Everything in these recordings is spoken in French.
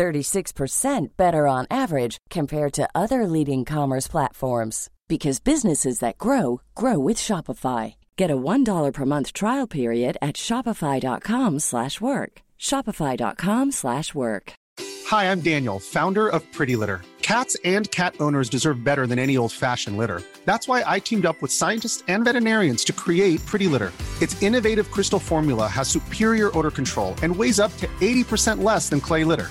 36% better on average compared to other leading commerce platforms because businesses that grow grow with Shopify. Get a $1 per month trial period at shopify.com/work. shopify.com/work. Hi, I'm Daniel, founder of Pretty Litter. Cats and cat owners deserve better than any old-fashioned litter. That's why I teamed up with scientists and veterinarians to create Pretty Litter. Its innovative crystal formula has superior odor control and weighs up to 80% less than clay litter.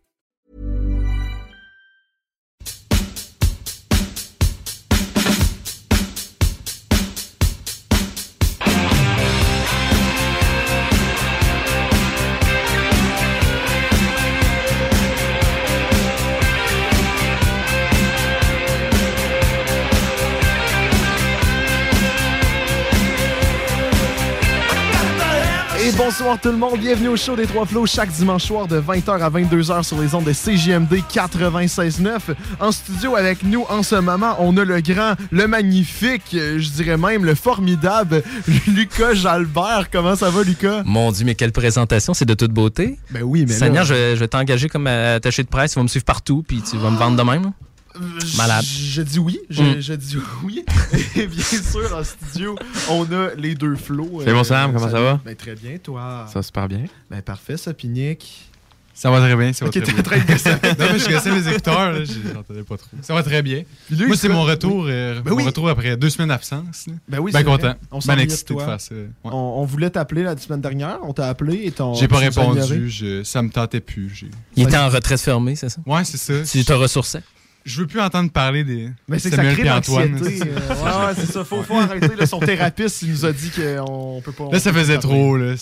Bonsoir tout le monde, bienvenue au show des Trois Flots chaque dimanche soir de 20h à 22h sur les ondes de CJMD 96.9. En studio avec nous en ce moment, on a le grand, le magnifique, euh, je dirais même le formidable Lucas Jalbert. Comment ça va Lucas? Mon Dieu, mais quelle présentation, c'est de toute beauté. Ben oui, mais Seigneur, là, je, vais- je vais t'engager comme attaché de presse, tu vas me suivre partout, puis tu vas me vendre de même. Là. Malade. Je, dis oui, je, Mm. je dis oui. Et bien sûr, en studio, on a les deux flots. Salut, mon Sam, comment ça va? Ben très bien, toi? Ça va super bien. Ben parfait, ça, Pinique. Ça va très bien, ça va Ok, très t'es bien. en train de baisser. Non, mais je cassais mes écouteurs, là, j'entendais pas trop. Ça va très bien. Moi, c'est mon retour, euh, Ben mon oui. retour après deux semaines d'absence. Ben oui, Ben c'est vrai. content. On Ben de excité de faire ça. Ouais. On, on voulait t'appeler la semaine dernière, on t'a appelé et ton. J'ai pas répondu, je- ça me tentait plus. j'ai- Il était en retraite fermée, c'est ça? Ouais, c'est ça. Tu te ressourçais? Je veux plus entendre parler des. Mais c'est que ça crée Antoine. l'anxiété. ouais, ouais, c'est ça. Faut, faut arrêter. là, son thérapeute, il nous a dit qu'on peut pas. Là, ça faisait trop, là.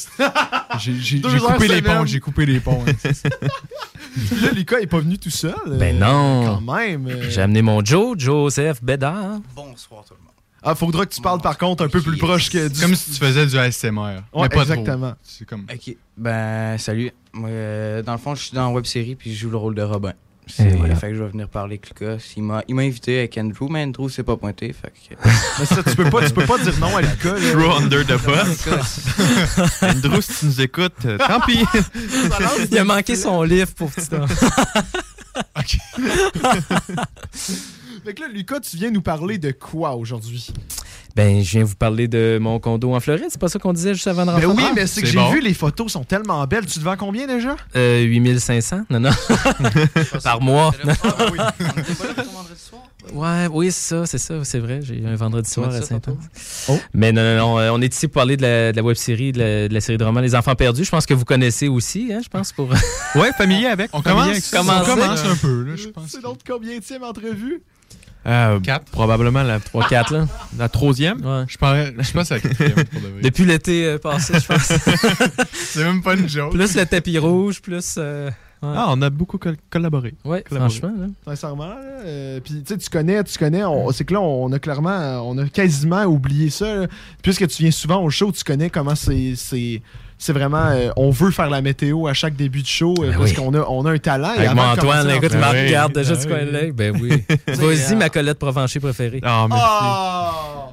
J'ai coupé les ponts, j'ai coupé les ponts. là, Lucas est pas venu tout seul. Ben euh, non. Quand même. euh. J'ai amené mon Joe, Joseph Bédard. Bonsoir tout le monde. Ah, faudra que tu parles par contre un peu plus Yes. proche que du. Comme si tu faisais du ASMR. Ouais, mais pas exactement. trop. C'est comme. Ok, ben salut. Euh, dans le fond, je suis dans la web série puis je joue le rôle de Robin. C'est voilà. fait que je vais venir parler avec Lucas. Il m'a, il m'a invité avec Andrew, mais Andrew s'est pas pointé. Fait que. Mais ça, tu peux pas, tu peux pas dire non à Lucas. là. Throw under the bus. Lucas, Andrew, si tu nous écoutes, euh, tant pis. Il a manqué son livre pour petit temps. Fait que là, Lucas, tu viens nous parler de quoi aujourd'hui? Ben, je viens vous parler de mon condo en Floride. C'est pas ça qu'on disait juste avant de Ben rentrer? oui, mais c'est que j'ai bon. vu les photos sont tellement belles. Tu te vends combien déjà? Euh, 8500? Non, non. Par mois. vendredi soir? Ouais, oui, c'est ça, c'est ça, c'est vrai. J'ai eu un vendredi soir à saint? Oh. Mais non, non, non, euh, on est ici pour parler de la, de la web-série, de la, de la série de romans Les Enfants Perdus. Je pense que vous connaissez aussi, hein, je pense, pour... Ouais, familier avec. On familier commence, avec ça. on commence. commence un peu, là, je pense. C'est notre combien de entrevue? Euh, Quatre. Probablement la, 3-4, là. la troisième? Ouais. Je parlais- je pense à la quatrième, pour de vrai. Depuis l'été euh, passé, je pense. C'est même pas une joke. plus le tapis rouge, plus... euh, ouais. Ah, on a beaucoup col- collaboré. ouais, collaboré. franchement, là. Sincèrement, là, euh, puis tu sais, tu connais, tu connais, on- c'est que là, on a clairement, on a quasiment oublié ça. là. Puisque tu viens souvent au show, tu connais comment c'est, c'est, c'est vraiment, euh, on veut faire la météo à chaque début de show euh, Ben parce oui. qu'on a, on a un talent. Avec moi, Antoine, écoute, l'entrevue- me oui. regarde déjà Ben du coin de l'œil. Ben oui. Vas-y, ma Colette Provencher préférée. Ah, merci. Ah!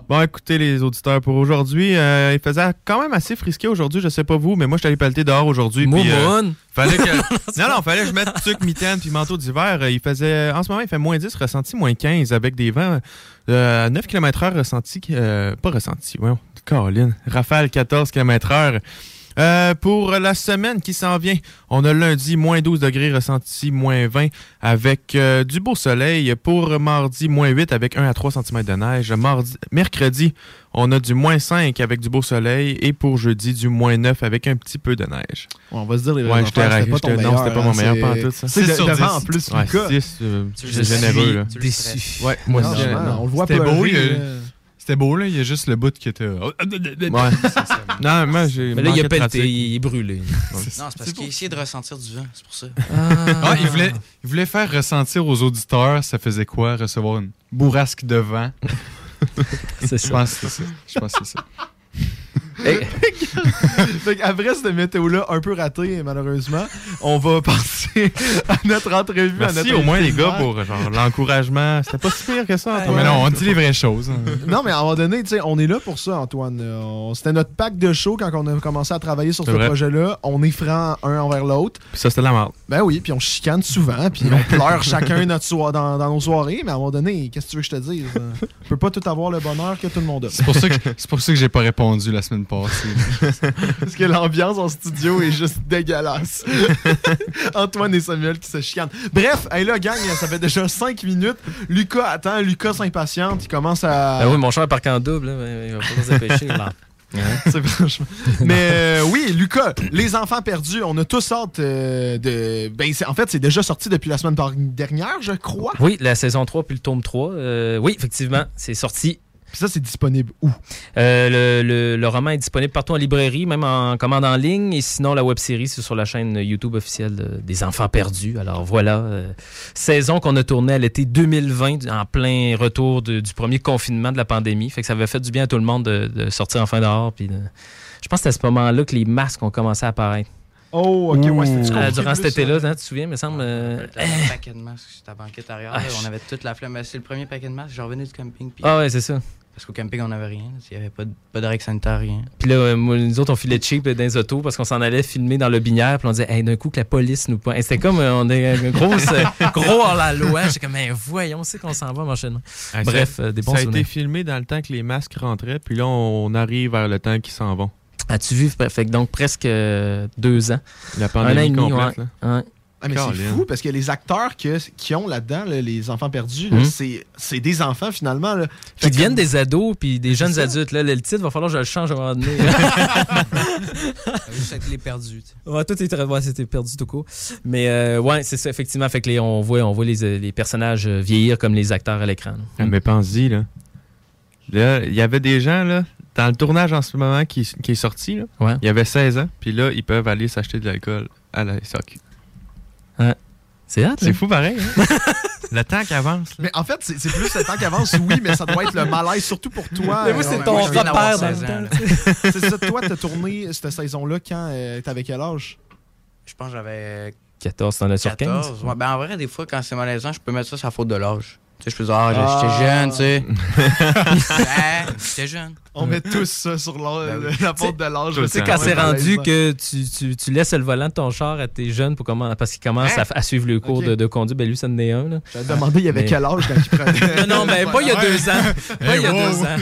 Bon, écoutez, les auditeurs, pour aujourd'hui, euh, il faisait quand même assez frisqué aujourd'hui. Je sais pas vous, mais moi, je suis allé pelleter dehors aujourd'hui. euh, Moumoune. Fallait que... non, non, fallait que je mette tuc, mitaine puis manteau d'hiver. Il faisait... En ce moment, il fait moins 10, ressenti moins 15 avec des vents euh, à 9 km/h ressenti. euh, pas ressenti, ouais. Caroline. Rafale 14 km/h. Euh, pour la semaine qui s'en vient, on a lundi, moins 12 degrés, ressenti moins 20 avec euh, du beau soleil. Pour mardi, moins 8 avec 1 à 3 cm de neige. Mardi, mercredi, on a du moins 5 avec du beau soleil. Et pour jeudi, du moins 9 avec un petit peu de neige. on va se dire les Ouais, affaires, j'étais c'était pas ton j'étais- non, meilleur, c'était pas hein, mon meilleur c'est- pantoute, ça. C'est devant en plus, Ouais, Lucas. 6, euh, Tu généreux. Là. tu. Ouais, moi Non, aussi. non, non. on le voit C'était beau, euh, C'était beau, là. Il y a juste le bout qui était. Ouais. non, moi, j'ai. Mais là, il a pelleté, il est brûlé. Non, c'est parce qu'il essayait de ressentir du vent, c'est pour ça. Ah, il, voulait, il voulait faire ressentir aux auditeurs, ça faisait quoi, recevoir une bourrasque de vent? C'est Je ça. pense que c'est ça. Je pense que c'est ça. Après cette météo-là un peu ratée, malheureusement, on va passer à notre entrevue. à Merci notre au moins, les gars, pour l'encouragement. C'était pas si pire que ça, Antoine. mais non, on dit les vraies choses. hein. Non, mais à un moment donné, tu sais, on est là pour ça, Antoine. C'était notre pack de show quand on a commencé à travailler sur ce projet-là. On est franc un envers l'autre. Puis ça, c'était de la merde. Ben oui, puis on chicane souvent, puis on pleure chacun notre soi dans, dans nos soirées, mais à un moment donné, qu'est-ce que tu veux que je te dise? On peut pas tout avoir le bonheur que tout le monde a. C'est pour ça que c'est pour ça que j'ai pas répondu la semaine Parce que l'ambiance en studio est juste dégueulasse. Antoine et Samuel qui se chicanent. Bref, hey là, gang, ça fait déjà 5 minutes. Lucas attend, Lucas s'impatiente, il commence à... Ben oui, mon cher parc en double, ben, il va pas nous empêcher. là. C'est franchement. Mais euh, oui, Lucas, les enfants perdus, on a tous hâte euh, de. Ben, en fait, c'est déjà sorti depuis la semaine dernière, je crois. Oui, la saison 3 puis le tome 3. euh, oui, effectivement, c'est sorti. Puis ça, c'est disponible où? Euh, le, le- roman est disponible partout en librairie, même en commande en ligne. Et sinon, la web série, c'est sur la chaîne YouTube officielle de- des Enfants Perdus. Alors voilà, euh, saison qu'on a tournée à l'été 2020, en plein retour du premier confinement de la pandémie. Fait que ça avait fait du bien à tout le monde de, de sortir enfin dehors. Puis de- Je pense que c'est à ce moment-là que les masques ont commencé à apparaître. Oh, ok, ouais, c'était Euh, durant cet été-là, hein, tu te souviens, me semble. euh, paquet de masques sur ta banquette arrière. Ah, là, je- on avait toute la flemme. Mais C'est le premier paquet de masques. Je revenais du camping. Puis, Ah ouais, c'est ça. Parce qu'au camping, on n'avait rien. Il n'y avait pas de, pas de règles sanitaires, rien. Puis là, euh, moi, nous autres, on filait cheap dans les autos parce qu'on s'en allait filmer dans le binière. Puis on disait, hey, d'un coup, que la police nous pointe. Et C'était comme, euh, on est un gros, euh, gros hors la loi. J'étais comme, mais voyons, c'est qu'on s'en va, enchaînement. Ah, Bref, euh, des bons ça a été filmé dans le temps que les masques rentraient, puis là, on arrive vers le temps qu'ils s'en vont. As-tu vu? Fait que donc, presque euh, deux ans. La Un an pandémie et demi, complète. ouais. là. Ouais. Ah, mais c'est fou parce que les acteurs que, qui ont là-dedans, là, les enfants perdus, Mhm. c'est- des enfants finalement. Là. Qui deviennent des ados puis des jeunes ça. adultes. Là, le titre, va falloir que je le change à un moment donné. Juste avec les perdus. Ouais, tout est très ouais, c'était perdu tout court. Mais euh, ouais, c'est ça, effectivement. Fait que les, on voit, on voit les, les personnages euh, vieillir comme les acteurs à l'écran. Ah, mais pense-y, là. Là, il y avait des gens, là, dans le tournage en ce moment qui, qui est sorti, là. Ouais. Il y avait 16 ans, puis là, ils peuvent aller s'acheter de l'alcool à la SAQ. C'est hâte, C'est fou pareil, hein? Le temps qui avance, là. Mais en fait, c'est plus le temps qu'avance, oui, mais ça doit être le malaise, surtout pour toi. Mais moi, Euh, c'est ouais, ton repère dans le 16 ans, temps. là. tu sais. C'est ça, toi, t'as tourné cette saison-là quand euh, t'avais quel âge? Je pense que j'avais 14, t'en as sur 15. 14. Ouais, ben en vrai, des fois, quand c'est malaisant, je peux mettre ça sur la faute de l'âge. Tu sais, je peux dire, ah, Ah. j'étais jeune, tu sais. Ouais, j'étais jeune. On met tous ça sur l'âge- Ben oui. la porte de l'âge. Tu sais, Tu sais, Ouais, quand c'est rendu que tu, tu, tu laisses le volant de ton char à tes jeunes pour comment, parce qu'ils commencent Hein? à, à suivre le cours de, de conduite, ben lui, ça en est un. Là. J'avais demandé, il y avait Mais- quel âge quand il prenait. Non, non, mais pas il y a deux ans. Pas il y a wow. deux ans.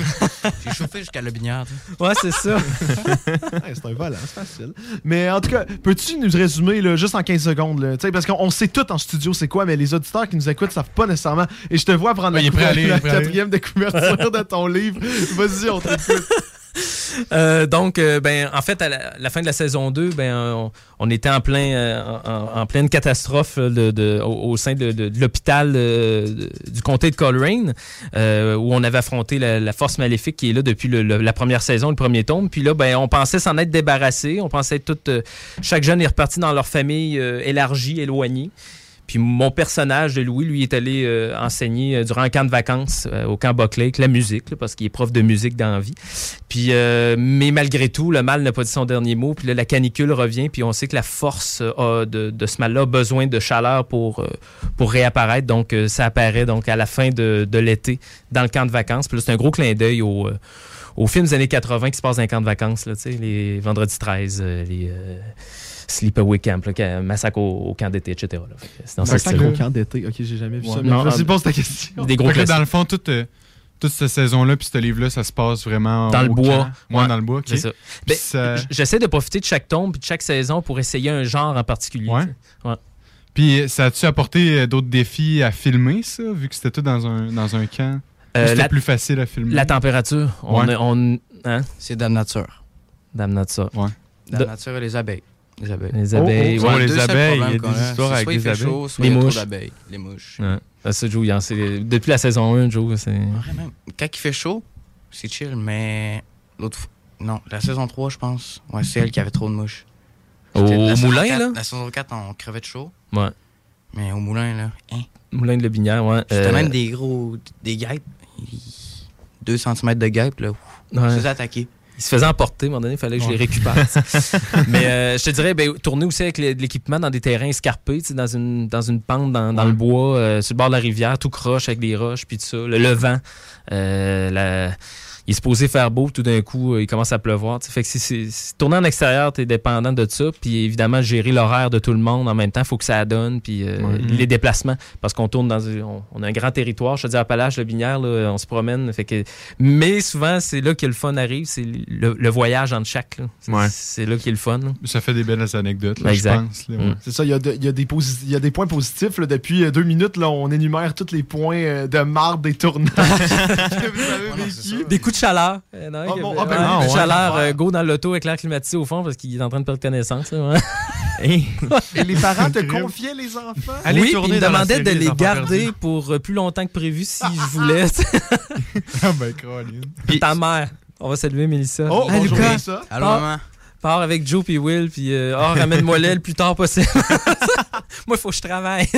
J'ai chauffé jusqu'à la sais. Ouais, c'est ça. Ouais, c'est un volant, c'est facile. Mais en tout cas, peux-tu nous résumer là, juste en 15 secondes? Là, Tu sais, parce qu'on on sait tout en studio c'est quoi, mais les auditeurs qui nous écoutent savent pas nécessairement. Et je te vois prendre Ouais, la, prêt aller, quatrième de couverture de ton livre. Vas-y, on t'écoute. Euh, donc, euh, ben, en fait, à la, la fin de la saison 2, ben, on, on était en, plein, euh, en, en pleine catastrophe de, de- au, au sein de, l'hôpital du comté de Coleraine, où on avait affronté la, la force maléfique qui est là depuis le- le- la première saison, le premier tome. Puis là, ben, on pensait s'en être débarrassé. On pensait être tout, chaque jeune est reparti dans leur famille élargie, éloignée. Puis mon personnage de Louis, lui, est allé euh, enseigner euh, durant un camp de vacances euh, au camp Buckley, la musique, là, parce qu'il est prof de musique dans la vie. Puis, euh, mais malgré tout, le mal n'a pas dit son dernier mot. Puis là, la canicule revient. Puis on sait que la force euh, a de, de ce mal-là a besoin de chaleur pour, euh, pour réapparaître. Donc, ça apparaît donc à la fin de, de l'été dans le camp de vacances. Puis là, c'est un gros clin d'œil au, aux films des années 80 qui se passent dans un camp de vacances. Là, les Vendredi 13, euh, les euh, Sleepaway Camp, là, Massacre au, au camp d'été, etc. là. Fait que C'est dans ce style-là. gros camp d'été. Ok, j'ai jamais vu ça. Mais Non, Vas-y, euh, pose ta question. Des gros Fait que classiques. dans le fond, tout, euh, toute cette saison-là, puis ce livre-là, ça se passe vraiment Dans au le bois. camp. Ouais, Ouais. dans le bois, ok. C'est ça. Puis Ben, ça- j- J'essaie de profiter de chaque puis de chaque saison pour essayer un genre en particulier. Ouais. tu sais. Ouais. Puis ça a-tu apporté euh, d'autres défis à filmer, ça, vu que c'était tout dans un, dans un camp? Ou Euh, c'était la, plus facile à filmer? la température. On, Ouais. on, hein? C'est Dame Nature. Dame Nature. Dame De- Nature et les abeilles. Les abeilles. Les abeilles. oh, ouais. oh, les abeilles, il y a des histoires avec soit il des fait abeilles. chaud, soit Les il y a trop mouches. d'abeilles. Les mouches. Ouais. Ça, Joe, il en- c'est- depuis la saison 1, Joe, c'est. Ouais. Quand il fait chaud, c'est chill, mais l'autre fois. Non, la saison 3, je pense. Ouais, c'est elle qui avait trop de mouches. Au moulin, 4 là? La saison 4, on crevait de chaud. Ouais. Mais au moulin, là, hein? Moulin de la Binière, ouais. C'était Euh, même des gros. Des guêpes. 2 cm de guêpes, là. ouais. Je les ai attaqués. Il se faisait emporter, à un moment donné, il fallait que je les récupère. Mais euh, je te dirais, ben, tourner aussi avec l'équipement dans des terrains escarpés, dans une, dans une pente, dans, dans le bois, euh, sur le bord de la rivière, tout croche avec des roches, puis tout ça. Le, le vent, euh, la- il est supposé faire beau, tout d'un coup, euh, il commence à pleuvoir. Fait que c'est- tourner en extérieur, tu es dépendant de ça, puis évidemment, gérer l'horaire de tout le monde en même temps, il faut que ça donne, puis euh, les déplacements, parce qu'on tourne dans un- on, on a un grand territoire, je te dis Appalaches, le Binière, là, on se promène, fait que mais souvent, c'est là que le fun arrive, c'est le, le voyage entre chaque. là. C'est- Ouais. C'est là qu'il est le fun. là. Ça fait des belles anecdotes, là, Exact. je pense. là, ouais. Mm. C'est ça, il y a, de- il y a des posi- il y a des points positifs. là. depuis euh, deux minutes, là, on énumère tous les points de marde des tournages que vous avez Ouais, vécu. Des coups de chaleur. Euh, non, y bon, ah ben ouais, oui, coups de chaleur, euh, go dans l'auto avec l'air climatisé au fond parce qu'il est en train de perdre connaissance. là, ouais. Hey, Et les parents te confiaient les enfants? Allez oui, puis tourner il me série de Les garder perdus. pour euh, plus longtemps que prévu si je voulais. Ah ben, Caroline. Ta mère. On va saluer Mélissa. Oh, Ah, bonjour, Lucas. Allô, maman? pars avec Joe puis Will, puis euh, oh, ramène-moi là le plus tard possible. Moi, il faut que je travaille.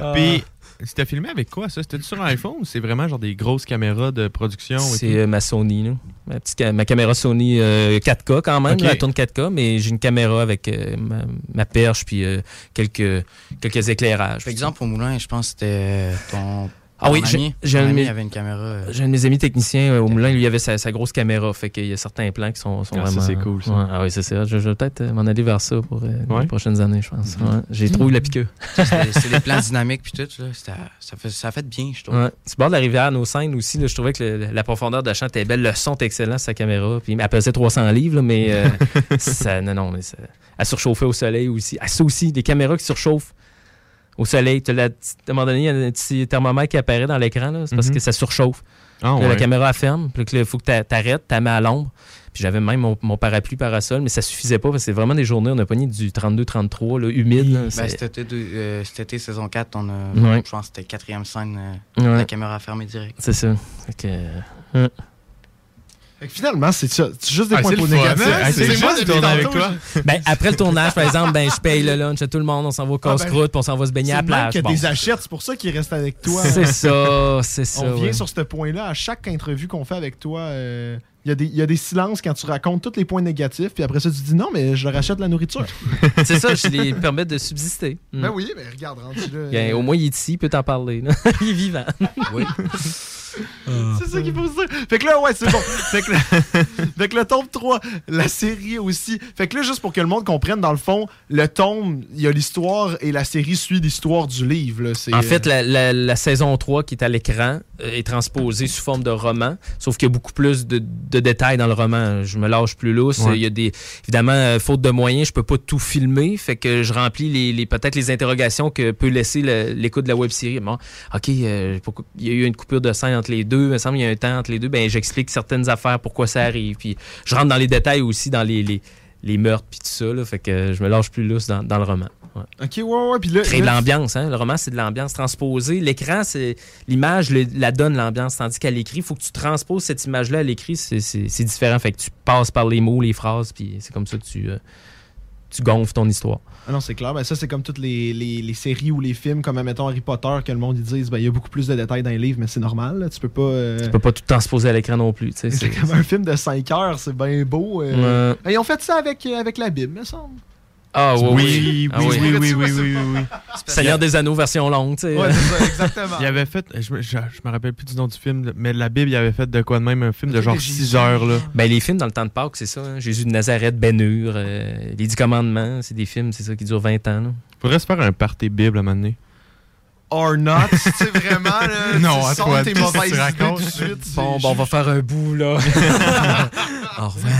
Ah. Puis, c'était filmé avec quoi, ça? C'était sur un iPhone ou c'est vraiment genre des grosses caméras de production? et C'est euh, ma Sony, là. Ma, petite ca- ma caméra Sony euh, 4K quand même, Ok. là, elle tourne 4K, mais j'ai une caméra avec euh, ma, ma perche puis euh, quelques, quelques éclairages. Par exemple, au moulin, je pense que c'était ton. Ah oui, j'ai- un ami mes- avait une caméra. euh, J'ai un de mes amis techniciens euh, au moulin, lui, avait sa, sa grosse caméra, fait qu'il y a certains plans qui sont, sont Ah, ça, vraiment... c'est cool, ça. Ouais, ah oui, c'est ça. Je, je vais peut-être euh, m'en aller vers ça pour euh, Ouais. les prochaines années, je pense. Mhm. Ouais. J'ai trouvé la piqûre. C'était des plans dynamiques puis tout. Là. Ça, fait, ça a fait bien, je trouve. Bord de la rivière, nos scènes aussi, là, je trouvais que le- la profondeur de champ était belle, le son était excellent sa caméra. Puis elle pesait 300 livres, là, mais euh, ça, non, non, mais ça, elle surchauffait au soleil aussi. Ah, ça aussi, des caméras qui surchauffent au soleil. La- À un moment donné, il y a un petit thermomètre qui apparaît dans l'écran, c'est parce Mhm. que ça surchauffe. Ah, Puis là, La caméra ferme, puis il faut que t'a- t'arrêtes, t'as mets à l'ombre. Puis j'avais même mon, mon parapluie parasol, mais ça suffisait pas parce que c'est vraiment des journées, on a pogné du 32-33, là, humide. là, Ben, cet, été, euh, cet été, saison 4, on a, Ouais. je pense que c'était quatrième scène, euh, Ouais, la caméra fermée direct. c'est ça. Fait que, euh, finalement, c'est ça. C'est juste des Ah, points c'est négatifs. hein? C'est C'est le moi de tourner avec toi. Ben, après le tournage, par exemple, ben, je paye le lunch à tout le monde, on s'en va au Ah, ben, casse-croûte, on s'en va se baigner C'est à la plage. que Bon. des achètes, c'est pour ça qu'il reste avec toi. C'est ça, c'est ça. On vient sur ce point-là. À chaque entrevue qu'on fait avec toi, euh, il y, a des- il y a des silences quand tu racontes tous les points négatifs, puis après ça, tu dis non, mais je leur achète la nourriture. C'est ça, je les permets de subsister. Mm. Ben oui, mais regarde, rendu là. Bien, euh, au moins, il est ici, il peut t'en parler. il est vivant. Oui. C'est ça qu'il faut se dire. Fait que là, ouais, c'est bon. fait, que le, fait que le tome 3, la série aussi. Fait que là, juste pour que le monde comprenne, dans le fond, le tome, il y a l'histoire et la série suit l'histoire du livre. là. C'est, En fait, euh, la, la- la saison 3 qui est à l'écran euh, est transposée sous forme de roman, sauf qu'il y a beaucoup plus de, de détails dans le roman. Je me lâche plus lousse. Ouais. Il y a des, évidemment, euh, faute de moyens, je peux pas tout filmer, fait que je remplis les, les- peut-être les interrogations que peut laisser l'écoute de la web série. Bon, ok, euh, pourquoi- il y a eu une coupure de scène entre les deux, il me semble qu'il y a un temps entre les deux. Ben, j'explique certaines affaires, pourquoi ça arrive, puis je rentre dans les détails aussi, dans les, les, les meurtres puis tout ça. Là, fait que je me lâche plus lousse dans, dans le roman. Ouais. Ok, ouais, ouais. Puis là, Créer de l'ambiance, hein? Le roman, c'est de l'ambiance transposée. L'écran, c'est l'image le- la donne l'ambiance, tandis qu'à l'écrit, il faut que tu transposes cette image-là à l'écrit, c'est- c'est c'est différent. Fait que tu passes par les mots, les phrases, puis c'est comme ça que tu, euh, tu gonfles ton histoire. Ah non, c'est clair. Ben, ça, c'est comme toutes les, les- les séries ou les films, comme, mettons, Harry Potter, que le monde, ils disent, ben, il y a beaucoup plus de détails dans les livres, mais c'est normal. là. Tu peux pas. euh, Tu peux pas tout transposer à l'écran non plus. C'est comme un film de 5 heures, c'est bien beau. euh. Ouais. Ben, Ils ont fait ça avec, euh, avec la Bible, me semble. Ah oui, Oui, oui. oui, Ah oui, oui. oui, oui, oui, oui, oui. Seigneur des Anneaux version longue, tu sais. Ouais, c'est ça, exactement. Il avait fait, je me, je, je me rappelle plus du nom du film, mais la Bible, il avait fait de quoi de même, un film de genre film de 6 Jésus. heures, là. Ben, les films dans le temps de Pâques, c'est ça. hein. Jésus de Nazareth, Ben Hur, euh, Les Dix Commandements, c'est des films, c'est ça, qui durent 20 ans. là. Faudrait se faire un party Bible à un moment donné. Or not. C'est vraiment, là. Non, tu toi, tes qu'est-ce que mauvaises tu idées racontes? tout de suite. Bon, on va faire un bout, là. Au revoir.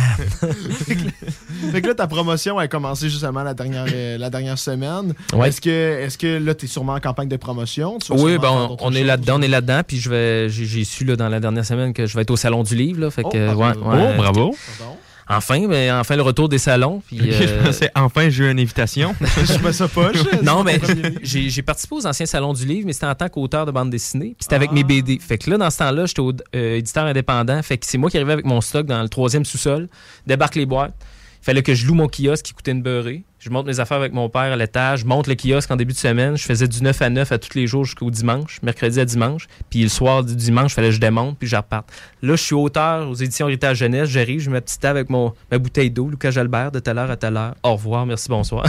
Fait que là, ta promotion a commencé justement la dernière, euh, la dernière semaine. Ouais. Est-ce que, est-ce que là, tu es sûrement en campagne de promotion? Tu Oui, ben, on, est là-dedans, on est là-dedans, puis je vais, j'ai, su là, dans la dernière semaine que je vais être au salon du livre, là, fait Oh, que, bravo. ouais, ouais. Oh, bravo. Pardon? Enfin, ben, enfin le retour des salons. Puis, Ok, je euh, pensais, enfin, j'ai eu une invitation. Je trouvais ça poche. non, mais j'ai, participé aux anciens salons du livre, mais c'était en tant qu'auteur de bande dessinée, puis c'était avec Ah. mes BD. Fait que là, dans ce temps-là, j'étais au- euh, éditeur indépendant, fait que c'est moi qui arrivais avec mon stock dans le troisième sous-sol, débarque les boîtes. Il fallait que je loue mon kiosque qui coûtait une beurrée. Je monte mes affaires avec mon père à l'étage, je monte le kiosque en début de semaine. Je faisais du 9 à 9 à tous les jours jusqu'au dimanche, mercredi à dimanche. Puis le soir du dimanche, il fallait que je démonte, puis je reparte. Là, je suis auteur aux éditions Héritage Jeunesse. J'arrive, je mets ma petite table avec mon, ma bouteille d'eau, Lucas Jalbert, de telle heure à telle heure. Au revoir, merci, bonsoir.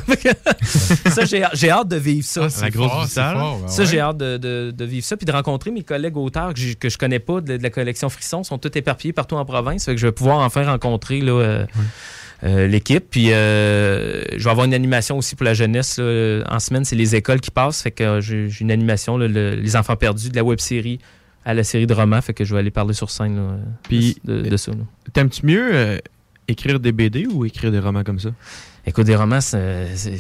ça, j'ai, j'ai hâte de vivre ça. Ah, c'est La grosse fort, ben Ça, ouais. j'ai hâte de, de- de vivre ça, puis de rencontrer mes collègues auteurs que, que je connais pas de, de la collection Frisson, sont tous éparpillés partout en province. Fait que je vais pouvoir enfin rencontrer là, euh, euh, l'équipe. Puis euh, je vais avoir une animation aussi pour la jeunesse. là. En semaine, c'est les écoles qui passent. Fait que j'ai une animation, là, le- Les Enfants perdus, de la web série à la série de romans. Fait que je vais aller parler sur scène là, Puis, de, de ça. T'aimes-tu mieux euh, écrire des BD ou écrire des romans comme ça? Écoute, des romans, c'est c'est-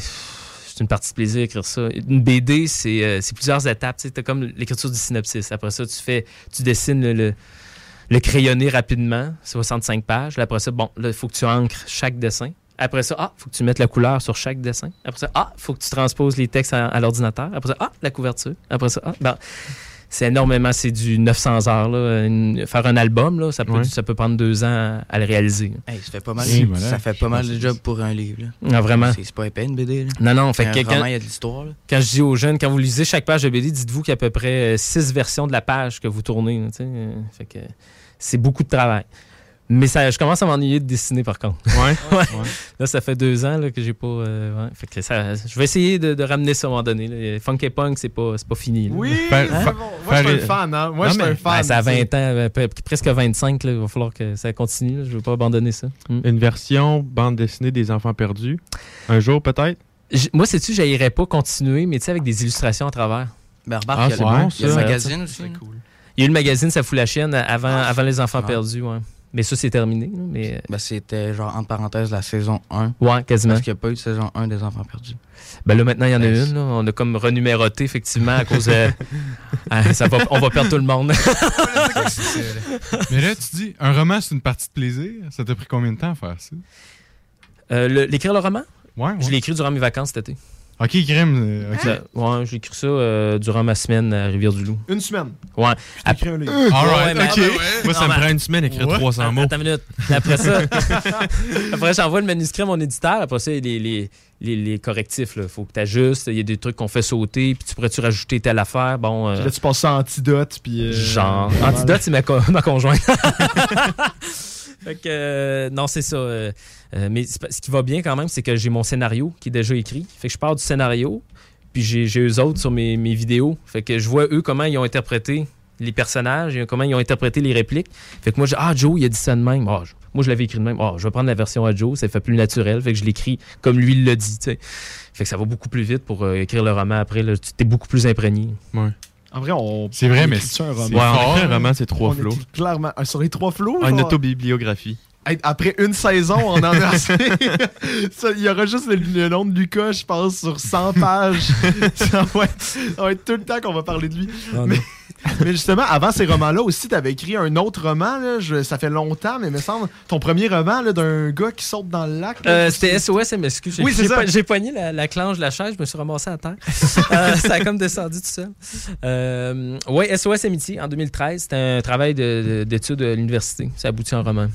une partie de plaisir d'écrire ça. Une BD, c'est euh, c'est plusieurs étapes. Tu as comme l'écriture du synopsis. Après ça, tu fais, tu dessines le, le, le crayonné rapidement, 65 pages. Là, après ça, bon, là, il faut que tu ancres chaque dessin. Après ça, ah, faut que tu mettes la couleur sur chaque dessin. Après ça, ah, faut que tu transposes les textes à, à l'ordinateur. Après ça, ah, la couverture. Après ça, ah, ben, c'est énormément, c'est du 900 heures. Là. Une- faire un album, là, ça, peut, Ouais. ça peut prendre deux ans à, à le réaliser. Hey, ça fait pas mal, voilà. ça fait pas mal de job pour un livre. là. Ah, vraiment. C'est pas épais une BD. Là. Non, non, fait que quand- il y a de l'histoire. quand je dis aux jeunes, quand vous lisez chaque page de BD, dites-vous qu'il y a à peu près euh, six versions de la page que vous tournez. euh, fait que c'est beaucoup de travail. Mais ça, je commence à m'ennuyer de dessiner par contre. Ouais. Là, ça fait deux ans là, que j'ai pas. euh, ouais. Fait que ça, je vais essayer de, de ramener ça à un moment donné. là. Funky Punk, c'est pas, c'est pas fini. là. Oui, c'est bon. Moi, je suis un fan. Hein? Moi, Non, je suis un fan. Ben, ça a tu sais. 20 ans, euh, presque 25. Là, il va falloir que ça continue. là. Je veux pas abandonner ça. Mm. Une version bande dessinée des enfants perdus. Un jour, peut-être? Moi, sais-tu, j'aillerais pas continuer, mais tu sais, avec des illustrations à travers. Ben, remarque, Ah, il y a c'est bon, il y a le ça. magazine aussi. là. Il y a eu le magazine Ça fout la chienne avant, avant Les Enfants Ah. perdus. Ouais. Mais ça, c'est terminé. là, Mais, Ben, c'était genre, entre parenthèses, la saison 1. euh, ouais, quasiment. Parce qu'il n'y a pas eu de saison 1 des Enfants perdus. Ben là, maintenant, il y en a Ben, une. là. On a comme renuméroté, effectivement, à cause de. Ah, ça va, on va perdre tout le monde. Mais là, tu dis, un roman, c'est une partie de plaisir. Ça t'a pris combien de temps à faire ça? Euh, le- L'écrire le roman, Ouais, ouais. je l'ai écrit durant mes vacances cet été. Ok, Grim. euh, ok. Ben, ouais, j'ai écrit ça euh, durant ma semaine à Rivière-du-Loup. Une semaine. Ouais. J'ai écrit un livre. All right, Ouais, ok. Moi, ça Non, me prend une semaine d'écrire Ouais. 300 mots. Attends une minute. Après ça, après j'envoie le manuscrit à mon éditeur. Après ça, il y a les, les, les, les correctifs. Il faut que tu ajustes. Il y a des trucs qu'on fait sauter. Puis tu pourrais-tu rajouter telle affaire? Bon, euh, Là, tu passes ça en antidote. Puis, euh, Genre. Antidote, c'est ma, co- ma conjointe. fait que, euh, non, c'est ça. euh, euh, mais ce qui va bien quand même, c'est que j'ai mon scénario qui est déjà écrit. Fait que je pars du scénario, puis j'ai eux autres sur mes, mes vidéos. Fait que je vois eux comment ils ont interprété les personnages comment ils ont interprété les répliques. Fait que moi, je ah, Joe, il a dit ça de même. Ah, moi, je l'avais écrit de même. Ah, je vais prendre la version à Joe, ça fait plus naturel. Fait que je l'écris comme lui il l'a dit. Fait que ça va beaucoup plus vite pour écrire le roman après. Tu es beaucoup plus imprégné. En vrai, on. C'est vrai, mais écrit-tu un c'est- roman? Ouais, écrit un roman, c'est trois flots. clairement. Sur les trois flots, Ah, Une autobibliographie. après une saison, on en a assez. Il y aura juste le, le nom de Lucas, je pense, sur 100 pages. ça, va être, ça va être tout le temps qu'on va parler de lui. Mais, mais justement, avant ces romans-là aussi, tu avais écrit un autre roman. Là, je- ça fait longtemps, mais il me semble, ton premier roman d'un gars qui saute dans le lac. Euh, C'était SOS MSQ. J'ai- Oui, c'est j'ai ça. J'ai pogné la, la clanche de la chaise, je me suis ramassé à terre. Euh, ça a comme descendu tout seul. Euh, oui, SOS Amitié en 2013. C'était un travail de- de- d'études à l'université. Ça aboutit en roman.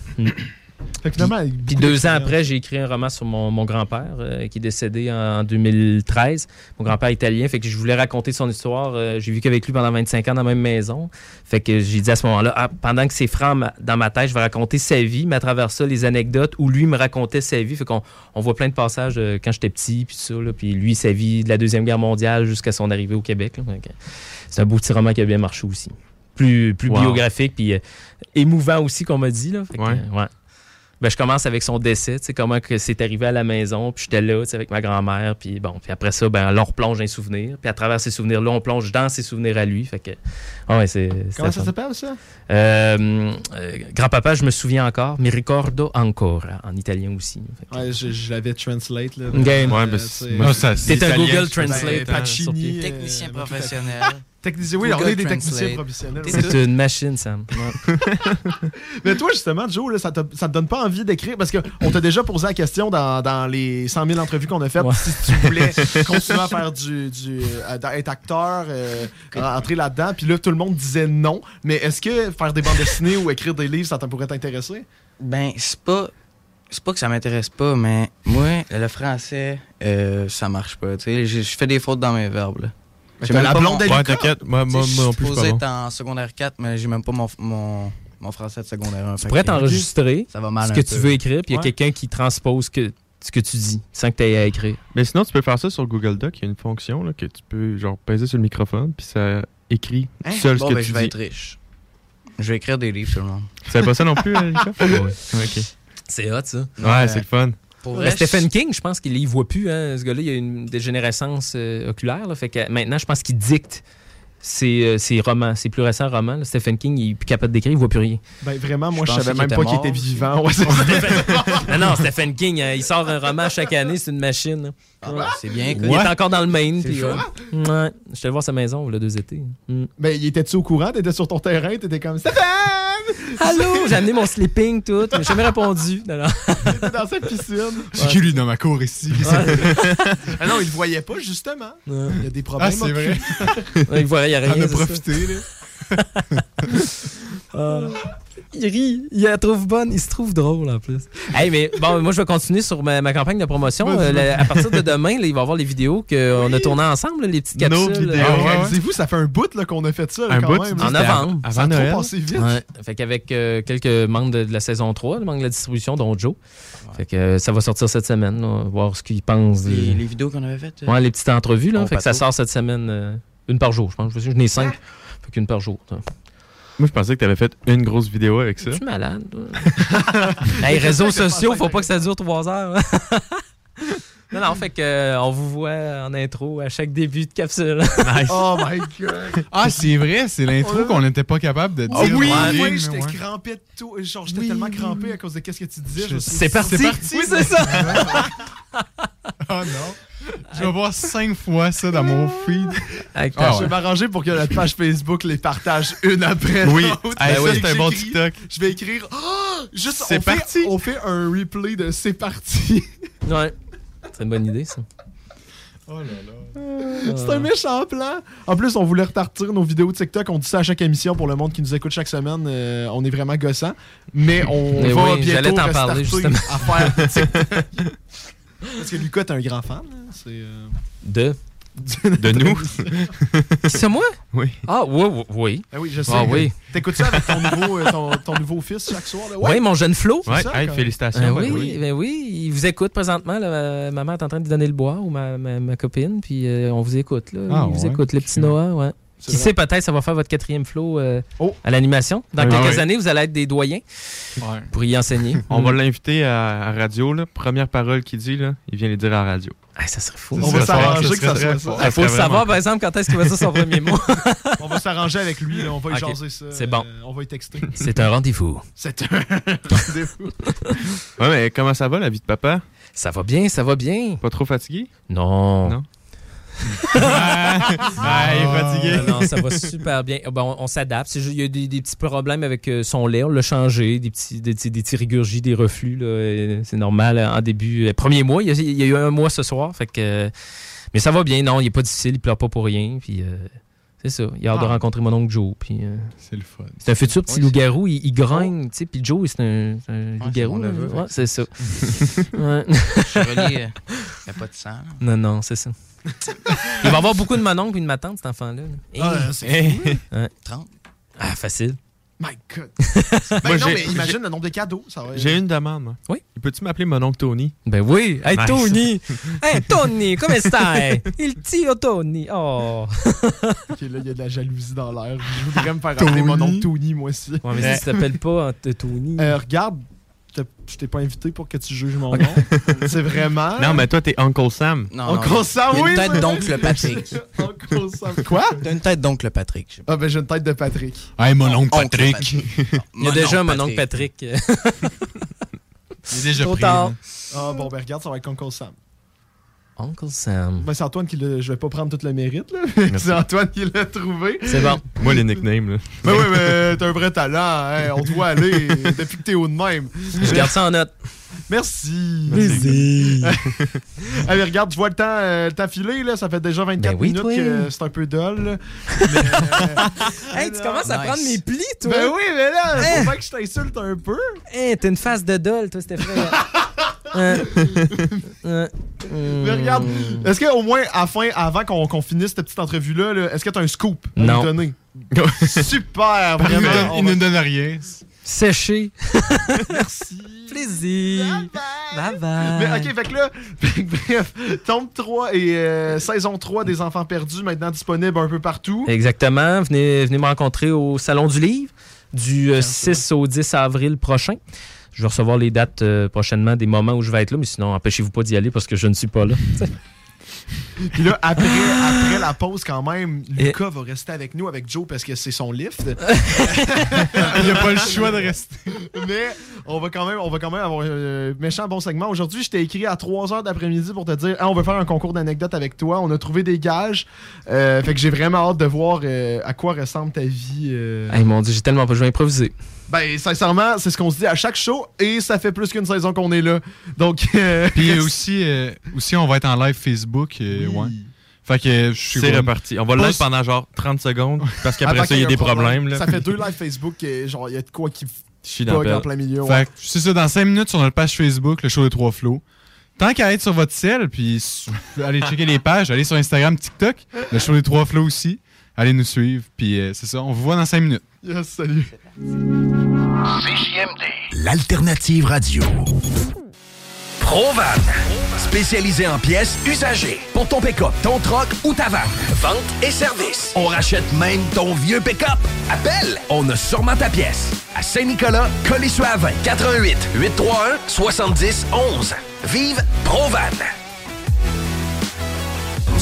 Fait que finalement, avec Puis deux ans d'expérience. après, j'ai écrit un roman sur mon, mon grand-père euh, qui est décédé en 2013. Mon grand-père italien, fait que je voulais raconter son histoire. Euh, j'ai vécu avec lui pendant 25 ans dans la même maison. Fait que j'ai dit à ce moment-là, ah, pendant que c'est franc ma- dans ma tête, je vais raconter sa vie, mais à travers ça, les anecdotes où lui me racontait sa vie. Fait qu'on on voit plein de passages euh, quand j'étais petit, puis tout ça, là, puis lui, sa vie de la Deuxième Guerre mondiale jusqu'à son arrivée au Québec. C'est un beau petit roman qui a bien marché aussi. Plus, plus Wow. biographique, puis euh, émouvant aussi, qu'on m'a dit. Là. Fait que, Ouais. euh, ouais. Ben, je commence avec son décès, tu sais, comment que c'est arrivé à la maison, puis j'étais là, tu sais, avec ma grand-mère, puis bon, puis après ça, ben, là, on replonge un souvenir, puis à travers ces souvenirs-là, on plonge dans ses souvenirs à lui, fait que, ah ouais, c'est... c'est Comment ça s'appelle, ça? Euh, euh, grand-papa, je me souviens encore, mi ricordo ancora, en italien aussi. Que- Ouais, je, je l'avais translate. Là. Euh, Ouais, mais c'est- un Google ben, Translate. hein, Pacini, euh, Technicien euh, professionnel. Technicien, oui, on est des techniciens professionnels. C'est une machine, Sam. Mais toi, justement, Joe, là, ça, te, ça te donne pas envie d'écrire? Parce qu'on t'a déjà posé la question dans, dans les 100 000 entrevues qu'on a faites Ouais. si tu voulais continuer à faire du. du euh, être acteur, euh, rentrer là-dedans. Puis là, tout le monde disait non. Mais est-ce que faire des bandes dessinées ou écrire des livres, ça t'en pourrait t'intéresser? Ben, c'est pas. C'est pas que ça m'intéresse pas, mais moi, le français, euh, ça marche pas. Tu sais, je je fais des fautes dans mes verbes. là. J'ai même la pas blonde mon- Ouais, t'inquiète. Moi, non je plus, je suis pas en secondaire 4, mais j'ai même pas mon, mon, mon français de secondaire 1. Tu pourrais t'enregistrer Ça va mal ce un que peu. tu veux écrire, puis il y a Ouais. quelqu'un qui transpose que, ce que tu dis sans que tu aies à écrire. Mais sinon, tu peux faire ça sur Google Doc. Il y a une fonction là, que tu peux genre peser sur le microphone, puis ça écrit Hein? seul bon, ce que ben, tu je vais dis. être riche. Je vais écrire des livres. Tu savais pas ça non plus, Erika? Ok. C'est hot, ça. Ouais, c'est le fun. Vrai, Stephen je- King, je pense qu'il y voit plus. Hein. Ce gars-là, il a une dégénérescence euh, oculaire. là. fait que maintenant, je pense qu'il dicte ses, euh, ses romans, ses plus récents romans. là. Stephen King, il est plus capable d'écrire, il voit plus rien. Ben vraiment, moi, je, savais même pas qu'il était vivant. Ouais, non, non, Stephen King, euh, il sort un roman chaque année, c'est une machine. là. Ah, ben, c'est bien, Il est encore dans le Maine. C'est puis, chaud. euh, ouais, je suis allé voir sa maison le deux étés. Mm. Ben, il était-tu au courant? T'étais sur ton terrain? T'étais comme Stéphane! Allô, j'ai amené mon sleeping, tout, mais j'ai jamais répondu. Non, dans sa piscine. C'est qui lui dans ma cour ici? Ah non, il le voyait pas, justement. Ouais. Il y a des problèmes. Ah, c'est vrai. Ouais, il voit, il y a rien. On a ça. profité, là. Ah. Il rit, il la trouve bonne, il se trouve drôle en plus. Hey, mais bon, moi je vais continuer sur ma, ma campagne de promotion. Euh, la- à partir de demain, là, il va y avoir les vidéos qu'on a tournées ensemble, là, les petites Nos capsules. vidéos. ouais, ouais. Réalisez-vous, ça fait un bout qu'on a fait ça. Un quand bout, même. En c'était novembre. av- Ça a Avant trop Noël. passé vite. Ouais. Fait qu'avec euh, quelques membres de, de la saison 3, le membres de la distribution, dont Joe. Fait que euh, ça va sortir cette semaine, là, voir ce qu'ils pensent. Les, des- les vidéos qu'on avait faites. euh, Ouais, les petites entrevues, là. Fait que ça sort cette semaine, euh, une par jour, je pense. Je n'ai cinq. Fait qu'une par jour. Moi, je pensais que t'avais fait une grosse vidéo avec ça. Je suis malade. hey, réseaux sociaux, faut pas que ça dure trois heures. non, non, fait que euh, on vous voit en intro à chaque début de capsule. Oh my god. Ah, c'est vrai, c'est l'intro qu'on n'était pas capable de dire. Oh oui, oui, ligne, j'étais ouais. crampé de tout. Genre, j'étais Oui, tellement oui, crampé oui. à cause de qu'est-ce que tu disais. C'est parti. C'est parti. Oui, c'est ça. Ah non. Je vais voir cinq fois ça dans mon feed. Avec Ah Je vais m'arranger pour que la page Facebook les partage une après Oui, l'autre. Hey, c'est un bon j'écris- TikTok. Je vais écrire Ah! juste C'est on fait- parti. on fait un replay de c'est parti. Ouais. C'est une bonne idée, ça. Oh là là. C'est un méchant plan. En plus, on voulait repartir nos vidéos TikTok. On dit ça à chaque émission pour le monde qui nous écoute chaque semaine. Euh, on est vraiment gossant. Mais on Mais va oui, j'allais bientôt t'en parler, restarter justement. à faire de TikTok. Parce que Lucas, t'es un grand fan. hein. C'est... euh, De? De nous? C'est moi? Oui. Ah, oui, oui. oui. Ah oui, je sais. Ah oui. T'écoutes ça avec ton nouveau, euh, ton, ton nouveau fils chaque soir? Là? Oui, mon jeune Flo. Ouais, ça, hey, quand- félicitations. Ben ben oui, ben oui, il vous écoute présentement. là, maman est en train de lui donner le bois ou ma, ma, ma copine, puis euh, on vous écoute. Là, Ah il vous écoute, le petit Noah. Ouais. C'est Qui vrai. sait, peut-être, ça va faire votre quatrième flow euh, Oh. à l'animation. Dans Ah quelques oui. années, vous allez être des doyens Ouais. pour y enseigner. On va l'inviter à, à radio. Là. Première parole qu'il dit, là, il vient les dire à la radio. Ah, ça serait fou. On va s'arranger que ça serait soit très ça. Il faut savoir, par exemple, quand est-ce qu'il va dire son premier mot. On va s'arranger avec lui. là. On va y jaser ça. C'est bon. Euh, on va y texter. C'est un rendez-vous. C'est un rendez-vous. Ouais, mais comment ça va, la vie de papa? Ça va bien, ça va bien. Pas trop fatigué? Non. Non? il est fatigué. Non, non, ça va super bien. Euh, Bon, on, s'adapte. Il y a des, des petits problèmes avec euh, son lait. On l'a changé. Des petits, des, des petits des reflux. C'est normal euh, en début. euh, premier mois. Il y, a, eu un mois ce soir. Fait que, mais ça va bien. Non, il n'est pas difficile. Il pleure pas pour rien. Puis, c'est ça. Il a hâte de Ah. rencontrer mon oncle Joe. Puis, euh, C'est le fun. c'est un futur petit Oui, loup-garou. Il, il grogne. tu sais, Puis Joe, c'est un, un loup-garou. Ouais, c'est ça. Ouais. Je suis relié. Il n'y a pas de sang. là. Non, non, c'est ça. il va avoir beaucoup de mon oncle et de ma tante, cet enfant-là. là. Ah, c'est fou. 30. Ah, facile. My God. Moi, Ben non, j'ai- mais imagine le nombre de cadeaux. Ça va... J'ai une demande, moi. Oui. Peux-tu m'appeler mon oncle Tony? Ben oui. Hey, Nice. Tony! hey, Tony, come stai? Il tio Tony. Oh. Ok, là, il y a de la jalousie dans l'air. Je voudrais me faire appeler mon oncle Tony, moi aussi. Ouais, mais si tu t'appelles pas hein, Tony. Euh, regarde, je t'ai pas invité pour que tu juges mon nom. c'est vraiment? Non, mais toi, t'es Uncle Sam. Non, Uncle non, Sam, oui, une c'est tête d'oncle Patrick. Uncle Sam. Quoi? T'as une tête d'oncle Patrick. je sais pas. Ah, ben j'ai une tête de Patrick. Hey, mon oncle Patrick. Il y a déjà mon oncle Patrick. Il est déjà Trop pris. Ah, bon, ben regarde, ça va être Uncle Sam. Uncle Sam. Ben, c'est Antoine qui l'a. Je vais pas prendre tout le mérite, là. c'est Antoine qui l'a trouvé. C'est bon. Moi, les nicknames, là. Ben oui, mais t'as un vrai talent, hein. On te voit aller depuis que t'es haut de même. Je garde ça en note. Merci. Plaisir. Allez, regarde, je vois le temps, euh, le temps filer, là. Ça fait déjà 24 Ben oui, minutes toi. que c'est un peu dol. là. Mais, euh, Hey, tu commences à Nice. prendre mes plis, toi. ben oui, mais là, Hein? faut pas que je t'insulte un peu. Hey, t'as une face de doll, toi, Stéphane. Euh, euh, Mais regarde, est-ce qu'au moins, à la fin, avant qu'on qu'on finisse cette petite entrevue-là, là, est-ce que t'as un scoop à Non. nous donner? Super, Il nous vraiment. on Il va- ne donne rien. Séché. Merci. Plaisir. Bye bye. Mais ok, fait que là, bref, tome 3 et euh, saison 3 des Enfants Perdus, maintenant disponible un peu partout. Exactement. Venez, venez me rencontrer au Salon du Livre du euh, 6 au 10 avril prochain. Je vais recevoir les dates euh, prochainement des moments où je vais être là, mais sinon, empêchez-vous pas d'y aller parce que je ne suis pas là. Puis là, après, après la pause, quand même, Lucas va rester avec nous, avec Joe, parce que c'est son lift. Il n'y a pas le choix de rester. Mais on va quand même, on va quand même avoir un méchant bon segment. Aujourd'hui, je t'ai écrit à 3h d'après-midi pour te dire Ah, on va faire un concours d'anecdotes avec toi. On a trouvé des gages. Euh, fait que j'ai vraiment hâte de voir euh, à quoi ressemble ta vie. euh. Hey, mon Dieu, j'ai tellement pas joué à improviser. Ben, sincèrement, c'est ce qu'on se dit à chaque show et ça fait plus qu'une saison qu'on est là. Donc, euh, Puis aussi, euh, aussi, on va être en live Facebook. euh, oui. ouais. Fait que je suis C'est reparti. On va le live pendant genre 30 secondes, parce qu'après ça, il y a des problèmes. là. Ça fait deux lives Facebook et genre, il y a de quoi qui Je suis dans plein milieu. ouais. Fait que c'est ça, dans 5 minutes sur notre page Facebook, le show des trois flots. Tant qu'à être sur votre ciel, puis s- allez checker les pages, allez sur Instagram, TikTok, le show des trois flots aussi. Allez nous suivre, puis euh, c'est ça, on vous voit dans 5 minutes. Yes, salut. L'alternative radio. Provan. Spécialisé en pièces usagées. Pour ton pick-up, ton troc ou ta vanne. Vente et service. On rachète même ton vieux pick-up. Appelle, on a sûrement ta pièce. À Saint-Nicolas, Colissois 88 831 70 11. Vive Provan.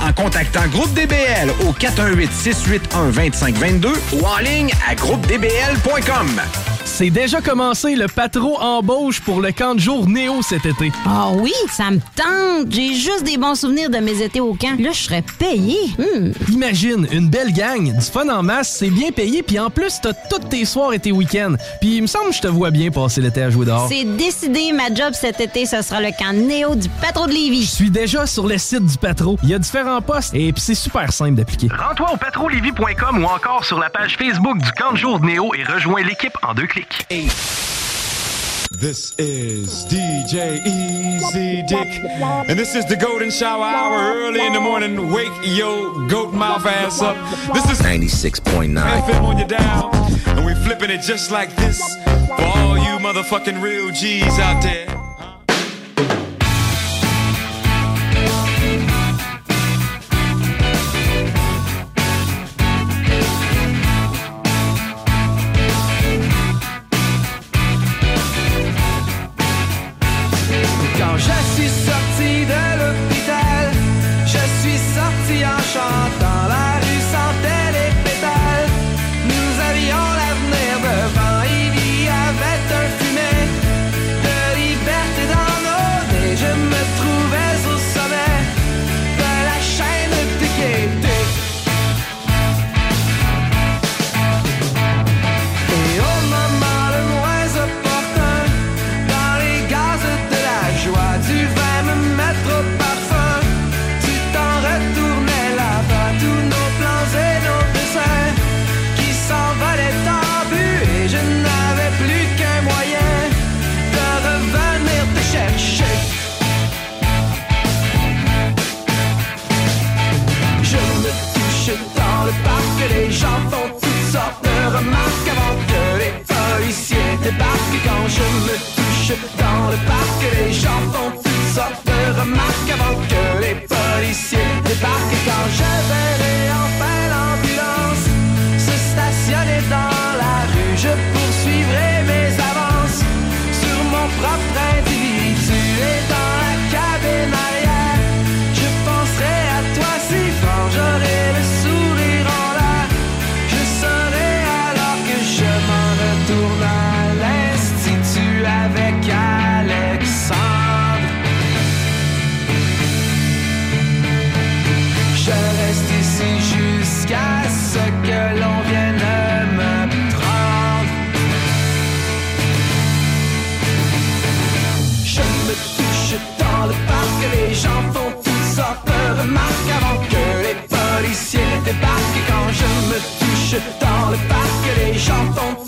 en contactant Groupe DBL au 418-681-2522 ou en ligne à groupedbl.com. C'est déjà commencé le patro embauche pour le camp de jour Néo cet été. Ah oui, ça me tente. J'ai juste des bons souvenirs de mes étés au camp. Là, je serais payé. Hmm. Imagine, une belle gang, du fun en masse, c'est bien payé, puis en plus, t'as tous tes soirs et tes week-ends. Puis il me semble que je te vois bien passer l'été à jouer dehors. C'est décidé, ma job cet été, ce sera le camp Néo du patro de Lévis. Je suis déjà sur le site du patro. Il y a différents postes et puis c'est super simple d'appliquer. Rends-toi au patrolévis.com ou encore sur la page Facebook du camp de jour Néo et rejoins l'équipe en deux clics. This is DJ Easy Dick, and this is the Golden Shower Hour early in the morning. Wake your goat mouth ass up. This is 96.9 FM on your dial, and we flipping it just like this for all you motherfucking real G's out there. Suis sorti Quand je me touche dans le parc, les gens font toutes sortes de remarques avant que les parc,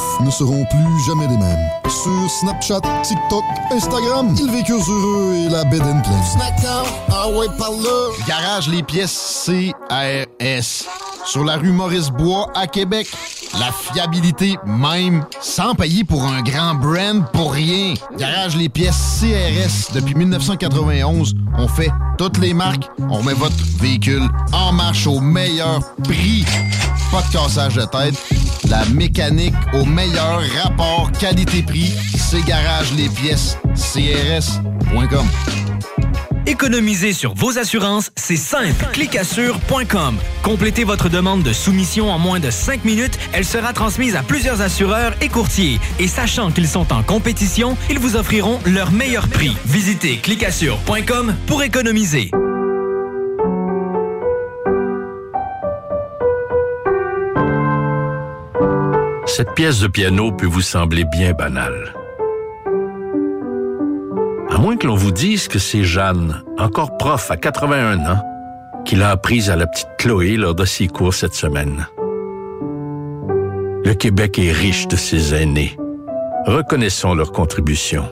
ne seront plus jamais les mêmes. Sur Snapchat, TikTok, Instagram, ils vécurent heureux et la bed and. Snackdown, ah ouais, par là. Garage les pièces CRS. Sur la rue Maurice-Bois à Québec. La fiabilité même, sans payer pour un grand brand pour rien. Garage les pièces CRS. Depuis 1991, on fait toutes les marques. On met votre véhicule en marche au meilleur prix. Pas de cassage de tête. La mécanique au meilleur rapport qualité-prix. C'est Garage les pièces CRS.com. Économiser sur vos assurances, c'est simple. Clicassure.com. Complétez votre demande de soumission en moins de 5 minutes. Elle sera transmise à plusieurs assureurs et courtiers. Et sachant qu'ils sont en compétition, ils vous offriront leur meilleur prix. Visitez clicassure.com pour économiser. Cette pièce de piano peut vous sembler bien banale. À moins que l'on vous dise que c'est Jeanne, encore prof à 81 ans, qui l'a apprise à la petite Chloé lors de ses cours cette semaine. Le Québec est riche de ses aînés. Reconnaissons leur contribution.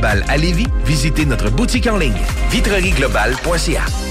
à Lévis, visitez notre boutique en ligne vitrerieglobale.ca.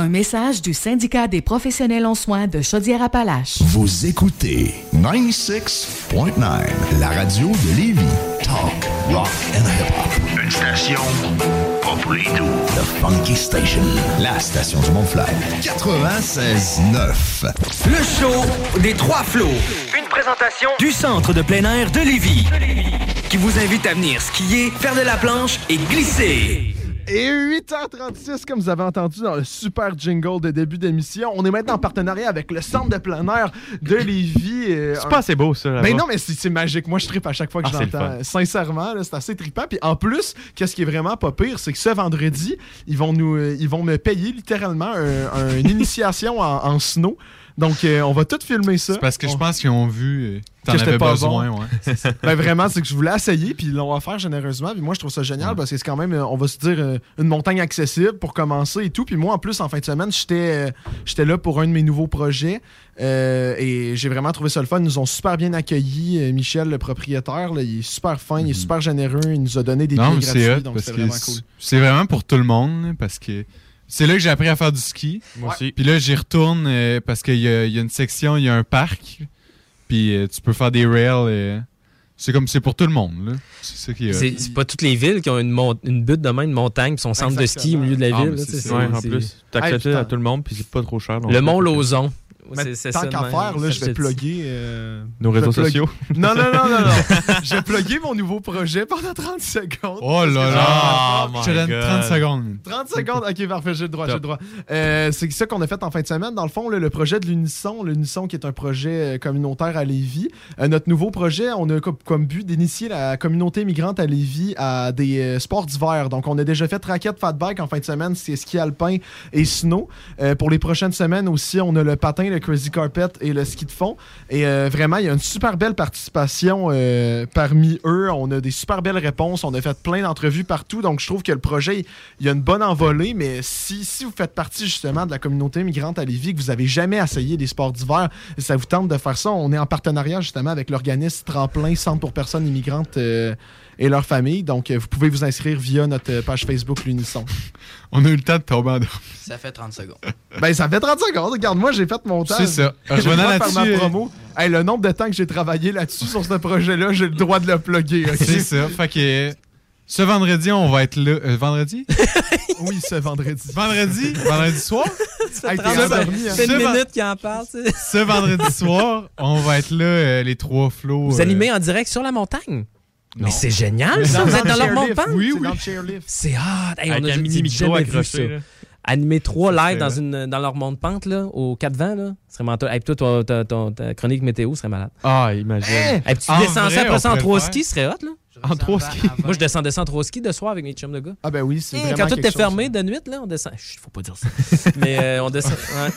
Un message du syndicat des professionnels en soins de Chaudière-Appalaches. Vous écoutez 96.9, la radio de Lévis. Talk, rock and hip-hop. Une station pas pour les doux. The Funky Station, la station du Mont-Fly. 96.9. Le show des trois flots. Une présentation du centre de plein air de Lévis. Qui vous invite à venir skier, faire de la planche et glisser. Et 8h36, comme vous avez entendu dans le super jingle de début d'émission, on est maintenant en partenariat avec le centre de plein air de Lévis. euh, C'est un- pas assez beau, ça. Mais non, mais c'est magique. Moi, je tripe à chaque fois que Ah, je l'entends. Sincèrement, c'est assez trippant. Puis en plus, qu'est-ce qui est vraiment pas pire, c'est que ce vendredi, ils vont nous, euh, ils vont me payer littéralement un- un- une initiation en, en snow. Donc, euh, on va tout filmer ça. C'est parce que je pense qu'ils ont vu euh, t'en avais pas besoin. bon. ouais. Ben vraiment, c'est que je voulais essayer, puis ils l'ont offert généreusement. Puis moi, je trouve ça génial parce que c'est quand même, euh, on va se dire, une montagne accessible pour commencer et tout. Puis moi, en plus, en fin de semaine, j'étais j'étais là pour un de mes nouveaux projets euh, et j'ai vraiment trouvé ça le fun. Ils nous ont super bien accueillis. Michel, le propriétaire, là, il est super fin, il est super généreux. Il nous a donné des Mhm. non, billets gratuits, donc c'est vraiment cool. c'est vraiment pour tout le monde parce que c'est là que j'ai appris à faire du ski. Moi aussi. Puis là, j'y retourne euh, parce qu'il y, a- il y a une section, il y a un parc. Puis euh, tu peux faire des rails. euh, c'est comme c'est pour tout le monde. là. C'est. C'est pas toutes les villes qui ont une, mon- une butte de main, une montagne, puis son centre de ski au milieu de la Ah, ville. c'est. Ouais, en plus, t'acceptes Hey, à tout le monde, puis c'est pas trop cher. donc- Le Mont Lauson, Mais c'est- tant ça, qu'à faire, là, je vais plugger. euh, Nos réseaux sociaux. Non, non, non, non, non. je vais plugger mon nouveau projet pendant 30 secondes. Oh là là! j'ai- Je te donne 30 secondes. 30 secondes, ok, parfait, j'ai le droit, j'ai le droit. Euh, c'est ça qu'on a fait en fin de semaine. Dans le fond, là, le projet de l'Unisson, l'Unisson qui est un projet euh, communautaire à Lévis. Euh, notre nouveau projet, on a comme, comme but d'initier la communauté migrante à Lévis à des euh, sports d'hiver. Donc, on a déjà fait raquette fat bike en fin de semaine, c'est ski alpin et snow. Euh, pour les prochaines semaines aussi, on a le patin, le crazy carpet et le ski de fond. Et euh, vraiment, il y a une super belle participation euh, parmi eux. On a des super belles réponses. On a fait plein d'entrevues partout. Donc, je trouve que le projet, il y a une bonne envolée. Mais si, si vous faites partie justement de la communauté migrante à Lévis, que vous avez jamais essayé les sports d'hiver, ça vous tente de faire ça, on est en partenariat justement avec l'organisme Tremplin Centre pour personnes immigrantes euh, et leurs familles. Donc, euh, vous pouvez vous inscrire via notre euh, page Facebook L'Unisson. On a eu le temps de tomber en. Ça fait 30 secondes. Ben, ça fait 30 secondes. Regarde, moi, j'ai fait mon temps. C'est ça. Faire ma là-dessus, euh, promo. Hey, le nombre de temps que j'ai travaillé là-dessus sur ce projet-là, j'ai le droit de le plugger. ok? C'est ça. Fait que ce vendredi, on va être là. euh, vendredi? oui, ce vendredi. Vendredi? Vendredi soir? Hey, hein? C'est une minute qu'il en parle. Ce vendredi soir, on va être là, euh, les trois flots. Vous euh, animez en direct sur la montagne? Non. Mais c'est génial, ça. Vous êtes dans leur montagne. Oui, C'est oui. dans le chairlift. C'est hot. Hey, Avec on a mini micro accroché. Animer trois lives dans, une, dans leur monte-pente, là, aux quatre vents, là, ce serait mental. Hey, puis toi, toi, ta, ton- ta chronique météo serait malade. Ah, imagine. Hey, puis tu En descends ça après ça en trois skis, ce serait hot, là. En trois skis. Moi, je descendais ça en trois skis de soir avec mes chums de gars. Ah, ben oui, c'est vraiment quand tout est fermé de nuit, là, on descend. Chut, faut pas dire ça. Mais euh, on descend. Ouais.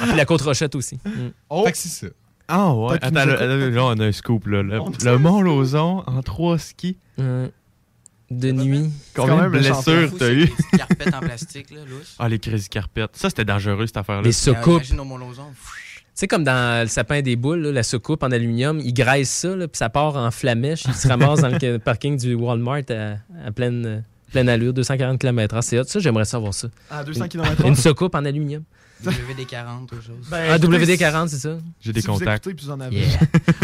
Ah, puis la côte Rochette aussi. Mm. Oh, Fait que c'est ça. Ah ouais. Attends, là, on a un scoop. Là. Le, On- le Mont Lauson en trois skis. Ouais. De nuit. Combien de quand même un blessures t'as eu? carpettes en plastique, là. Ah, les crises carpettes. Ça, c'était dangereux, cette affaire-là. Les soucoupes. Imagine au. Tu sais, comme dans le sapin des boules, là, la soucoupe en aluminium, ils graissent ça, là, puis ça part en flamèche. Ils se ramassent dans le parking du Walmart à, à pleine, pleine allure, 240 km/h. C'est ça, j'aimerais savoir ça. À 200 km Une soucoupe en aluminium. WD-40, autre chose. Ben, Ah, écoutez, WD-40, c'est ça? J'ai des si vous contacts. écoutez, puis vous en avez. Yeah.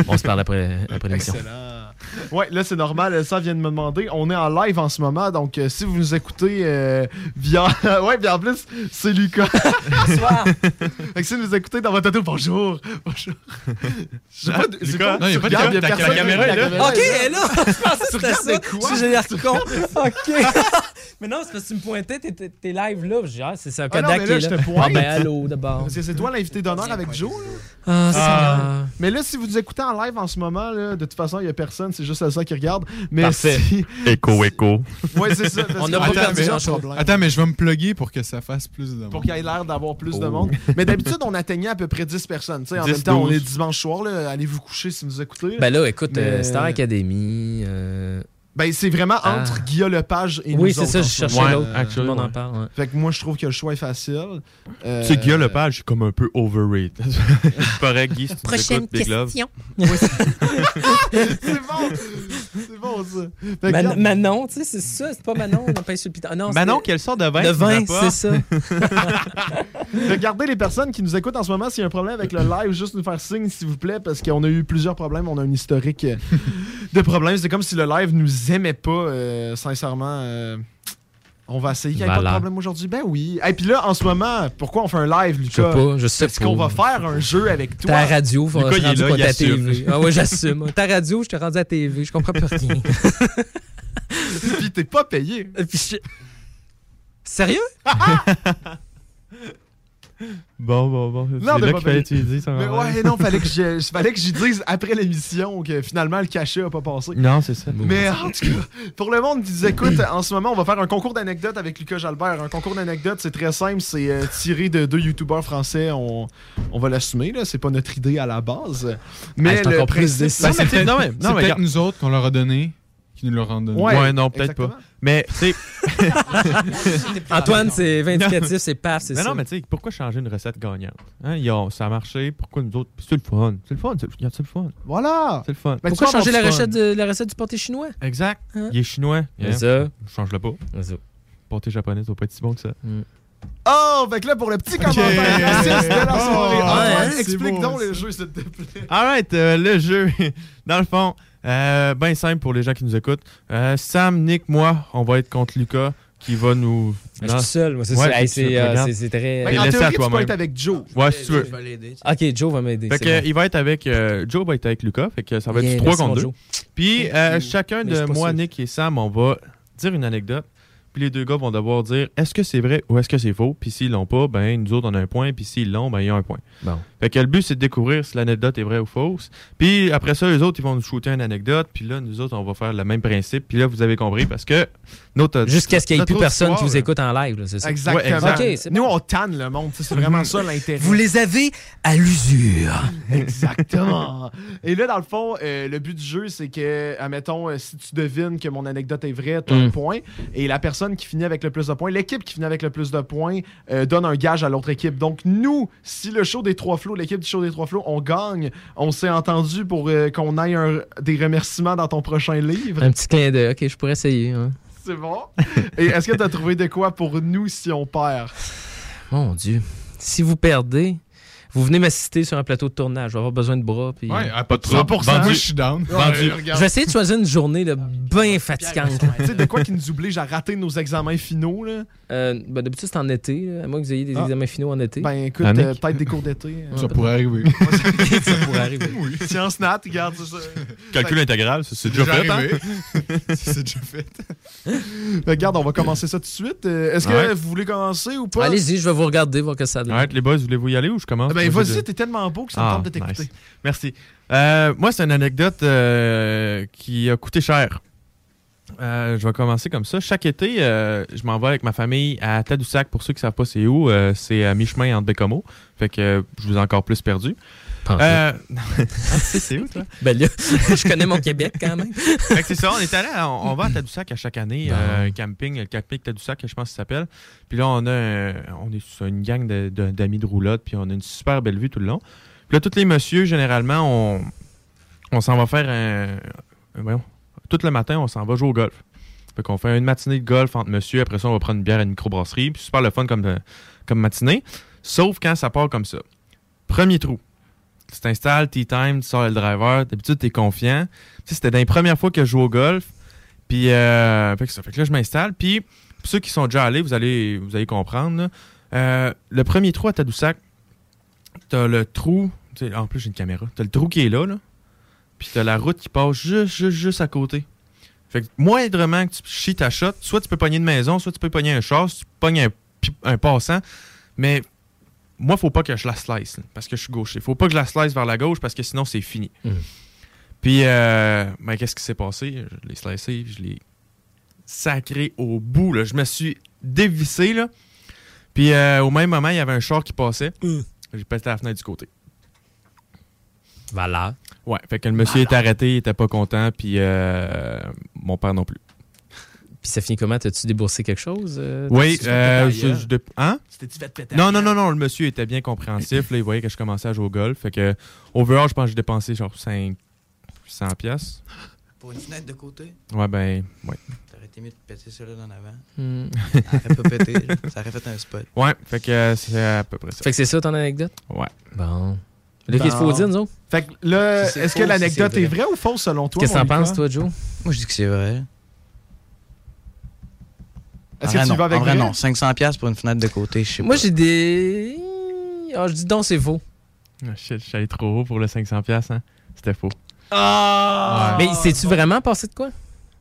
On se parle après, après l'émission. Excellent. Ouais, là, c'est normal. Ça vient de me demander. On est en live en ce moment. Donc, euh, si vous nous écoutez euh, via. ouais, puis en plus, c'est Lucas. Bonsoir. fait que si vous nous écoutez dans votre auto, bonjour. Bonjour. Je sais pas, c'est Lucas? quoi? Non, y a Tu pas de regardes, ca- y a la- personne. caméra est là. Ok, elle est là! Je pensais que c'était ça. regardais quoi? J'ai l'air con. Ok. Mais non, c'est parce que tu me pointais, t'es- t'es t'es live là. J'ai ah, c'est ça, Ah non, Kodak mais qui là, je là. te pointe. Ah, ben, allô, d'abord. Parce que c'est toi l'invité d'honneur avec Joe. là. Ah, c'est Ah. Mais là, si vous nous écoutez en live en ce moment, là, de toute façon, il n'y a personne, c'est juste ça qui regarde. Mais Parfait. si. Écho, écho. Ouais, c'est ça. On n'a pas Attends, perdu mais-. Attends, mais je vais me plugger pour que ça fasse plus de monde. Pour qu'il ait l'air d'avoir plus de Oh. monde. Mais d'habitude, on atteignait à peu près 10 personnes. Tu sais, en 10, même temps, on 12. est dimanche soir. là, Allez vous coucher si vous écoutez. là. Ben là, écoute, euh, Mais- Star Academy. euh, Ben, c'est vraiment Ah. entre Guillaume Lepage et nous Oui, c'est ça, je cherchais moment. l'autre. Euh, Tout le monde en ouais. parle. ouais. Fait que moi, je trouve que le choix est facile. Euh, Tu sais, Guillaume Lepage, c'est comme un peu overrated. c'est correct, Guy, si tu Prochaine question. c'est bon! C'est bon, ça. Man- Manon, tu sais, c'est ça, c'est pas Manon, on pas sur le piton. Non, Manon, quelle sorte de vin? Le vin, c'est ça. Regardez les personnes qui nous écoutent en ce moment. S'il y a un problème avec le live, juste nous faire signe, s'il vous plaît, parce qu'on a eu plusieurs problèmes. On a un historique euh, de problèmes. C'est comme si le live nous aimait pas, euh, sincèrement. euh, on va essayer qu'il n'y ait pas de Voilà. problème aujourd'hui. Ben oui. Et puis là, en ce moment, pourquoi on fait un live, Je sais Lucas? pas, je sais Parce pas. qu'on va faire un jeu avec toi. Ta radio, faut Lucas, se il est rendu là, il ta. TV. Ah ouais, j'assume. Ta radio, je t'ai rendu à TV, je comprends plus rien. Puis t'es pas payé. Et puis je- Sérieux? Bon, bon, bon. Non, C'est mais là qu'il fallait que tu dises ça. Mais ouais, non, fallait que je, fallait que j'y dise après l'émission que finalement le cachet a pas passé. Non, c'est ça. Mais en tout cas, pour le monde qui nous écoute, en ce moment, on va faire un concours d'anecdotes avec Lucas Jalbert. Un concours d'anecdotes, c'est très simple, c'est euh, tiré de deux youtubeurs français. On, on va l'assumer, là. C'est pas notre idée à la base. Mais c'est le principe. Ben, c'est peut-être non, mais- c'est non, mais peut-être nous autres qu'on leur a donné qui nous l'auront donné. Ouais, Ouais, non, peut-être pas. Mais, tu sais. Antoine, c'est vindicatif, c'est paf, c'est Mais ça. non, mais tu sais, pourquoi changer une recette gagnante? Hein, ont- ça a marché, pourquoi nous autres? C'est le fun. C'est le fun, c'est le fun. Voilà. C'est le fun. Ben, Pourquoi changer la recette, de, la recette du pâté chinois? Exact. Hein? Il est chinois. C'est Hein? ça. Change-le pas. C'est ça. Pâté japonais, ça va pas être si bon que ça. Oh, fait que là, pour le petit commentaire raciste de la Bon, soirée, ouais, Antoine, c'est explique beau, donc le jeu, s'il te plaît. Alright, euh, le jeu, dans le fond, euh, ben simple pour les gens qui nous écoutent. Euh, Sam, Nick, moi, on va être contre Lucas qui va nous. Je suis seul, moi, c'est Ouais, c'est, euh, très- Ben, en à théorie, tu peux être avec Joe. Ouais, si tu veux. Je vais l'aider. Ok, Joe va m'aider. Fait que, il va être avec. euh, Joe va être avec Lucas. Fait que ça va être Yeah, 3 merci, contre mon 2. Joe. Puis euh, Thank you. chacun de moi, sûr. Nick et Sam, on va dire une anecdote. Puis les deux gars vont devoir dire est-ce que c'est vrai ou est-ce que c'est faux? Puis s'ils l'ont pas, ben nous autres on a un point. Puis s'ils l'ont, ben ils ont un point. Bon. Fait que le but c'est de découvrir si l'anecdote est vraie ou fausse. Puis après ça, les autres ils vont nous shooter une anecdote. Puis là, nous autres on va faire le même principe. Puis là, vous avez compris parce que notre Jusqu'à ce qu'il n'y ait plus personne histoire, qui vous écoute en live, c'est ça? Exactement. Ouais, Nous, on tanne le monde. C'est vraiment ça l'intérêt. Vous les avez à l'usure. Exactement. Et là, dans le fond, euh, le but du jeu, c'est que, admettons, euh, si tu devines que mon anecdote est vraie, tu as un Mm. point. Et la personne qui finit avec le plus de points, l'équipe qui finit avec le plus de points, euh, donne un gage à l'autre équipe. Donc, nous, si le show des trois flots, l'équipe du show des trois flots, on gagne, on s'est entendu pour euh, qu'on aille un- des remerciements dans ton prochain livre. Un petit clin d'œil. Ok, je pourrais essayer. hein. C'est bon? Et est-ce que tu as trouvé de quoi pour nous si on perd? Mon Dieu. Si vous perdez, vous venez m'assister sur un plateau de tournage. Je vais avoir besoin de bras. Puis... Ouais, ah, pas de trouble. 100%. Moi, je suis down. Vendu. Je vais essayer de choisir une journée là, bien fatigante. tu sais, de quoi qui nous oblige à rater nos examens finaux, là? Euh, ben, D'habitude, c'est en été. là, à moins que vous ayez des Ah. examens finaux en été. Ben, écoute, euh, peut-être des cours d'été. Ça pourrait arriver. ça pourrait arriver. Oui. Sciences nat, regarde ça. Calcul intégral, ça, c'est déjà, fait. Hein? c'est déjà fait. Ben, Regarde, on va commencer ça tout de suite. Euh, Est-ce que Ouais. vous voulez commencer ou pas? Allez-y, je vais vous regarder, voir que ça donne. Les boys, voulez-vous y aller ou je commence? Ben, vas-y, de- t'es tellement beau que ça me Ah, tente de t'écouter. nice. Merci. Euh, moi, c'est une anecdote euh, qui a coûté cher. Euh, je vais commencer comme ça. Chaque été, euh, je m'en vais avec ma famille à Tadoussac. Pour ceux qui ne savent pas c'est où, euh, c'est à mi-chemin entre Bécomo. Fait que je vous ai encore plus perdu. Ah, c'est où, toi? Ben là, je connais mon Québec quand même. Fait que c'est ça, on est allé, à- on, on va à Tadoussac à chaque année, un camping, le camping Tadoussac, je pense que ça s'appelle. Puis là, on a un- on est sur une gang de- de- d'amis de, roulotte, puis on a une super belle vue tout le long. Puis là, tous les messieurs, généralement, on, on s'en va faire un, un- voyons, tout le matin, on s'en va jouer au golf. Fait qu'on fait une matinée de golf entre monsieur, après ça, on va prendre une bière à une microbrasserie, puis super le fun comme, de- comme matinée. Sauf quand ça part comme ça. Premier trou. Tu t'installes, tea time, tu sors le driver, d'habitude, t'es confiant. C'était dans les premières fois que je joue au golf. Puis, euh, fait que ça fait que là, je m'installe. Puis, pour ceux qui sont déjà allés, vous allez, comprendre. Euh, le premier trou à Tadoussac, t'as le trou. En plus, j'ai une caméra. T'as le trou qui est là, là. Puis, t'as la route qui passe juste, juste, juste à côté. Fait que, moindrement que tu chies ta shot, soit tu peux pogner une maison, soit tu peux pogner un char, soit tu pognes un, passant. Mais moi, faut pas que je la slice, là, parce que je suis gaucher. Faut pas que je la slice vers la gauche, parce que sinon, c'est fini. Puis, euh, ben, qu'est-ce qui s'est passé? Je l'ai slicé, je l'ai sacré au bout. Là. Je me suis dévissé. Là. Puis, euh, au même moment, il y avait un char qui passait. J'ai pété la fenêtre du côté. Voilà. Ouais, fait que le monsieur était arrêté, il était pas content, puis euh, mon père non plus. Puis ça finit comment? T'as-tu déboursé quelque chose? euh, Oui, euh, je, je- de- hein? C'était-tu fait péter Non, non, non, non, le monsieur était bien compréhensif. Là, il voyait que je commençais à jouer au golf. Fait que, overall, je pense que j'ai dépensé genre 500 pièces. Pour une fenêtre de côté? Ouais, ben, ouais. T'aurais été mieux de péter celle-là en avant. Hmm. Ça aurait pas pété. Ça aurait fait un spot. Ouais, fait que euh, c'est à peu près ça. Fait que c'est ça ton anecdote? Ouais. Bon. Là, qu'est-ce qu'il faut dire, nous autres? Fait que là, Si est-ce que l'anecdote est vrai. vraie ou fausse selon toi? Qu'est-ce que t'en penses, toi, Joe? Moi, je dis que c'est vrai. Est-ce En que vrai, tu non. vas avec En vrai, non. 500$ piastres pour une fenêtre de côté, je sais Moi, pas. j'ai des. Ah, je dis donc, c'est faux. Ah, shit, je suis allé trop haut pour le 500$, pièces hein? C'était faux. Ah! Mais c'est-tu vraiment passé de quoi?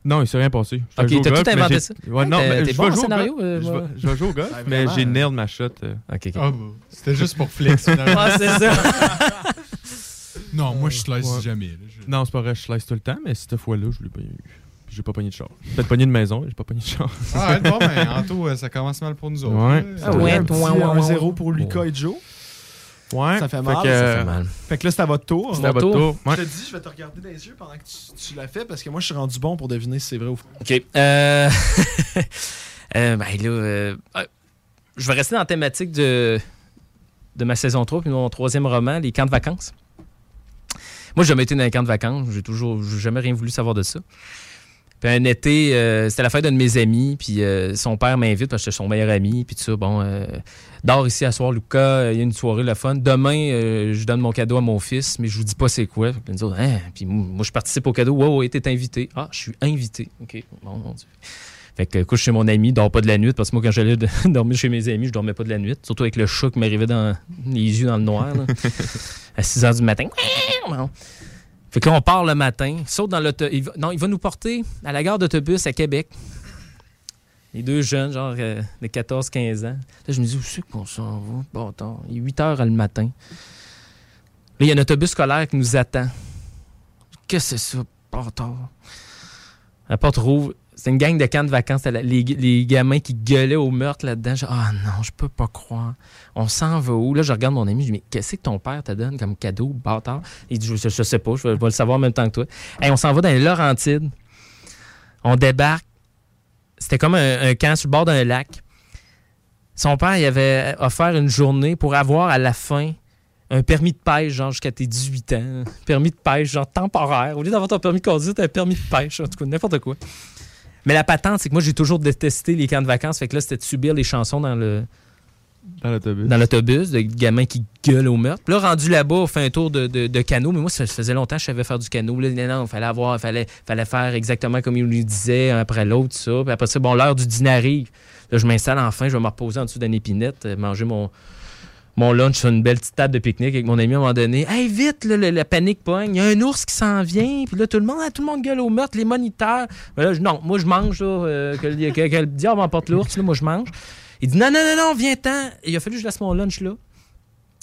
Non, il s'est rien passé. J'étais Ok, t'as tout mais inventé ça? Ouais, Ouais, non, mais t'es je bon vais en jouer au scénario, euh, Je ouais. vais- je vais jouer au golf, Ouais, mais j'ai nailed ma shot. euh. Ok, ok. Ah. C'était juste pour flex, finalement. Ah, c'est ça. non, moi, je slice Ouais. jamais. là. Je- Non, c'est pas vrai, je slice tout le temps, mais cette fois-là, je l'ai pas eu. J'ai pas pogné de char. Peut-être pogné de maison, mais j'ai pas pogné de char. Ah, ouais, bon, ben, Anto, euh, ça commence mal pour nous autres. Ouais. Ah ouais, un petit Ouais, ouais, ouais, 1-0 ouais. pour Lucas et Joe. Ouais. Ça fait mal, que, ça Ça fait mal. Fait que là, c'est à votre tour. C'est à votre tour. Ouais. Je te dis, je vais te regarder dans les yeux pendant que tu, tu l'as fait parce que moi, je suis rendu bon pour deviner si c'est vrai ou faux. OK. Euh... euh, ben là, euh, euh, je vais rester dans la thématique de, de ma saison 3 puis mon troisième roman, Les camps de vacances. Moi, j'ai jamais été dans les camps de vacances. J'ai toujours j'ai jamais rien voulu savoir de ça. Puis un été, euh, c'était la fête d'un de mes amis, puis euh, son père m'invite parce que j'étais son meilleur ami, puis tout ça. Bon, euh, dors ici à soir, Lucas, il y a une soirée, le fun. Demain, je donne mon cadeau à mon fils, mais je vous dis pas c'est quoi. Puis autres, Hein? Puis moi, je participe au cadeau. Ouais, ouais, t'es invité. Ah, je suis invité. OK, bon, mon Dieu. Fait que couche chez mon ami, dors pas de la nuit, parce que moi, quand j'allais dormir chez mes amis, je dormais pas de la nuit. Surtout avec le chat qui m'arrivait dans les yeux dans le noir, là. à 6 h du matin. Fait que là, on part le matin, saute dans Non, il va nous porter à la gare d'autobus à Québec. Les deux jeunes, genre euh, de 14-15 ans. Là, je me dis, où c'est qu'on s'en va? Bon, attends, il est 8 heures le matin. Là, il y a un autobus scolaire qui nous attend. Qu'est-ce que c'est ça, bâtard? La porte rouvre. C'est une gang de camps de vacances. Les, les gamins qui gueulaient au meurtre là-dedans. Ah non, je peux pas croire. On s'en va où? Là, je regarde mon ami. Je dis, mais qu'est-ce que ton père te donne comme cadeau, bâtard? Il dit, je, je sais pas, je vais, le savoir en même temps que toi. Hey, on s'en va dans les Laurentides. On débarque. C'était comme un, un camp sur le bord d'un lac. Son père, il avait offert une journée pour avoir à la fin un permis de pêche, genre jusqu'à tes 18 ans. Permis de pêche, genre temporaire. Au lieu d'avoir ton permis de conduire, t'as un permis de pêche. En tout cas, n'importe quoi. Mais la patente, c'est que moi, j'ai toujours détesté les camps de vacances. Fait que là, c'était de subir les chansons dans le. Dans l'autobus. Dans l'autobus, de gamins qui gueulent au meurtre. Puis là, rendu là-bas, on fait un tour de, de- de canot. Mais moi, ça faisait longtemps que je savais faire du canot. Là, non, non, fallait avoir, fallait, fallait faire exactement comme il nous disait, un après l'autre, ça. Puis après ça, bon, l'heure du dîner arrive. Là, je m'installe enfin, je vais me reposer en dessous d'une épinette, euh, manger mon, mon lunch sur une belle petite table de pique-nique avec mon ami à un moment donné. Hey, vite, là, le- la panique pogne. Il y a un ours qui s'en vient. Puis là, tout le monde, ah, tout le monde gueule au meurtre, les moniteurs. Mais là, je- non, moi, je mange, là, euh, que, que- que le diable l'ours. là, Moi, je mange. Il dit, non, non, non, non, viens-t'en. Il a fallu que je laisse mon lunch là.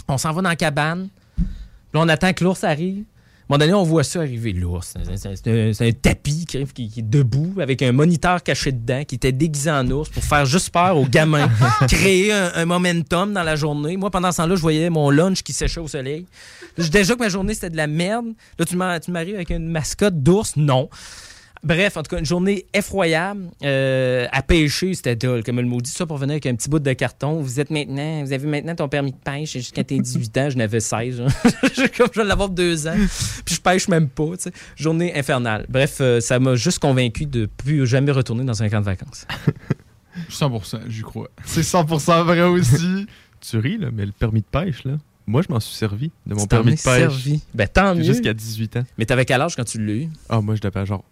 On s'en va dans la cabane. Là, on attend que l'ours arrive. Moment donné, on voit ça arriver, l'ours. C'est- un, tapis qui, qui- qui est debout avec un moniteur caché dedans qui était déguisé en ours pour faire juste peur aux gamins, créer un, un momentum dans la journée. Moi, pendant ce temps-là, je voyais mon lunch qui séchait au soleil. Déjà que ma journée, c'était de la merde. Là, tu m'as- tu m'arrives avec une mascotte d'ours? Non. Bref, en tout cas, une journée effroyable. Euh, à pêcher, c'était dull, comme le maudit. Ça pour venir avec un petit bout de carton. Vous êtes maintenant, vous avez maintenant ton permis de pêche jusqu'à tes 18 ans. Je n'avais 16. hein. Je- comme je vais l'avoir deux ans. Puis je pêche même pas. tu sais. Journée infernale. Bref, euh, ça m'a juste convaincu de plus jamais retourner dans un camp de vacances. 100%, j'y crois. C'est 100% vrai aussi. Tu ris, là, mais le permis de pêche, là, moi, je m'en suis servi de mon permis de pêche. servi? Ben, tant mieux. Jusqu'à 18 ans. Mais t'avais quel âge quand tu l'as eu? Ah, moi, je devais genre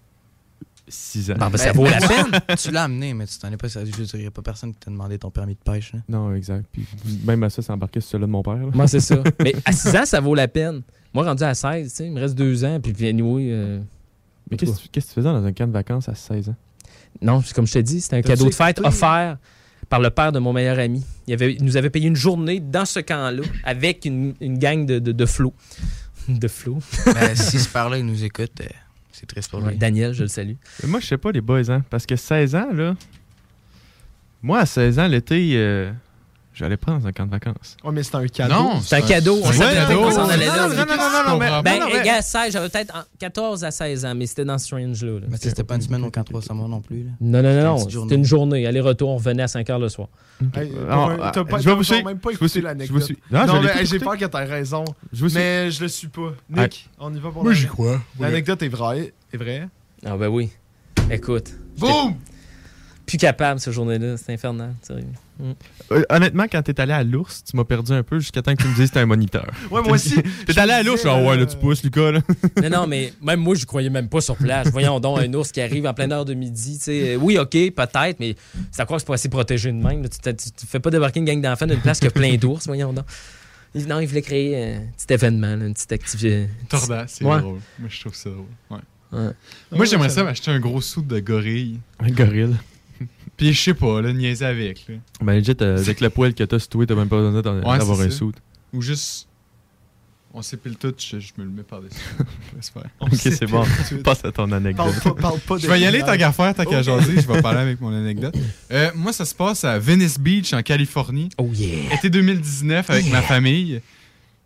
6 ans. Ben, ça vaut la peine. tu l'as amené, mais tu t'en es pas servi. Je veux dire, il n'y a pas personne qui t'a demandé ton permis de pêche. là. Non, exact. Puis même à ça, ça embarquait sur celui de mon père. là. Moi, c'est ça. Mais à 6 ans, ça vaut la peine. Moi, rendu à 16, tu sais, il me reste deux ans. Puis, puis anyway, euh, Mais qu'est-ce que tu- faisais dans un camp de vacances à 16 ans? Non, c'est comme je t'ai dit, c'était un cadeau de fête offert par le père de mon meilleur ami. Il, avait, il nous avait payé une journée dans ce camp-là avec une, une gang de, de, de flots. De flots. Ben, si ce père-là, il nous écoute, euh, c'est triste pour lui. Ouais, Daniel, je le salue. Mais moi, je sais pas, les boys, hein. Parce que 16 ans, là. Moi, à 16 ans, l'été, euh, j'allais pas dans un camp de vacances. Oh, mais c'est un cadeau. Non, C'est un cadeau. On s'en allait Non, là. non, non, non, non, Ben, gars, 16, j'avais peut-être en- 14 à 16 ans, mais c'était dans Strange là. là. Mais c'était pas une semaine au camp 3 Samoa non plus. Là. Non, non, non, C'était une journée. Aller-retour, on revenait à 5 heures le soir. Je vous suivre. même pas écouté suis- je l'anecdote. vous suis. Non, mais j'ai peur que t'aies raison. Je vous suis. Mais je le suis pas. Nick, on y va pour Moi, j'y crois. L'anecdote est vraie. Est vraie. Ah, ben oui. Écoute. Boum! Plus capable, cette journée-là. C'était infernal, sérieux. Euh, honnêtement, quand t'es allé à l'ours, tu m'as perdu un peu jusqu'à temps que tu me dises que t'es un moniteur. Ouais, moi aussi. T'es allé à l'ours, ah ouais, là, tu pousses, Lucas, là. Non, non, mais même moi, je croyais même pas sur place. Voyons donc un ours qui arrive en pleine heure de midi. tu sais. Oui, OK, peut-être, mais à quoi que c'est pas assez protégé de même. là. Tu, tu- tu fais pas débarquer une gang d'enfants d'une place qui a plein d'ours, voyons donc. Non, il voulait créer un petit événement, là, une petite activité. Torda, c'est Ouais. drôle. Moi, je trouve ça drôle. Ouais. Ouais. Moi, j'aimerais ça m'acheter un gros sou de gorille. Un gorille. Puis je sais pas, là, niaiser avec. Là. Ben, legit, euh, avec le poil que t'as toi, t'as même pas besoin d'en- Ouais, d'avoir c'est un suit. Ou juste. On s'épile tout, je, je me le mets par-dessus. Ok, c'est bon. Passe à ton anecdote. Parle pas, parle pas de Je vais y aller tant qu'à faire, tant qu'à jaser, je vais parler avec mon anecdote. Euh, moi, ça se passe à Venice Beach, en Californie. Oh yeah! Été 2019 avec ma famille.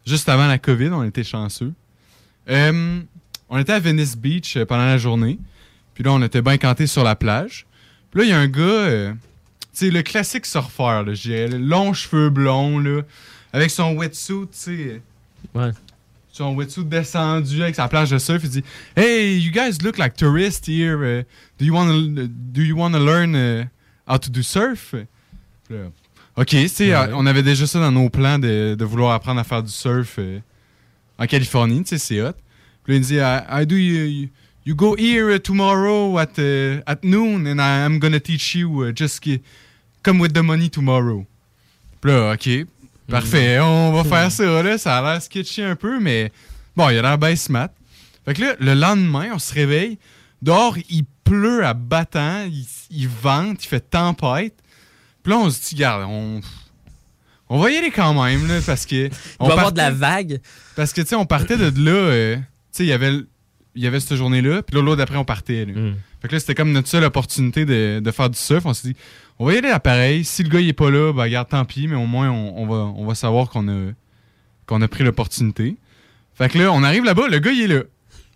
Juste avant la COVID, on était chanceux. Euh, on était à Venice Beach euh, pendant la journée. Puis là, on était bien cantés sur la plage. Puis là, il y a un gars, euh, tu sais, le classique surfeur, là, le long cheveux blonds, là, avec son wetsuit, tu sais. Ouais. Son wetsuit descendu avec sa plage de surf. Il dit Hey, you guys look like tourists here. uh, do you want to do you want to learn uh, how to do surf? Puis là, Ok, tu sais, Ouais. on avait déjà ça dans nos plans de, de vouloir apprendre à faire du surf euh, en Californie, tu sais, c'est hot. Puis là, il me dit I, I do you, you go here uh, tomorrow at, uh, at noon and I, I'm gonna teach you uh, just ki- come with the money tomorrow. Puis là, OK, parfait, on va faire ça, là. Ça a l'air sketchy un peu, mais bon, il a l'air bien smart. Fait que là, le lendemain, on se réveille. Dehors, il pleut à battant, il, il vente, il fait tempête. Puis là, on se dit, regarde, on, on va y aller quand même, là, parce que. Il va y avoir de la partait- vague. Parce que, tu sais, on partait de là, euh, tu sais, il y avait, il y avait cette journée-là, puis l'autre d'après, on partait, là. Fait que là, c'était comme notre seule opportunité de, de faire du surf. On s'est dit, on va y aller à pareil. Si le gars, il est pas là, ben, regarde, tant pis, mais au moins, on, on va, on va savoir qu'on a, qu'on a pris l'opportunité. Fait que là, on arrive là-bas, le gars, il est là.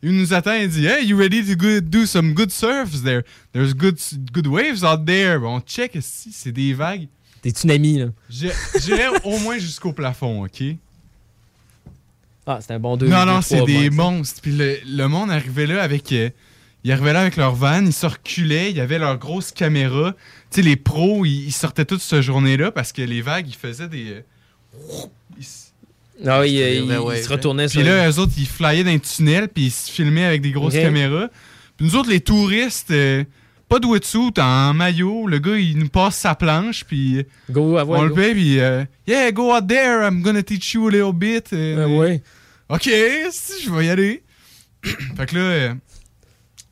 Il nous attend, il dit Hey, you ready to go do some good surfs there? There's good, good waves out there. On check si c'est des vagues. Des tsunamis, là? J'ai- J'irais au moins jusqu'au plafond, OK? Ah, c'est un bon deux. non, non, c'est des monstres. Puis le, le monde arrivait là avec. euh, ils arrivaient là avec leur van, ils se reculaient, ils avaient leur grosse caméra. Tu sais, les pros, ils, ils sortaient toute cette journée-là parce que les vagues, ils faisaient des. euh, ils se- Ah oui, C'était il, il ouais, se vrai. retournait Puis là, eux autres, ils flyaient dans les tunnels, puis ils se filmaient avec des grosses caméras. Puis nous autres, les touristes, euh, pas de wetsuit, en maillot, le gars, il nous passe sa planche, puis Go, on le paye, puis euh, Yeah, go out there, I'm gonna teach you a little bit. Euh, Ah ouais. Ok, si, je vais y aller. fait que là, euh,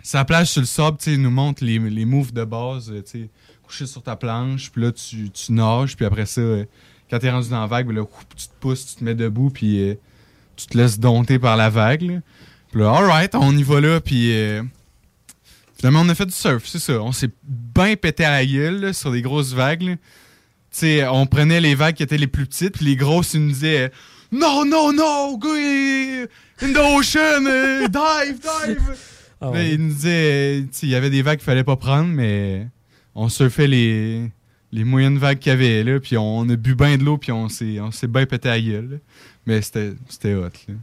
sa plage sur le sable, tu sais, nous montre les, les moves de base, euh, tu sais, coucher sur ta planche, puis là, tu, tu nages, puis après ça, euh, quand t'es rendu dans la vague, ben tu te pousses, tu te mets debout, puis tu te laisses dompter par la vague. Puis là, alright, on y va là, puis finalement, on a fait du surf, c'est ça. On s'est bien pété à la gueule, là, sur des grosses vagues. Tu sais, on prenait les vagues qui étaient les plus petites, puis les grosses, ils nous disaient Non, non, non, go in the ocean, euh, dive, dive. Ah ouais. ils nous tu sais, il y avait des vagues qu'il fallait pas prendre, mais on surfait les, les moyennes vagues qu'il y avait, là, puis on a bu bien de l'eau, puis on s'est on s'est bien pété à la gueule. là. Mais c'était c'était hot, là.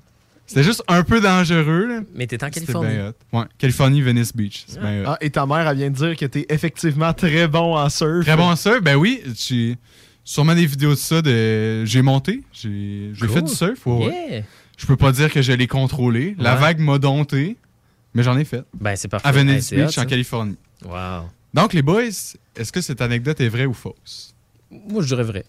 C'était juste un peu dangereux, là. Mais t'es en C'était Californie. bien hot. Ouais, Californie, Venice Beach. C'est bien hot. Ah, et ta mère, elle vient de dire que t'es effectivement très bon en surf. Très bon en surf, ben oui. J'ai sûrement des vidéos de ça. De... J'ai monté, j'ai Cool. fait du surf. ouais, ouais. Yeah. Je peux pas dire que je l'ai contrôlé. La Ouais. vague m'a dompté, mais j'en ai fait. Ben, c'est parfait. À Venice Hey, Beach, hot, en Californie. Wow. Donc, les boys, est-ce que cette anecdote est vraie ou fausse? Moi, je dirais vrai.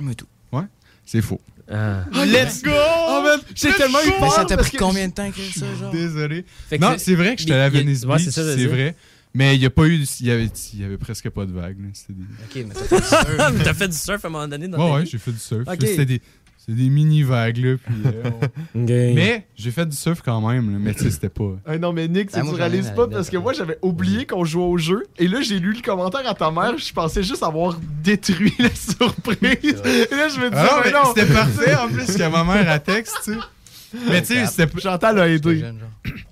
Mais tout. Ouais, c'est faux. Ah. Let's go! Oh, man, j'ai tellement eu peur. Mais ça t'a pris que- combien de temps écrire ça, genre? Désolé. Fait que non, c'est- vrai que j'étais à Venice ouais, Beach, c'est vrai. Mais il y a pas eu, il y avait, il y avait presque pas de vagues. des... Ok, mais t'as fait du surf. T'as fait du surf à un moment donné dans Ouais, ouais, j'ai fait du surf. C'était des, c'était des mini vagues, là. Puis, euh, on-. Mais j'ai fait du surf quand même, là, mais tu sais, c'était pas. Hey, non, mais Nick, tu réalises pas parce que moi, j'avais oublié qu'on jouait au jeu. Et là, j'ai lu le commentaire à ta mère. Je pensais juste avoir détruit la surprise. Et là, je me disais, Ah non, mais mais non. c'était parfait en plus que ma mère a texte, tu sais. Mais tu sais, c'était Chantal a aidé. jeune, genre.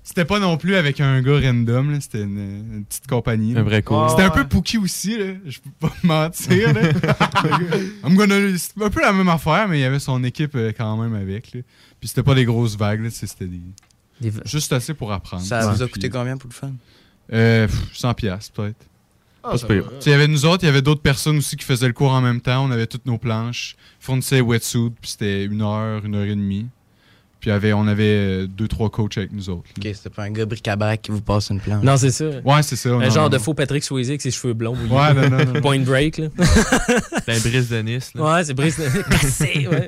C'était pas non plus avec un gars random, là, c'était une, une petite compagnie. là. Un vrai coup. C'était un peu Pookie aussi, là. Je peux pas mentir, là. I'm gonna- C'était un peu la même affaire, mais il y avait son équipe euh, quand même avec, là. Puis c'était pas des grosses vagues, C'était des... Des juste assez pour apprendre. Ça vous a Puis, coûté combien pour le fun? euh, pff, 100 piastres, peut-être. Ah, Il y avait nous autres, il y avait d'autres personnes aussi qui faisaient le cours en même temps. On avait toutes nos planches, fournissaient wetsuit, puis c'était une heure, une heure et demie. Puis il avait, on avait euh, deux, trois coachs avec nous autres. là. Ok, c'était pas un gars bric-à-brac qui vous passe une planche. Non, c'est ça. Ouais, c'est ça. Un non, genre non, de faux Patrick Swayze avec ses cheveux blonds. Ouais, non, non, non. Point break, là. C'est un brise de Nice. Là. Ouais, c'est brise cassé, ouais.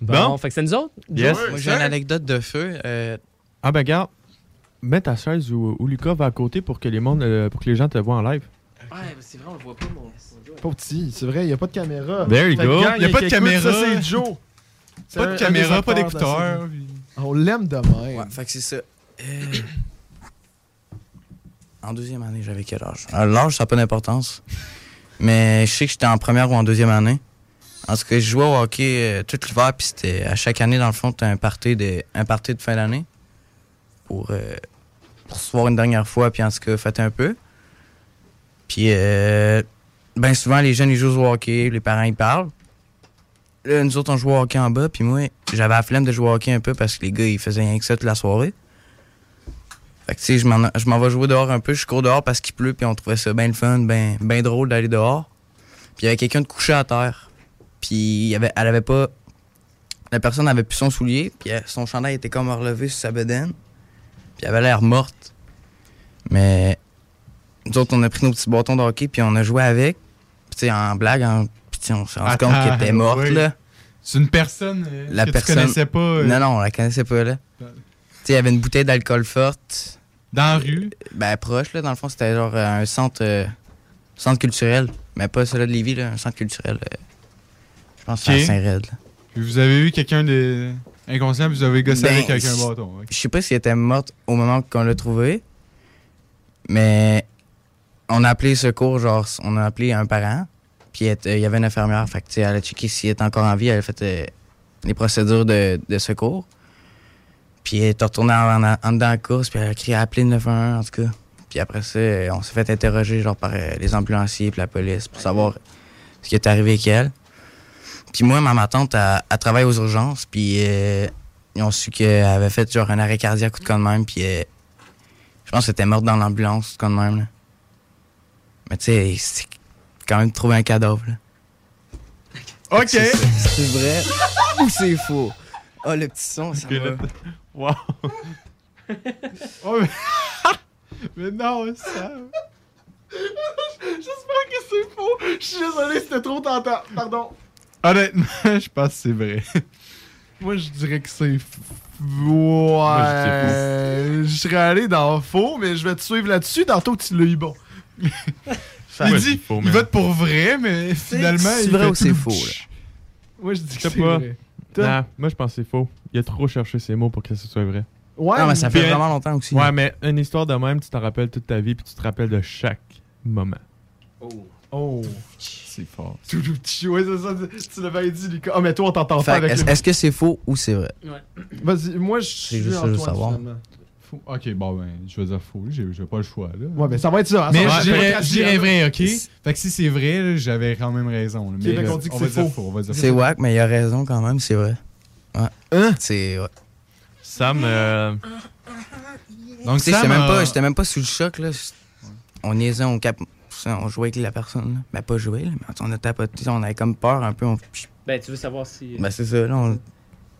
Bon, Bon. fait que c'est nous autres. Yes. Moi, j'ai une anecdote de feu. euh, Ah ben garde, mets ta chaise où, où Lucas va à côté pour que les mondes, euh, pour que les gens te voient en live. Ouais, c'est vrai, on le voit pas, mon. Pas petit, c'est vrai, il n'y a pas de caméra. There you go. gang, Y a pas de caméra. Ça, c'est Joe. Pas un- de caméra, pas puis- On l'aime de même. Ouais, fait que c'est ça. Euh, En deuxième année, j'avais quel âge? Euh, L'âge, ça n'a pas d'importance. Mais je sais que j'étais en première ou en deuxième année. En tout cas, je jouais au hockey euh, tout l'hiver, puis c'était à chaque année, dans le fond, t'as un party de, un party de fin d'année pour, euh, pour se voir une dernière fois, puis en tout cas, fêter un peu. Puis, euh, ben souvent, les jeunes, ils jouent au hockey, les parents, ils parlent. Là, nous autres, on jouait au hockey en bas, puis moi, j'avais la flemme de jouer au hockey un peu parce que les gars, ils faisaient rien que ça toute la soirée. Fait que, tu sais, je m'en vais jouer dehors un peu. Je cours dehors parce qu'il pleut, puis on trouvait ça bien le fun, bien ben drôle d'aller dehors. Puis il y avait quelqu'un de couché à terre. Puis elle avait pas. La personne avait plus son soulier, puis elle- son chandail était comme relevé sur sa bedaine. Puis elle avait l'air morte. Mais nous autres, on a pris nos petits bâtons de hockey, puis on a joué avec. Tu sais, en blague, en... tu on s'est rendu compte qu'elle était morte, oui. là. C'est une personne euh, La que personne... tu connaissais pas. euh, Non, non, on la connaissait pas, là. Tu sais, il y avait une bouteille d'alcool forte. Dans la rue? Ben, proche, là. Dans le fond, c'était genre euh, un centre, euh, centre culturel. Mais pas celui de Lévis, là. Un centre culturel. euh, je pense que c'est à Saint-Red, là. Vous avez eu quelqu'un de inconscient, puis vous avez gossé Ben, avec avec un je- bâton. ok. Je sais pas si elle était morte au moment qu'on l'a trouvée, mais on a appelé secours, genre, on a appelé un parent, puis était- il y avait une infirmière, fait que, elle a checké s'il était encore en vie, elle a fait euh, les procédures de, de secours. Puis elle est retournée en, en, en dedans de la course, puis elle a crié à appeler le 911, en tout cas. Puis après ça, euh, on s'est fait interroger, genre, par euh, les ambulanciers puis la police pour savoir ce qui est arrivé avec elle. Puis moi, ma, tante, elle, elle travaille aux urgences, puis euh, ils ont su qu'elle avait fait genre un arrêt cardiaque ou de quoi de même, puis euh, je pense qu'elle était morte dans l'ambulance ou de de même. Là. Mais tu sais, c'est quand même trouvé un cadavre. Là. OK. C'est c'est vrai ou c'est faux? Oh, le petit son, ça Ok, va. Wow. oh, mais... mais non, ça. J'espère que c'est faux. Je suis désolé, c'était trop tentant. Pardon. Honnêtement, je pense que c'est vrai. Moi, je dirais que c'est f- Moi, je Ouais. Je serais allé dans faux, mais je vais te suivre là-dessus. Tantôt, tu l'as eu bon. il Ouais, dit, c'est faux, il vote pour vrai, mais finalement, c'est il vrai ou c'est faux, là? Moi, je dis que c'est pas. vrai. Non, moi, je pense que c'est faux. Il a trop cherché ses mots pour que ce soit vrai. Ouais, Ah, mais ça fait vraiment longtemps aussi. Ouais, mais une histoire de même, tu t'en rappelles toute ta vie, puis tu te rappelles de chaque moment. Oh. C'est fort. Tout le petit. Ouais, c'est ça. tu- l'avais dit, Lucas. Ah, mais toi, on t'entend pas avec est-ce le... est-ce que c'est faux ou c'est vrai? Vas-y, moi, je suis juste ça, je veux Antoine, savoir. Ok, bon, ben, je vais dire faux. J'ai j'ai pas le choix, là. Ouais, mais ça va être ça. hein, Mais dirais vrai, ok? Fait que si c'est vrai, là, j'avais quand même raison. là. Mais euh, dit que on va c'est dire faux. faux. On va dire C'est faux. wack, mais il a raison quand même, c'est vrai. Ouais. Hein? C'est. Ouais. Sam, euh, Donc, Tu sais, Sam j'étais même, pas- j'étais même pas sous le choc, là. On niaisait, on, cap... on jouait avec la personne, là. Ben, pas joué, là, mais on a tapoté, on avait comme peur un peu. On... Ben, tu veux savoir si. Ben, c'est ça, là. On...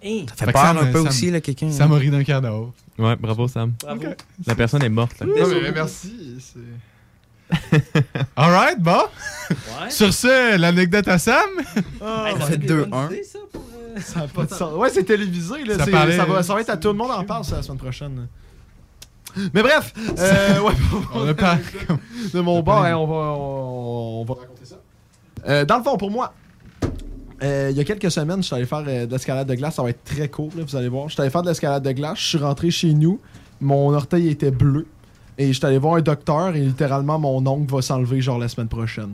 Hein? Ça fait, Fait peur Sam, un peu Sam- aussi, là, quelqu'un. Ça m'a ri d'un cadavre. ouais, bravo, Sam. Bravo. La personne est morte. là. Non, mais merci. c'est- Alright, bon. Ouais. Sur ce, l'anecdote à Sam. Ah, Elle ouais. fait 2-1. Ça a pas de sens. Ouais, c'est télévisé. Là. Ça parlait- ça, va, ça va être à tout le monde en parle ça, la semaine prochaine. Mais bref, euh, ouais, On a pas. de mon bord, hein, on, va, on, on va raconter ça. Euh, dans le fond, pour moi, euh, il y a quelques semaines, je suis allé faire euh, de l'escalade de glace. Ça va être très court, là, vous allez voir. Je suis allé faire de l'escalade de glace. Je suis rentré chez nous. Mon orteil était bleu. Et je suis allé voir un docteur. Et littéralement, mon ongle va s'enlever genre la semaine prochaine.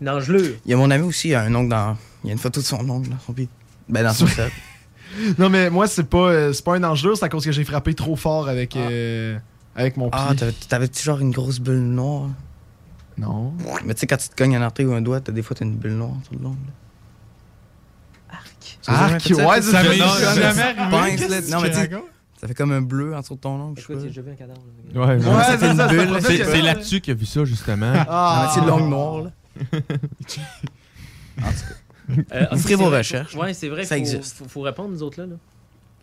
Dangereux. Il y a mon ami aussi, il y a un ongle dans. Il y a une photo de son ongle dans son pied. Ben, dans son set. Non, mais moi, c'est pas, euh, c'est pas un enjeu. C'est à cause que j'ai frappé trop fort avec, euh, avec mon pied. Ah, t'avais- t'avais-tu genre une grosse bulle noire? Non. Mais tu sais, quand tu te cognes un orteil ou un doigt, t'as des fois, t'as une bulle noire sur le long. là. Ah, as jamais ouais, Ça m'est jamais ça- arrivé. Non, mais tu ça fait comme un bleu en dessous de ton ongle. Écoute, j'ai vu un cadavre. Ouais, Ouais, ouais. ça fait c'est une ça, bulle, c'est là-dessus qu'il a vu ça, justement. Ah, Ah, c'est l'ongle noir, là. Euh, Vous ok, ferez vos c'est vrai, recherches. Ouais, c'est vrai. Ça faut- existe. Faut, faut répondre, nous autres, là. là.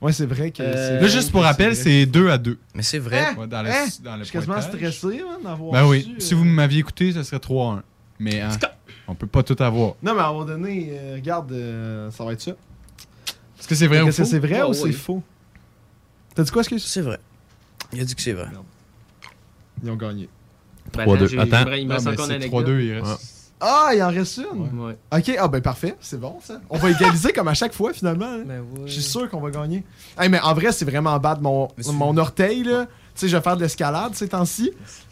Ouais, c'est vrai que. Euh, c'est- Là, juste pour rappel, c'est 2 à 2. Mais c'est vrai. Hein? Ouais, dans le, Hein? dans le Je suis quasiment stressé man, d'avoir. Ben oui. su, Si euh, vous m'aviez écouté, ça serait 3 à 1. Mais hein, on peut pas tout avoir. Non, mais à un moment donné, euh, regarde, euh, ça va être ça. Est-ce que c'est vrai ou Est-ce faux? que c'est vrai Ah, ou oui. c'est faux? T'as dit quoi, excuse? C'est vrai. Il a dit que c'est vrai. Ils ont gagné. Ben, 3-2. j'ai- Attends. Il me reste encore une anecdote. 3-2, il reste. Ah, il en reste une? Ouais. Ok, ah ben parfait, c'est bon ça. On va égaliser comme à chaque fois finalement. hein. Ben ouais. Je suis sûr qu'on va gagner. Hey, mais en vrai, c'est vraiment bad. Mon, mon orteil, là, tu sais, je vais faire de l'escalade ces temps-ci.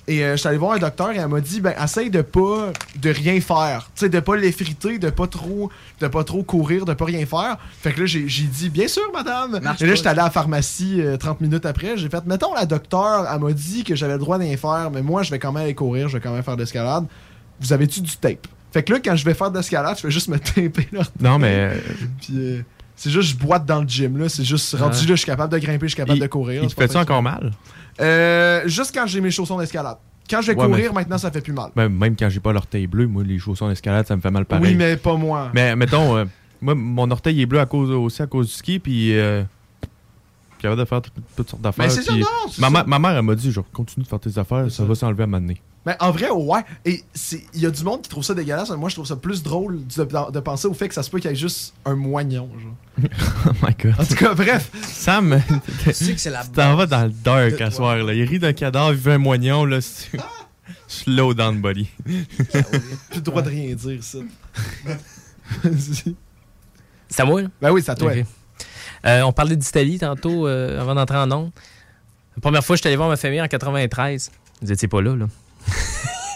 Et euh, je suis allé voir un docteur et elle m'a dit, ben, essaye de pas, de rien faire. Tu sais, de pas l'effriter, de pas trop, de pas trop courir, de pas rien faire. Fait que là, j'ai j'ai dit, bien sûr, madame. Marche et là, j'étais allé à la pharmacie euh, 30 minutes après. J'ai fait, mettons, la docteur, elle m'a dit que j'avais le droit d'en faire, mais moi, je vais quand même aller courir, je vais quand même faire de l'escalade. Vous avez-tu du tape? Fait que là, quand je vais faire de l'escalade, je fais juste me taper là. Non, mais. euh, Puis euh, c'est juste, je boite dans le gym, là. C'est juste, rendu Ah. là, je suis capable de grimper, je suis capable Il- de courir. Il c'est te fait-tu fait encore mal? Euh, juste quand j'ai mes chaussons d'escalade. Quand je vais Ouais, courir, mais- maintenant, ça fait plus mal. Même quand j'ai pas l'orteil bleu, moi, les chaussons d'escalade, ça me fait mal pareil. Oui, mais pas moi. Mais mettons, euh, moi, mon orteil est bleu à cause, aussi à cause du ski, puis euh, capable de faire tout- toutes sortes d'affaires. Mais c'est ça, non, ma, ça. ma- ma mère, elle m'a dit, genre, continue de faire tes affaires, ça va s'enlever à moment donné. Mais en vrai, ouais. Et c'est- il y a du monde qui trouve ça dégueulasse. mais Moi, je trouve ça plus drôle de, de penser au fait que ça se peut qu'il y ait juste un moignon. Genre. Oh my god. En tout cas, bref. Sam, Tu sais que c'est la t'en vas dans le dark à soir. Là. Il rit d'un cadavre, il veut un moignon. Là, c'est- Slow down body. J'ai le droit de rien dire, ça. C'est à moi, là? Ben oui, c'est à toi. Euh, on parlait d'Italie tantôt, euh, avant d'entrer en ondes. La première fois, je suis allé voir ma famille en 93. Vous étiez pas là, là.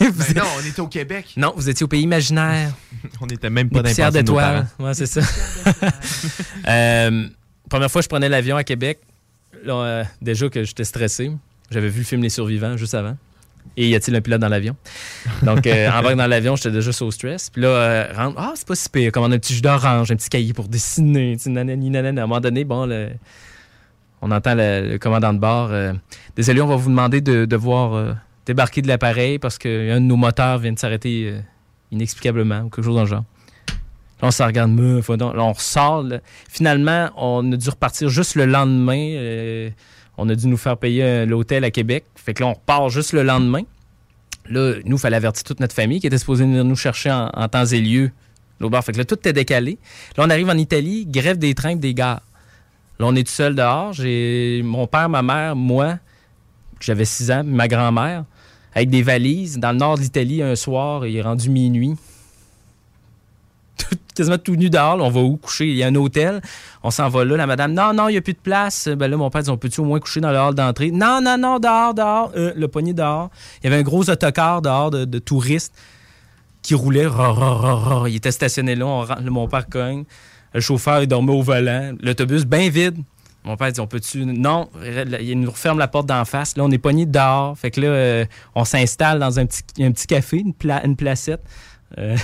Ben non, on était au Québec. Non, vous étiez au pays imaginaire. On était même pas dans les d'étoiles. Ouais, c'est ça. Euh, première fois, je prenais l'avion à Québec. Là, euh, déjà que j'étais stressé. J'avais vu le film Les Survivants juste avant. Et y a-t-il un pilote dans l'avion? Donc, euh, embarque dans l'avion, j'étais déjà sous stress. Puis là, euh, rentre, ah, c'est pas si pire. Commande un petit jus d'orange, un petit cahier pour dessiner. nanani, nanana. À un moment donné, bon, le- on entend le, le commandant de bord. euh, Désolé, on va vous demander de, de voir euh, débarquer de l'appareil parce qu'un de nos moteurs vient de s'arrêter inexplicablement ou quelque chose dans le genre. Là, on se regarde. Là, on ressort. là. Finalement, on a dû repartir juste le lendemain. On a dû nous faire payer euh, l'hôtel à Québec. Fait que là, on repart juste le lendemain. Là, nous, il fallait avertir toute notre famille qui était supposée venir nous chercher en, temps et lieu. Fait que là, tout était décalé. Là, on arrive en Italie, grève des trains, des gares. Là, on est tout seul dehors. J'ai mon père, ma mère, moi, j'avais 6 ans, ma grand-mère, avec des valises. Dans le nord de l'Italie, un soir, il est rendu minuit. Tout- quasiment tout nu dehors. là, on va où coucher? Il y a un hôtel. On s'en va là. La madame, non, non, il n'y a plus de place. Ben là, mon père dit, on peut-tu au moins coucher dans le hall d'entrée? Non, non, non, dehors, dehors. Euh, le poignet dehors. Il y avait un gros autocar dehors de, touristes qui roulait. Il était stationné là. On rentre- mon père cogne. Le chauffeur, il dormait au volant. L'autobus, bien vide. Mon père dit, on peut-tu... Non, il nous referme la porte d'en face. Là, on est pogné dehors. Fait que là, euh, on s'installe dans un petit, un petit café, une placette. Euh,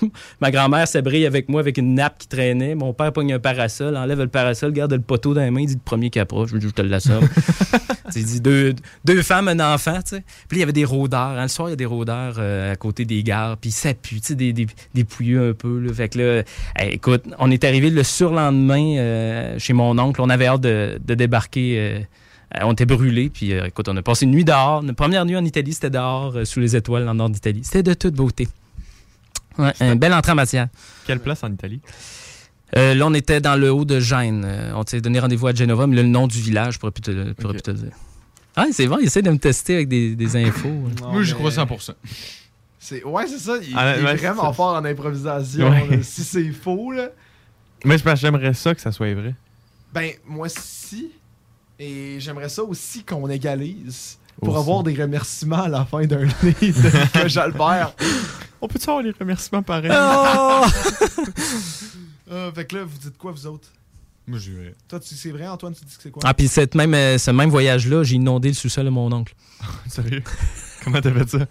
ma grand-mère s'abrille avec moi avec une nappe qui traînait. Mon père pogne un parasol, enlève le parasol, garde le poteau dans les mains, il dit le premier qui approche, je, je te l'assomme. il dit deux, deux femmes, un enfant, tu sais. Puis il y avait des rôdeurs. hein. Le soir, il y a des rôdeurs euh, à côté des gares, puis tu sais, des, des, des pouilleux un peu. Là. Fait que là, hey, écoute, on est arrivé le surlendemain euh, chez mon oncle. On avait hâte de, de débarquer. on était brûlés, puis euh, écoute, on a passé une nuit dehors. Notre première nuit en Italie, c'était dehors, euh, sous les étoiles, dans le nord d'Italie. C'était de toute beauté. Ouais, un bel entrée en matière. Quelle place en Italie? Euh, là, on était dans le haut de Gênes. Euh, on s'est donné rendez-vous à Genova, mais là, le nom du village, je pourrais plus te, pourrais plus te le dire. Ah, c'est bon, il essaie de me tester avec des, des infos. Moi, j'y crois 100%. C'est, ouais, c'est ça. Il, Ah, il est vraiment fort en improvisation. Ouais. là. Si c'est faux, là. Mais je pense que j'aimerais ça que ça soit vrai. Ben, moi, si. Et j'aimerais ça aussi qu'on égalise. Pour avoir des remerciements à la fin d'un livre de Nicolas Jalbert. On peut-tu avoir les remerciements pareils? Oh! Euh, fait que là, vous dites quoi, vous autres? Moi, je dirais. Toi, tu c'est vrai, Antoine, tu dis que c'est quoi? Ah, puis cette même, euh, ce même voyage-là, j'ai inondé le sous-sol de mon oncle. Sérieux? Comment t'as fait ça?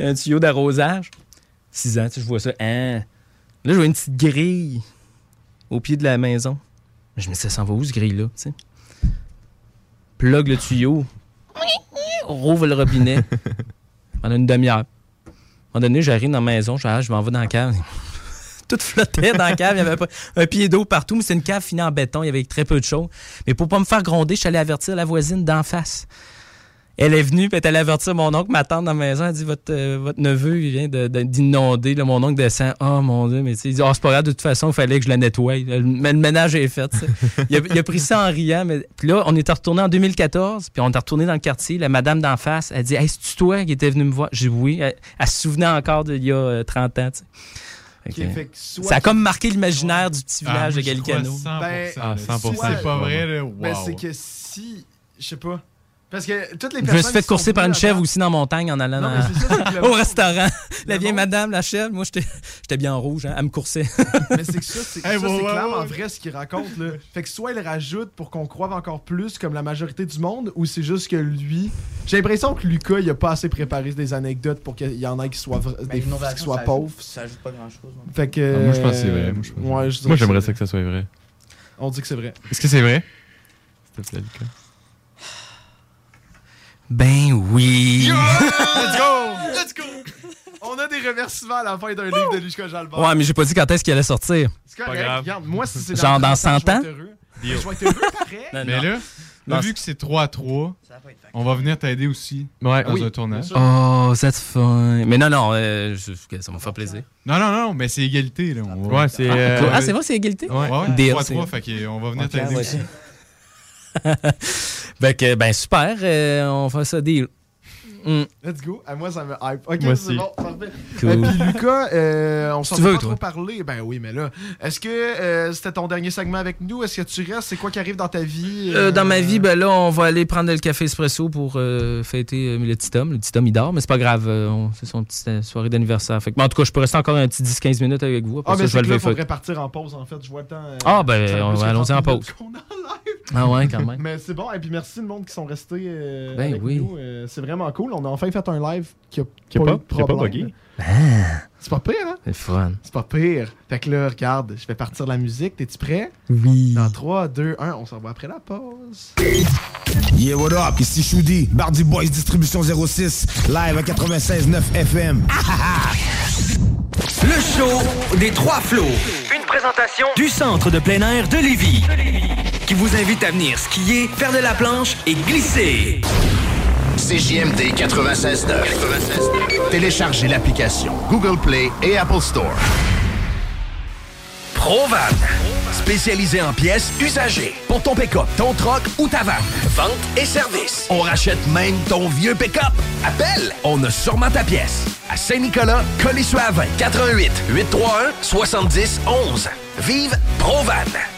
un tuyau d'arrosage. 6 ans, tu sais, je vois ça. Hein? Là, je vois une petite grille au pied de la maison. Je me dis, ça s'en va où, ce grille-là? tu sais? Plug le tuyau. Rouvre le robinet. Pendant une demi-heure. À un moment donné, j'arrive dans la maison, je, ah, je m'en vais dans la cave. Tout flottait dans la cave. Il y avait pas un pied d'eau partout, mais c'est une cave finie en béton. Il y avait très peu de choses. Mais pour pas me faire gronder, je suis allé avertir la voisine d'en face. Elle est venue, puis elle est allée avertir mon oncle, ma tante dans la maison. Elle dit Votre, euh, votre neveu, il vient de- de- d'inonder. Mon oncle descend. Oh mon Dieu, mais tu sais, il dit Oh, c'est pas grave, de toute façon, il fallait que je la nettoie. Le, mais le ménage est fait. il, a, il a pris ça en riant. Mais... Puis là, on est retourné en 2014, puis on est retourné dans le quartier. La madame d'en face, elle dit Hey, c'est-tu toi qui étais venu me voir? J'ai dit Oui. Elle, elle se souvenait encore d'il y a euh, 30 ans. tu sais. Fait Ok, que, fait que soit- ça a comme marqué l'imaginaire du petit Ah, village moi, de Gallicano. 100%, Ben. Ah, 100%. soit- C'est pas vrai, là. Wow. Ben, c'est que si. Je sais pas. Parce que toutes les Je me personnes. suis fait courser par une chèvre aussi dans la montagne en allant Non, ça, au restaurant. La le vieille monde- madame, la chèvre, moi, j'étais j'étais bien en rouge. hein. Elle me coursait. Mais c'est que ça, c'est Hey, clairement vrai ce qu'il raconte. Là. Fait que soit il rajoute pour qu'on croive encore plus comme la majorité du monde, ou c'est juste que lui. J'ai l'impression que Lucas, il a pas assez préparé des anecdotes pour qu'il y en ait qui soient, vra- des, qui soient pauvres. Ça ajoute pas grand-chose. Fait que. Ah, moi, je pense que c'est vrai. Moi, je pense que c'est Ouais, vrai. je dirais Moi, que j'aimerais ça que ça soit vrai. On dit que c'est vrai. Est-ce que c'est vrai? S'il te plaît, Lucas. Ben oui. Let's go! Let's go! On a des remerciements à la fin d'un livre de Lucas Jalbert. Ouais, mais j'ai pas dit quand est-ce qu'il allait sortir. C'est correct, Pas grave. regarde, moi, si c'est Genre dans 30 ans, 100 je vais ans? être heureux. Je vais être heureux pareil. Non, Mais non. là, là, Non, vu que c'est 3 à 3, on va venir t'aider aussi Ouais. dans Oui, un tournage. Oh, that's fun. Mais non, non, euh, je- ça m'a fait plaisir. Non, non, non, mais c'est égalité. Là. On va- Ouais, c'est. Ah, euh. Ah, c'est vrai, c'est égalité? Ouais, ouais, Deal, 3 à c'est- 3, fait qu'on va venir t'aider ouais. aussi. Ben, que, ben, super, euh, on fait ça deal. Mm. Let's go. À moi, ça me hype. Ok, c'est bon, parfait. Cool. Euh, Puis Lucas, euh, on s'en Tu a veux, pas toi? trop parlé. Ben oui, mais là, est-ce que euh, c'était ton dernier segment avec nous? Est-ce que tu restes? C'est quoi qui arrive dans ta vie? Euh, dans ma vie, ben là, on va aller prendre le café espresso pour euh, fêter euh, le petit homme. Le petit homme, il dort, mais c'est pas grave. euh, c'est son petite euh, soirée d'anniversaire. Fait que- en tout cas, je peux rester encore un petit 10-15 minutes avec vous. Après Ah, ça, mais je vais lever faudrait partir en pause, en fait. Je vois le temps. euh, Ah, ben, fait on- allons-y 30 en pause. Ah ouais, quand même. Mais c'est bon. Et puis merci le monde qui sont restés euh, Ben avec oui. nous. Euh, c'est vraiment cool. On a enfin fait un live qui a Qui a pas, pas- eu de qui a pas problème. bugué. C'est pas pire, hein? C'est fun. C'est pas pire. Fait que là, regarde, je vais partir de la musique. T'es-tu prêt? Oui. Dans 3, 2, 1, on se revoit après la pause. Yeah, what up? Ici Choudi, Bardi Boys Distribution 06, live à 96.9 FM. Le show des trois flots. Une présentation du centre de plein air de Lévis. Qui vous invite à venir skier, faire de la planche et glisser. CJMD 96.9. Téléchargez l'application Google Play et Apple Store. Provan. Spécialisé en pièces usagées. Pour ton pick-up, ton troc ou ta vanne. Vente et service. On rachète même ton vieux pick-up. Appelle, on a sûrement ta pièce. À Saint-Nicolas, Colissois 20 88 831 70 11. Vive Provan.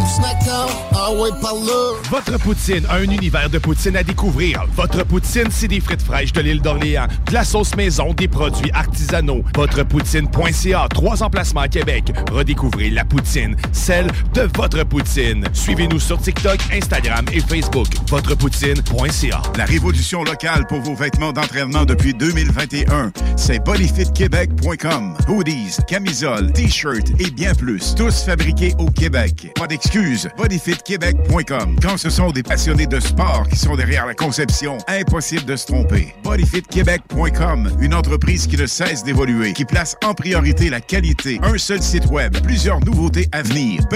Votre poutine, un univers de poutine à découvrir. Votre poutine, c'est des frites fraîches de l'île d'Orléans, de la sauce maison, des produits artisanaux. Votrepoutine.ca, trois emplacements à Québec. Redécouvrez la poutine, celle de votre poutine. Suivez-nous sur TikTok, Instagram et Facebook. Votrepoutine.ca. La révolution locale pour vos vêtements d'entraînement depuis 2021, c'est bodyfitquebec.com. Hoodies, camisoles, t-shirts et bien plus, tous fabriqués au Québec. Pas d'excuses, bodyfitquebec.com. Quand ce sont des passionnés de sport qui sont derrière la conception, impossible de se tromper. bodyfitquebec.com, une entreprise qui ne cesse d'évoluer, qui place en priorité la qualité. Un seul site web, plusieurs nouveautés à venir. B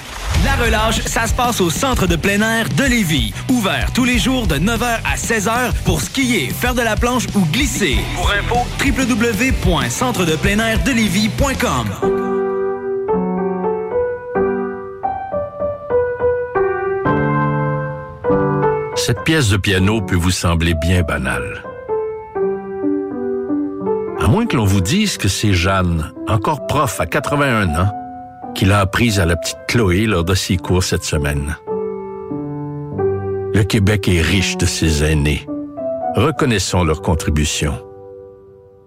La relâche, ça se passe au centre de plein air de Lévis. Ouvert tous les jours de 9h à 16h pour skier, faire de la planche ou glisser. Pour info, www.centredepleinairdelévis.com. Cette pièce de piano peut vous sembler bien banale. À moins que l'on vous dise que c'est Jeanne, encore prof à 81 ans, qui l'a apprise à la petite Chloé lors de ses cours cette semaine. Le Québec est riche de ses aînés. Reconnaissons leur contribution.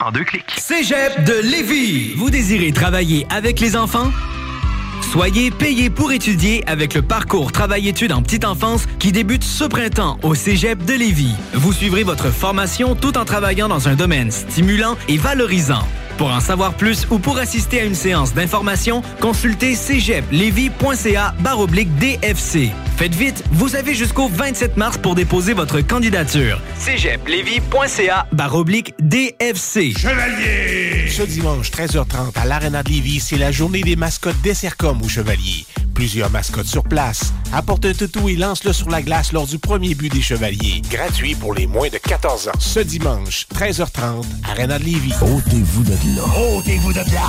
en deux clics. Cégep de Lévis. Vous désirez travailler avec les enfants? Soyez payé pour étudier avec le parcours Travail-études en petite enfance qui débute ce printemps au Cégep de Lévis. Vous suivrez votre formation tout en travaillant dans un domaine stimulant et valorisant. Pour en savoir plus ou pour assister à une séance d'information, consultez cégeplevy.ca baroblique DFC. Faites vite, vous avez jusqu'au 27 mars pour déposer votre candidature. cégeplevy.ca baroblique DFC. Chevalier! Ce dimanche, 13h30, à l'Arena de Lévis, c'est la journée des mascottes des Sercom au Chevalier. Plusieurs mascottes sur place. Apporte un toutou et lance-le sur la glace lors du premier but des Chevaliers. Gratuit pour les moins de 14 ans. Ce dimanche, 13h30, Arena de Lévis. Ôtez-vous de là. Ôtez-vous de là!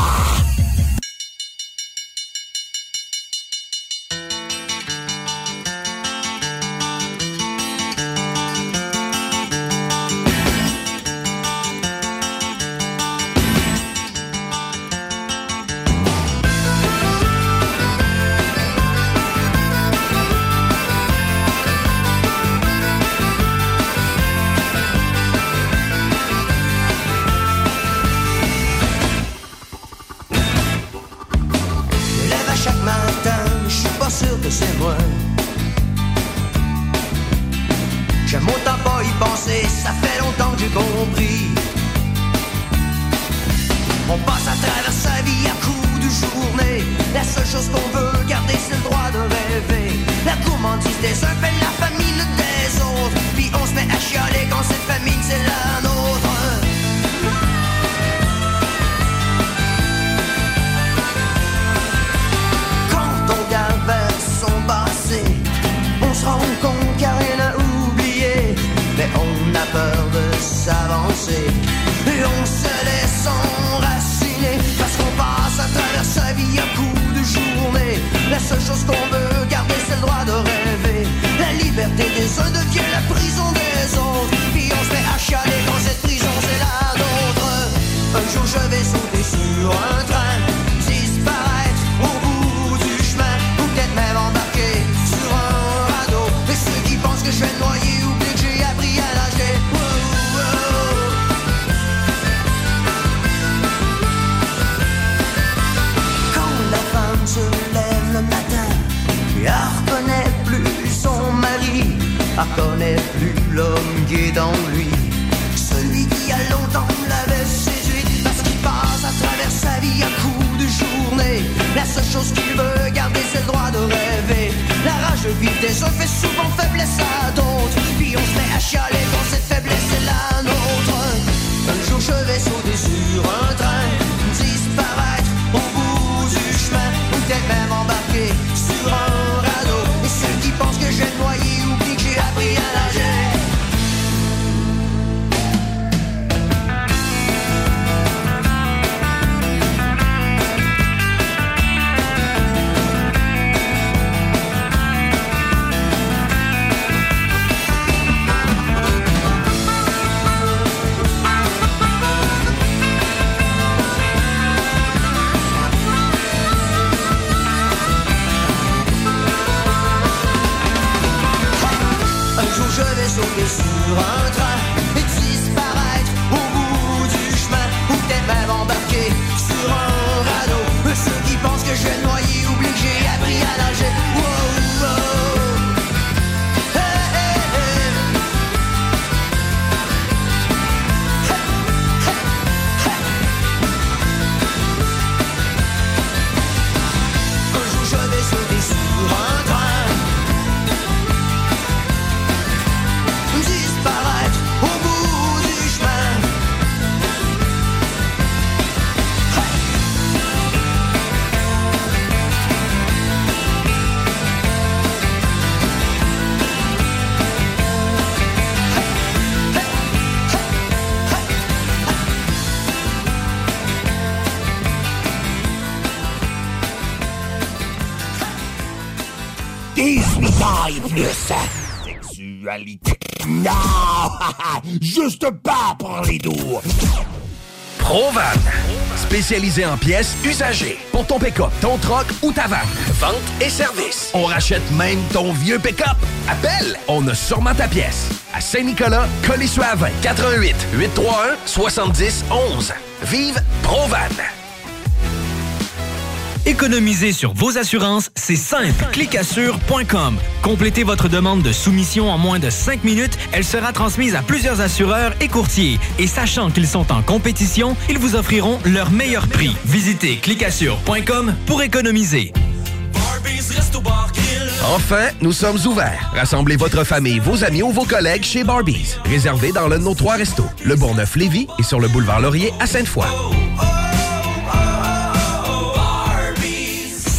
Liberté des elle reconnaît plus l'homme qui est dans lui. Celui qui a longtemps l'avait séduite parce qu'il passe à travers sa vie à coups de journée. La seule chose qu'il veut garder, c'est le droit de rêver. La rage vive des uns fait souvent faiblesse à d'autres. Puis on se met à chialer quand cette faiblesse est la nôtre. Un jour je vais sauter sur un train, disparaître au bout du chemin, ou peut-être même embarquer sur un radeau. Et ceux qui pensent que je vais Spécialisé en pièces usagées. Pour ton pick-up, ton troc ou ta vanne. Vente et service. On rachète même ton vieux pick-up. Appelle, on a sûrement ta pièce. À Saint-Nicolas, Colissois 20 88 831 70 11. Vive Provan. Économiser sur vos assurances, c'est simple. Clicassure.com. Complétez votre demande de soumission en moins de 5 minutes. Elle sera transmise à plusieurs assureurs et courtiers. Et sachant qu'ils sont en compétition, ils vous offriront leur meilleur prix. Visitez clicassure.com pour économiser. Enfin, nous sommes ouverts. Rassemblez votre famille, vos amis ou vos collègues chez Barbies. Réservé dans l'un de nos trois restos, le Bourgneuf-Lévis et sur le boulevard Laurier à Sainte-Foy.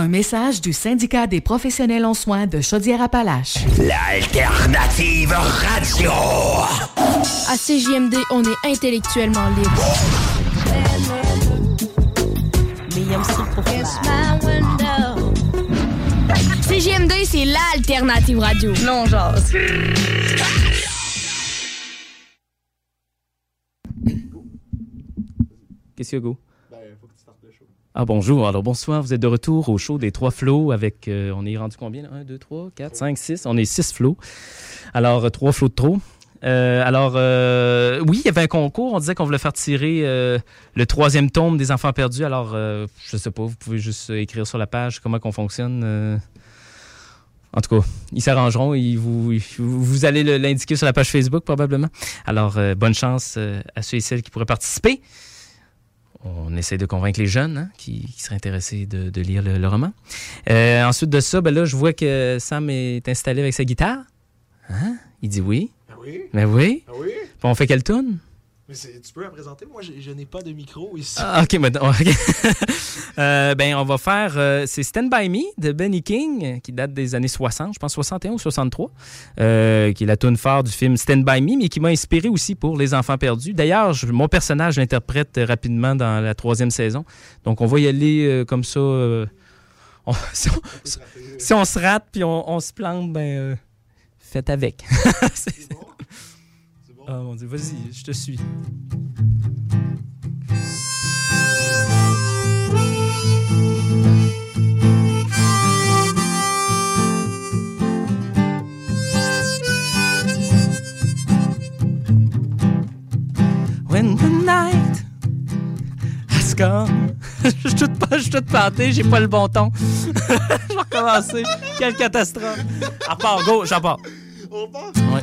Un message du syndicat des professionnels en soins de Chaudière-Appalaches. L'alternative radio. À CJMD, on est intellectuellement libre. CJMD, c'est l'alternative radio. Non, genre. Qu'est-ce qu'il y a, Go? Ah bonjour, alors bonsoir, vous êtes de retour au show des trois flots avec, euh, on est rendu combien? 1, 2, 3, 4, 5, 6, on est 6 flots. Alors, euh, trois flots de trop. Euh, alors, oui, il y avait un concours, on disait qu'on voulait faire tirer le troisième tome des Enfants perdus. Alors, je sais pas, vous pouvez juste écrire sur la page comment qu'on fonctionne. En tout cas, ils s'arrangeront, vous, allez le- l'indiquer sur la page Facebook probablement. Alors, bonne chance à ceux et celles qui pourraient participer. On essaie de convaincre les jeunes hein, qui, qui seraient intéressés de, de lire le, le roman. Euh, ensuite de ça, ben là, je vois que Sam est installé avec sa guitare. Hein? Il dit oui. oui. Ben oui. Ah oui? Puis on fait quelle tune? Mais tu peux la présenter? Moi, je, je n'ai pas de micro ici. Ah, ok, maintenant. Euh, ben, on va faire. euh, c'est Stand By Me de Benny King, qui date des années 60, je pense 61 ou 63, euh, qui est la tune phare du film Stand By Me, mais qui m'a inspiré aussi pour Les Enfants Perdus. D'ailleurs, mon personnage l'interprète rapidement dans la troisième saison. Donc, on va y aller comme ça. on- si, on, si on se rate puis on, on se plante, ben, faites avec. C'est- Ah mon Dieu, vas-y, je te suis. When the night has come. je suis tout, pas- je planté, j'ai pas le bon ton. je vais recommencer. Quelle catastrophe. À part, go, j'en pars. Ouais.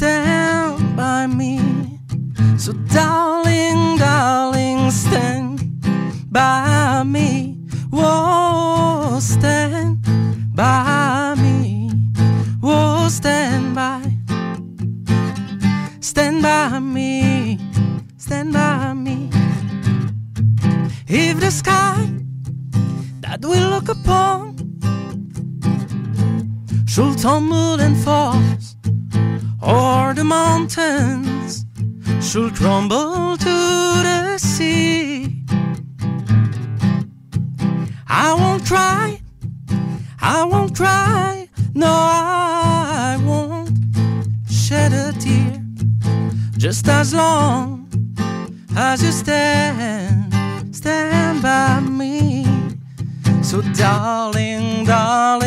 stand by me. So, darling, darling, stand by me. Whoa, stand by me. Whoa, stand by. Stand by me. Stand by me. If the sky that we look upon should tumble and fall, or the mountains should crumble to the sea. I won't cry, I won't cry, no, I won't shed a tear. Just as long as you stand, stand by me. So, darling, darling,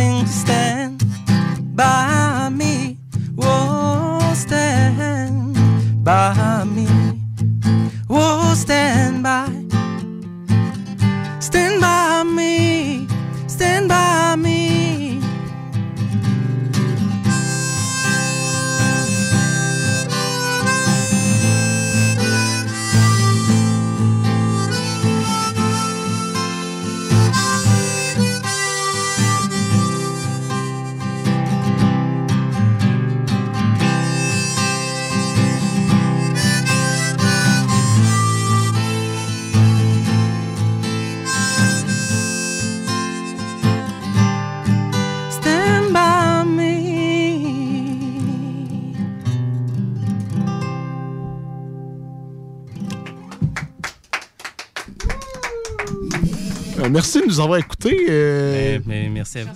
nous avoir écoutés. euh, Mais, mais merci à vous.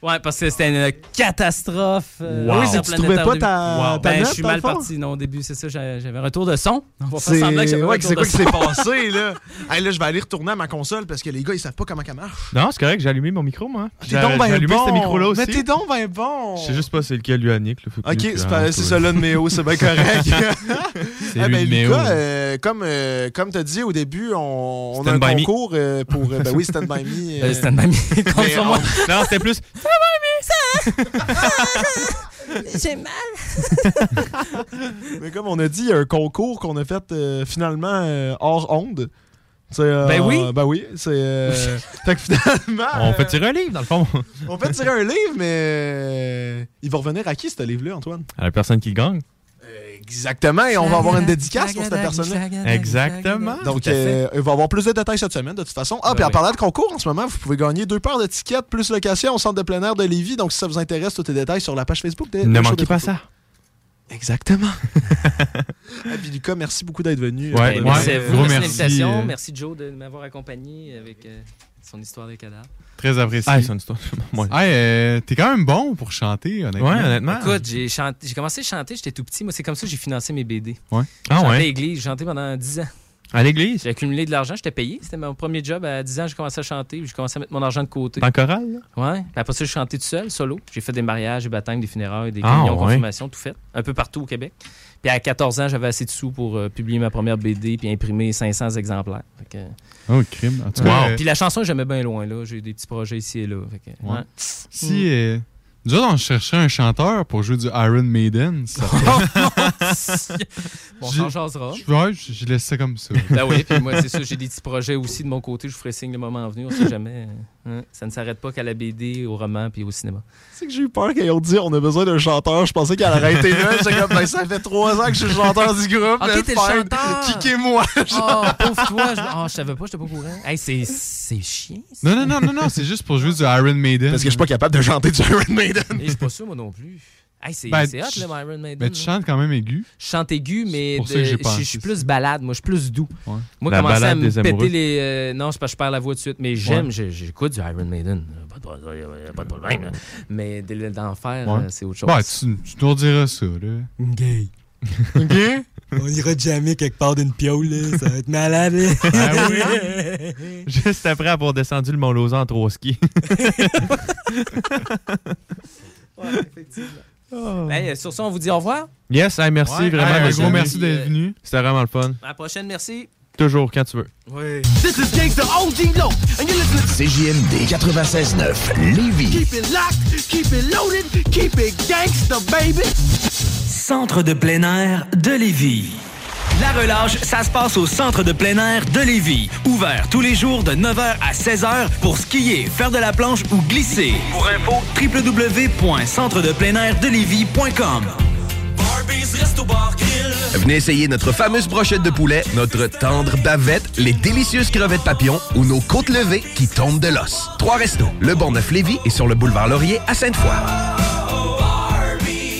Ouais, parce que c'était une catastrophe. euh, Wow. Oui, sur tu trouvais pas ta- ta Ben, note, je suis mal parti. Non, au début, c'est ça. J'avais un retour de son. On va faire C'est semblant que j'avais un ouais, c'est quoi qui s'est passé là? Hey, là, je vais aller retourner à ma console parce que les gars, ils savent pas comment ça marche. Non, c'est correct, j'ai allumé mon micro, moi. T'es J'ai donc ben allumé bon. ce micro-là aussi. Mais t'es donc ben bon. Je sais juste pas c'est lequel lui a Nick. Là, Ok, c'est c'est ça là de Méo, c'est bien correct. C'est Ah, lui ben. Lucas, euh, comme, euh, comme tu as dit au début, on, on a un concours pour. ben oui, Stand By Me. Stand By Me, compte mais sur plus. J'ai mal. Mais comme on a dit, il y a un concours qu'on a fait euh, finalement euh, hors onde. Euh, Ben oui. Ben oui. C'est. euh, fait que finalement. On fait tirer un livre, dans le fond. On fait tirer un livre, mais. il va revenir à qui ce livre-là, Antoine? À la personne qui gagne. Exactement, et on va avoir une dédicace pour cette personne-là. Exactement. Donc, euh, il va y avoir plus de détails cette semaine, de toute façon. Ah, Ben puis en oui. parlant de concours, en ce moment, vous pouvez gagner deux paires de tickets plus location au centre de plein air de Lévis. Donc, si ça vous intéresse, tous les détails sur la page Facebook. de- Ne manquez pas ça. Exactement. Et puis, Lucas, merci beaucoup d'être venu. Ouais, Euh, merci à vous. gros Merci euh. Merci Joe de m'avoir accompagné avec euh, son histoire des cadavres. Très apprécié, son histoire. Ouais. Euh, t'es quand même bon pour chanter, honnêtement. Ouais, honnêtement. Écoute, j'ai chanté- j'ai commencé à chanter, j'étais tout petit. Moi, c'est comme ça que j'ai financé mes BD. Ouais. Ah J'ai chanté à ouais. l'église, j'ai chanté pendant 10 ans. À l'église? J'ai accumulé de l'argent, j'étais payé. C'était mon premier job. À 10 ans, j'ai commencé à chanter. J'ai commencé à mettre mon argent de côté. En chorale, là? Ouais. Puis après ça, j'ai chanté tout seul, solo. J'ai fait des mariages, des baptêmes, des funérailles, des Ah, réunions, ouais. confirmations, tout fait. Un peu partout au Québec. Puis à 14 ans, j'avais assez de sous pour euh, publier ma première BD puis imprimer 500 exemplaires. Fait que- Oh, crime. En tout cas, euh, Puis la chanson, j'aimais bien loin. là. J'ai des petits projets ici et là. Fait que, Ouais. ouais. si euh, nous autres, on cherchait un chanteur pour jouer du Iron Maiden, ça Bon, on s'en Ouais, je, je laisse ça comme ça. Ben oui, puis moi, c'est ça, j'ai des petits projets aussi de mon côté. Je vous ferai signe le moment venu, on sait jamais. Ça ne s'arrête pas qu'à la BD, au roman puis au cinéma. C'est que j'ai eu peur quand ils ont dit on a besoin d'un chanteur. Je pensais qu'elle allait arrêter là. J'étais comme, ben, ça fait trois ans que je suis le chanteur du groupe. Ok, mais t'es le chanteur. Kickez-moi. Oh, pauvre toi. Je, oh, je savais pas, j'étais pas au courant. Hey, c'est, c'est chiant. ça. Non, non, non, non, non, c'est juste pour jouer du Iron Maiden. Parce que je suis pas capable de chanter du Iron Maiden. Et je suis pas sûr, moi non plus. Hey, c'est, Ben, hot, tu- le Iron Maiden. Ben, tu chantes quand même aigu. Je chante aigu, mais je suis plus balade. Moi, je suis plus doux. Ouais. Moi, La commencer à me amoureux. péter les. euh, non, c'est parce que je perds la voix tout de suite. Mais j'aime, j'ai- j'écoute du Iron Maiden. Pas de, problème, y a pas de problème. là. Mais de- d'en faire, Ouais. euh, c'est autre chose. Ouais, tu, tu nous diras ça, là. Gay. On ira jamais quelque part d'une piole, là. Ça va être malade, là. Ah oui? Juste après avoir descendu le Mont Lausanne en trois skis. Hey, sur ça, on vous dit au revoir. Yes, hey, merci Ouais, vraiment. hey, un gros merci d'être venu. C'était vraiment le fun. À la prochaine, merci. Toujours, quand tu veux. Oui. This is Gangsta OG Low, and you're listening to CJMD 96.9 Lévis. Keep it locked, keep it loaded, keep it gangsta, baby. Centre de plein air de Lévis. La relâche, ça se passe au Centre de plein air de Lévis. Ouvert tous les jours de 9h à 16h pour skier, faire de la planche ou glisser. Pour info, www.centredepleinairdelévis.com Venez essayer notre fameuse brochette de poulet, notre tendre bavette, les délicieuses crevettes papillons ou nos côtes levées qui tombent de l'os. Trois restos, le Bon Neuf Lévis et sur le boulevard Laurier à Sainte-Foy.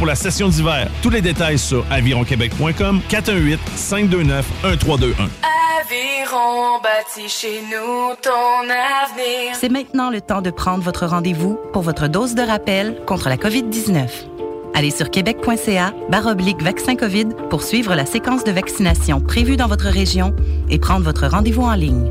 pour la session d'hiver. Tous les détails sur avironquebec.com 418 529 1321. Aviron bâti chez nous ton avenir. C'est maintenant le temps de prendre votre rendez-vous pour votre dose de rappel contre la COVID-19. Allez sur québec.ca baroblique vaccin COVID pour suivre la séquence de vaccination prévue dans votre région et prendre votre rendez-vous en ligne.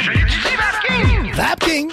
je l'étudie, Vapking! Vapking!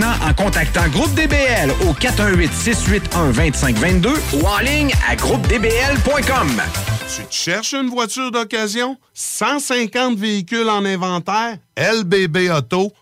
en contactant Groupe DBL au 418-681-2522 ou en ligne à groupedbl.com. Tu te cherches une voiture d'occasion? 150 véhicules en inventaire? LBB Auto.com.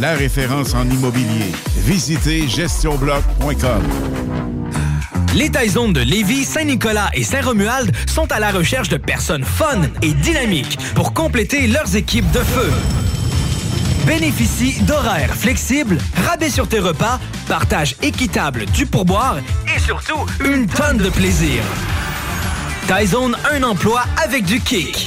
La référence en immobilier. Visitez gestionbloc.com. Les Taizones de Lévis, Saint-Nicolas et Saint-Romuald sont à la recherche de personnes fun et dynamiques pour compléter leurs équipes de feu. Bénéficie d'horaires flexibles, rabais sur tes repas, partage équitable du pourboire et surtout une tonne de plaisir. Taizone, un emploi avec du kick.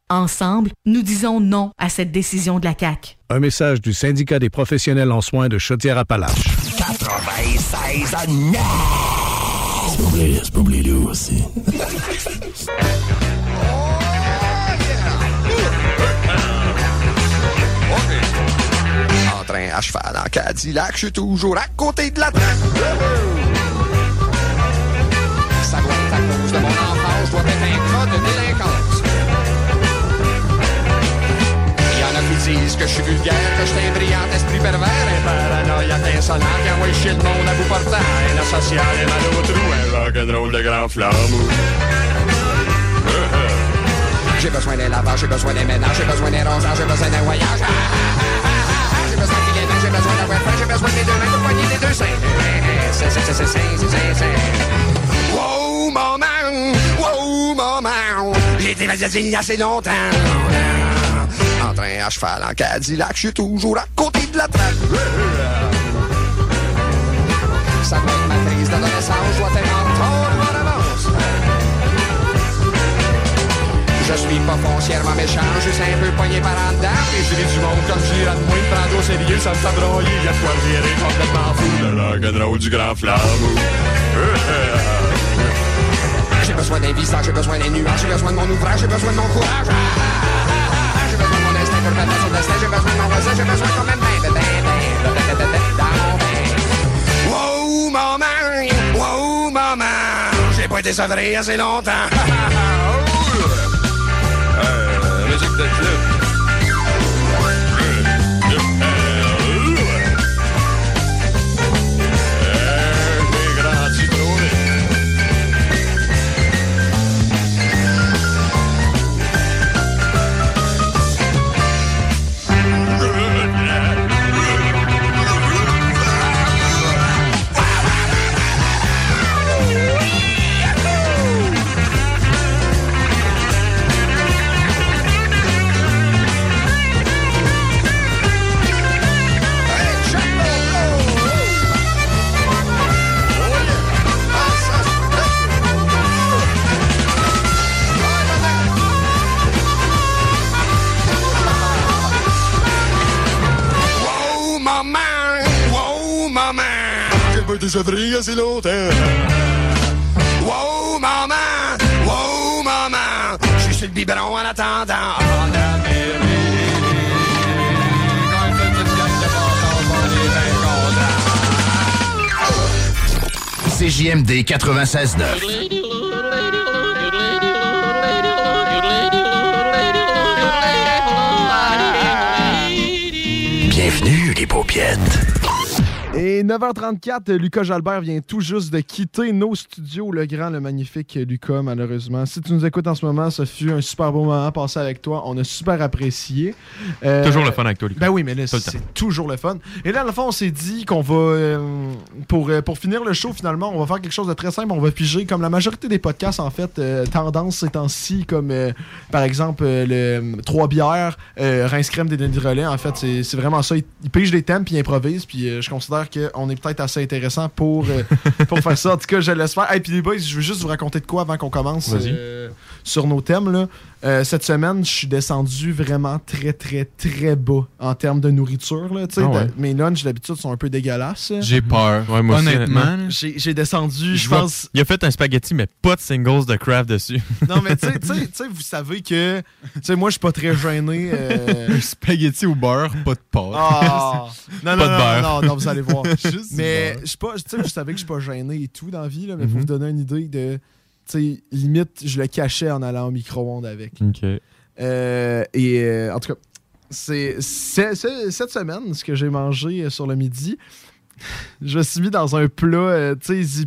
Ensemble, nous disons non à cette décision de la CAQ. Un message du syndicat des professionnels en soins de Chaudière-Appalaches. 96 à 9! C'est pas oublié aussi. En train à cheval en Cadillac, je suis toujours à côté de la traque. Ça doit être à cause de mon enfance, je dois être un cas de délinquance. Que je suis vulgaire, que je suis un brillant esprit pervers, un paranoïaque insolent qui envoie chier le monde à bout portant, un asocial et mal au trou, un rock'n'roll de grand flamme. J'ai besoin d'un lavage, j'ai besoin d'un ménage, j'ai besoin d'un rosage, j'ai besoin d'un voyage. J'ai besoin qu'il main, j'ai besoin d'avoir faim, j'ai besoin des deux mains pour poigner les deux seins. C'est, c'est, c'est, c'est, c'est, c'est. Wow, maman! Wow, maman! J'ai des magazine assez longtemps. En train à cheval, en Cadillac, je suis toujours à côté de la traque. Ça va être ma crise d'adolescence, je dois être en retard ou en avance. Je suis pas foncièrement méchant, juste un peu poigné par en dedans. Et je du monde comme je dirais de moi, prendre au sérieux, ça me fait broyer. Y'a quoi virer complètement fou. Le rock'n'roll du grand flambeau. J'ai besoin d'un visage, j'ai besoin des nuages, j'ai besoin de mon ouvrage, j'ai besoin de mon courage. Mon bain. Wow, maman, wow, maman, j'ai pas été assez longtemps. Euh, musique de club. Été sevré assez longtemps. Wow, maman! Wow, maman! Je suis sur le biberon en attendant. Contents. CJMD 96.9. Bienvenue, les paupiètes. Et 9h34, Lucas Jalbert vient tout juste de quitter nos studios, le grand, le magnifique Lucas, malheureusement. Si tu nous écoutes en ce moment, ce fut un super beau moment passé avec toi. On a super apprécié. Euh, Toujours le fun avec toi, Lucas. Ben oui, mais là, c'est toujours le fun. Et là, à la fin, on s'est dit qu'on va, euh, pour, euh, pour finir le show, finalement, on va faire quelque chose de très simple. On va piger, comme la majorité des podcasts, en fait, euh, tendance ces temps-ci, comme par exemple le euh, Trois bières, Rince crème des Denis Relais. En fait, c'est vraiment ça. Ils, ils pigent des thèmes puis ils improvisent. Puis je considère qu'on est peut-être assez intéressant pour, euh, pour faire ça. En tout cas, je l'espère. Et puis les boys, je veux juste vous raconter de quoi avant qu'on commence euh, sur nos thèmes. Là. Euh, cette semaine, je suis descendu vraiment très, très, très bas en termes de nourriture. Là. Ah ouais. de- Mes lunchs, d'habitude, sont un peu dégueulasses. J'ai peur. Ouais, moi aussi, Honnêtement. J'ai descendu, je pense. Il a fait un spaghetti, mais pas de singles de craft dessus. Non, mais tu sais- tu sais, tu sais, vous savez que. Tu sais, moi, je suis pas très gêné. euh, Un spaghetti au beurre, pas de pâte. Ah! Non, non, Pas de non, beurre. non, non, vous allez voir. Juste mais je pas, vous savez que je suis pas gêné et tout dans la vie, là, mais pour Mhm. vous donner une idée de, tu sais, limite, je le cachais en allant au micro-ondes avec. OK. Euh, et euh, en tout cas, c'est cette semaine, ce que j'ai mangé euh, sur le midi, je me suis mis dans un plat, euh, tu sais,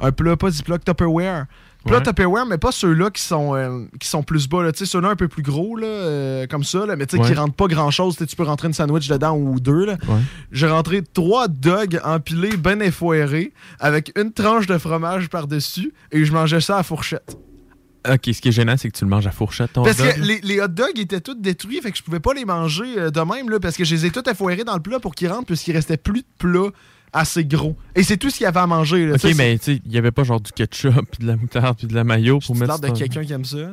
un plat, pas Ziploc, Tupperware. Plat Ouais. Tupperware, mais pas ceux-là qui sont, euh, qui sont plus bas. là. Tu sais, ceux-là un peu plus gros, là, euh, comme ça, là, mais tu sais, qui Ouais. rentrent pas grand-chose. Tu peux rentrer une sandwich dedans ou deux. là. Ouais. J'ai rentré trois dogs empilés, ben effoirés, avec une tranche de fromage par-dessus, et je mangeais ça à fourchette. OK, ce qui est gênant, c'est que tu le manges à fourchette, ton Parce dog. que les, les hot dogs étaient tous détruits, fait que je pouvais pas les manger euh, de même, là, parce que je les ai tous effoirés dans le plat pour qu'ils rentrent, puisqu'il restait plus de plat assez gros. Et c'est tout ce qu'il y avait à manger. Là, OK, Tu sais, mais tu sais, il y avait pas genre du ketchup, puis de la moutarde, puis de la mayo pour c'est mettre l'air de quelqu'un qui aime ça.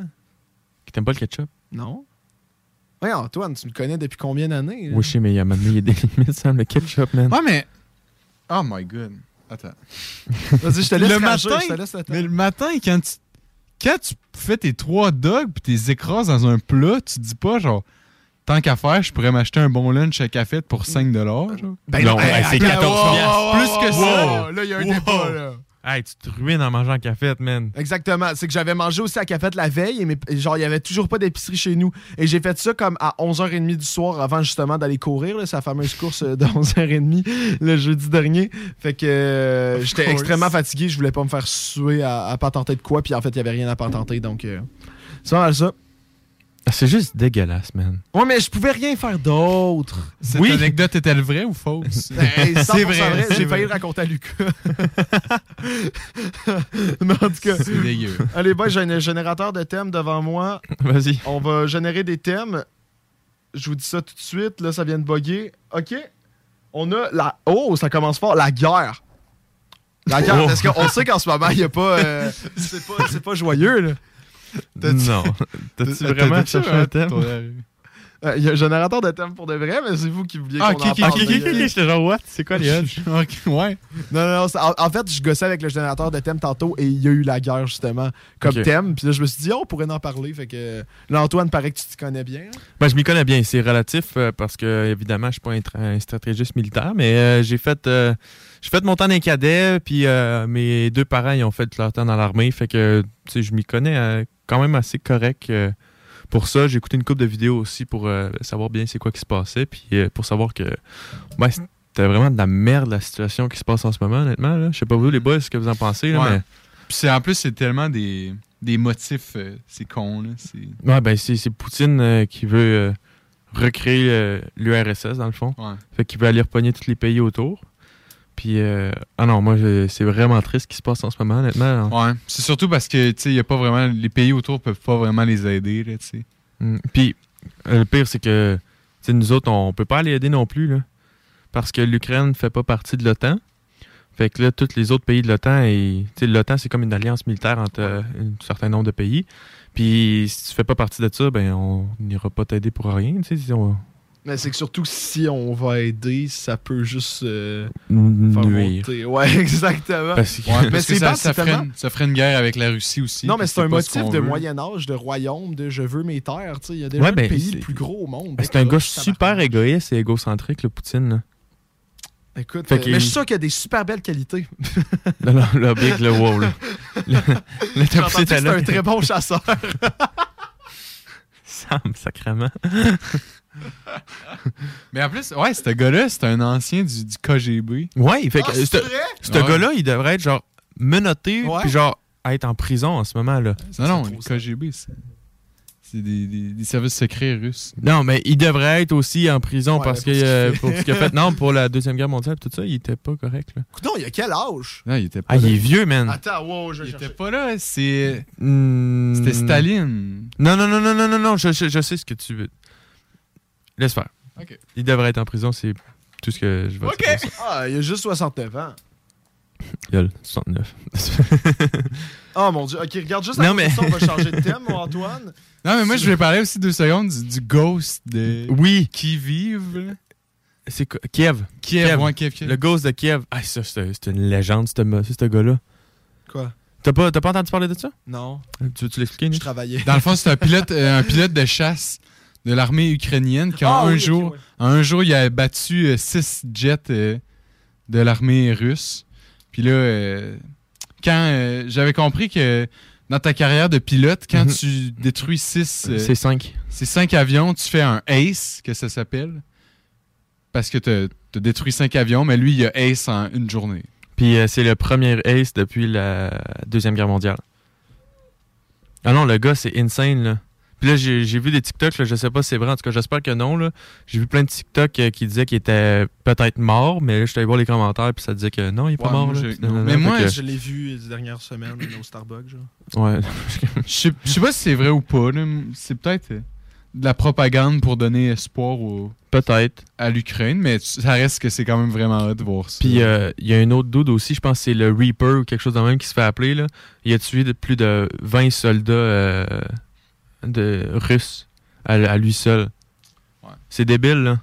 Qui t'aime pas le ketchup? Non? Ouais, Antoine, tu le connais depuis combien d'années? Oui, je sais, mais il y a maintenant, il y a des limites, ça, le ketchup, man. Ouais, mais. Oh my god. Attends. Vas-y, je te laisse le rager, matin, je te laisse le temps. mais le matin, quand tu, quand tu fais tes trois dogs puis tu les écrases dans un plat, tu dis pas genre. Tant qu'à faire, je pourrais m'acheter un bon lunch à café pour 5 genre. Ben Non, non, hey, c'est attends, 14 wow, Plus que wow, ça. wow, Là, il y a un Wow. débat, là. Hey, tu te ruines en mangeant un café, man. Exactement. C'est que j'avais mangé aussi à Cafette la veille, et mes- genre, il y avait toujours pas d'épicerie chez nous. Et j'ai fait ça comme à 11h30 du soir avant justement d'aller courir, là, sa fameuse course de 11h30 le jeudi dernier. Fait que euh, j'étais extrêmement fatigué, je voulais pas me faire suer à, à pas tenter de quoi, puis en fait, il y avait rien à pas tenter, donc euh, c'est pas mal ça. Ah, C'est juste dégueulasse, man. Ouais, mais je pouvais rien faire d'autre. Cette anecdote est-elle vraie ou fausse? Hey, 100% c'est vrai, vrai. j'ai failli le raconter à Lucas. Mais en tout cas, C'est dégueu. allez, boys, j'ai un générateur de thèmes devant moi. Vas-y. On va générer des thèmes. Je vous dis ça tout de suite. Là, ça vient de bugger. OK. On a la. Oh, ça commence fort. La guerre. La guerre. Oh. Parce qu'on sait qu'en ce moment, il n'y a pas. euh, c'est pas, c'est pas joyeux, là. Non. T'as-tu vraiment cherché un thème? Euh, Il y a un générateur de thèmes pour de vrai, mais c'est vous qui vouliez Ah, qu'on ok, en parle. ok, ok, ok, j'étais genre, what? C'est quoi les odds? ouais. Non, non, non. En, en fait, je gossais avec le générateur de thèmes tantôt et il y a eu la guerre, justement, comme thème. Puis là, je me suis dit, oh, on pourrait en parler. Fait que là, Antoine, paraît que tu t'y connais bien. hein? Ben, je m'y connais bien. C'est relatif euh, parce que, évidemment, je suis pas un, un stratégiste militaire, mais euh, j'ai fait, euh, j'ai fait mon temps d'un cadet, puis euh, mes deux parents ils ont fait leur temps dans l'armée. Fait que, tu sais, je m'y connais euh, quand même assez correct. Pour ça, j'ai écouté une couple de vidéos aussi pour euh, savoir bien c'est quoi qui se passait, puis euh, pour savoir que ben, c'était vraiment de la merde la situation qui se passe en ce moment, honnêtement. Là. Je sais pas vous, les boys, ce que vous en pensez, là, Ouais. mais... Puis c'est- en plus, c'est tellement des, des motifs. euh, c'est con, là. C'est... Ouais, ben c'est c'est Poutine qui veut recréer l'URSS, dans le fond. Ouais. Fait qu'il veut aller repogner tous les pays autour. Puis, euh, ah non, moi, c'est vraiment triste ce qui se passe en ce moment, honnêtement. Ouais. C'est surtout parce que, tu sais, il y a pas vraiment. Les pays autour peuvent pas vraiment les aider, là, tu sais. Mm. Puis, euh, le pire, c'est que, tu sais, nous autres, on peut pas aller aider non plus, là. Parce que l'Ukraine fait pas partie de l'OTAN. Fait que là, tous les autres pays de l'OTAN, et, tu sais, l'OTAN, c'est comme une alliance militaire entre euh, un certain nombre de pays. Puis, si tu fais pas partie de ça, ben, on n'ira pas t'aider pour rien, tu on- Mais c'est que surtout, si on va aider, ça peut juste. euh, faire nuire. monter. Ouais, exactement. Ouais, parce que ça, ça, ferait une, ça ferait une guerre avec la Russie aussi. Non, mais c'est un ce motif de veut. Moyen-Âge, de royaume, de je veux mes terres. tu sais. Il y a déjà Ouais, le ben, pays le plus gros au monde. Ben, c'est un gars super égoïste et égocentrique, le Poutine. là. Écoute, Fait euh, mais je suis sûr qu'il y a des super belles qualités. Non, non, le big, le wow, là. Le, le c'est un très bon chasseur. Sam, sacrément. Mais en plus, ouais, ce gars-là, c'est un ancien du, du KGB. Ouais, fait que Ah, c'est ce vrai? ce Ouais. gars-là, il devrait être genre menotté, Ouais. puis genre être en prison en ce moment là. Non, non, le KGB, c'est c'est des, des- des services secrets russes. Non, mais il devrait être aussi en prison Ouais, parce pour que ce qu'il euh, fait. pour ce qu'il a fait. Non, pour la deuxième guerre mondiale, tout ça, il était pas correct là. Non, il y a quel âge? Non, il était pas Ah, il est vieux, man. Attends, wow, je Il cherche. était pas là, c'est. Hmm. C'était Staline. Non, non, non, non, non, non, non, je, je- je sais ce que tu veux. Laisse faire. Il devrait être en prison, c'est tout ce que je veux dire. pour ça. Ah, il a juste 69 ans. Lol, 69. Oh mon dieu. Ok, regarde juste Non, après mais- ça, on va changer de thème, mon Antoine. Non, mais moi, je voulais parler aussi deux secondes du, du Ghost de. Oui. Qui vivent. C'est quoi? Kiev. Kiev, ouais, Kiev, Kiev. Le Ghost de Kiev. Ah, ça, c'est c'est une légende, ce gars-là. Quoi? T'as pas, t'as pas entendu parler de ça? Non. Tu veux-tu l'expliquer, Je travaillais. Dans le fond, c'est un pilote, euh, un pilote de chasse de l'armée ukrainienne qui, en Ah un oui, jour, ouais. en un jour, il a battu euh, six jets euh, de l'armée russe. Puis là, euh, quand euh, j'avais compris que dans ta carrière de pilote, quand Mhm. tu détruis six, euh, C'est 5. ces cinq avions, tu fais un ace, que ça s'appelle. Parce que tu as détruit cinq avions, mais lui, il a ace en une journée. Puis euh, c'est le premier ace depuis la Deuxième Guerre mondiale. Ah non, le gars, c'est insane, là. Puis là, j'ai vu des TikTok, là, je sais pas si c'est vrai, en tout cas, j'espère que non, là. J'ai vu plein de TikTok euh, qui disaient qu'il était peut-être mort, mais là, je suis allé voir les commentaires, puis ça disait que non, il est pas Ouais, mort, là. non, non, mais non, moi, que- Je l'ai vu les dernières semaines au Starbucks. Genre. Ouais. Je sais je sais pas si c'est vrai ou pas. là. C'est peut-être euh, de la propagande pour donner espoir au- Peut-être. à l'Ukraine, mais ça reste que c'est quand même vraiment hâte de voir ça. Puis euh, il y a un autre dude aussi, je pense que c'est le Reaper ou quelque chose de même qui se fait appeler. Là. Il a tué de plus de 20 soldats euh, de russes à, à lui seul. C'est débile, là.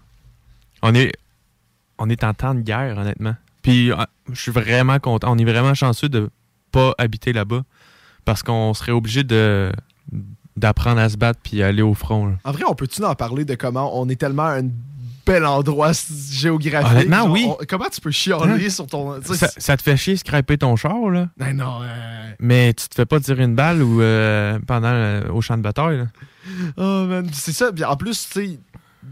On est, on est en temps de guerre, honnêtement. Puis euh, je suis vraiment content. On est vraiment chanceux de pas habiter là-bas. Parce qu'on serait obligé de d'apprendre à se battre puis aller au front. là. En vrai, on peut-tu en parler de comment on est tellement un bel endroit géographique? Honnêtement, genre, oui. on- comment tu peux chialer Hein? sur ton. Ça, ça te fait chier scraper ton char, là? Ben non, euh, Mais tu te fais pas tirer une balle ou euh, pendant euh, au champ de bataille. Là? Oh man, c'est ça. En plus, tu sais,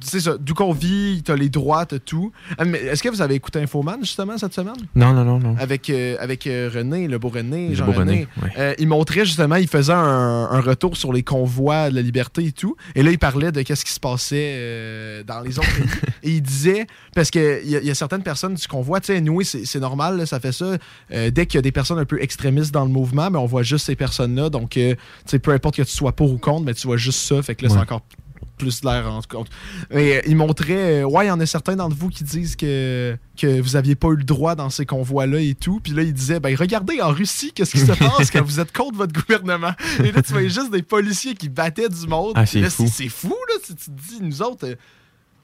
c'est ça, d'où qu'on vit, t'as les droits, t'as tout. Ah, Est-ce que vous avez écouté Infoman, justement, cette semaine? Non, non, non, non. Avec, euh, avec euh, René, le beau René, Le Jean beau René. René, ouais. Euh, il montrait justement, il faisait un, un retour sur les convois de la liberté et tout. Et là, il parlait de qu'est-ce qui se passait dans les autres pays. Et il disait, parce qu'il y, y a certaines personnes du convoi, tu sais, nous, c'est c'est normal, là, ça fait ça. Dès qu'il y a des personnes un peu extrémistes dans le mouvement, mais on voit juste ces personnes-là. Donc, tu sais, peu importe que tu sois pour ou contre, mais tu vois juste ça. Fait que là, c'est encore plus l'air en compte. Et euh, il montrait, euh, ouais, il y en a certains d'entre vous qui disent que, que vous aviez pas eu le droit dans ces convois-là et tout. Puis là, il disait, ben regardez en Russie, qu'est-ce qui se passe quand vous êtes contre votre gouvernement. Et là, tu voyais juste des policiers qui battaient du monde. Ah, c'est fou. C'est fou, là. Tu tu te dis, nous autres, euh,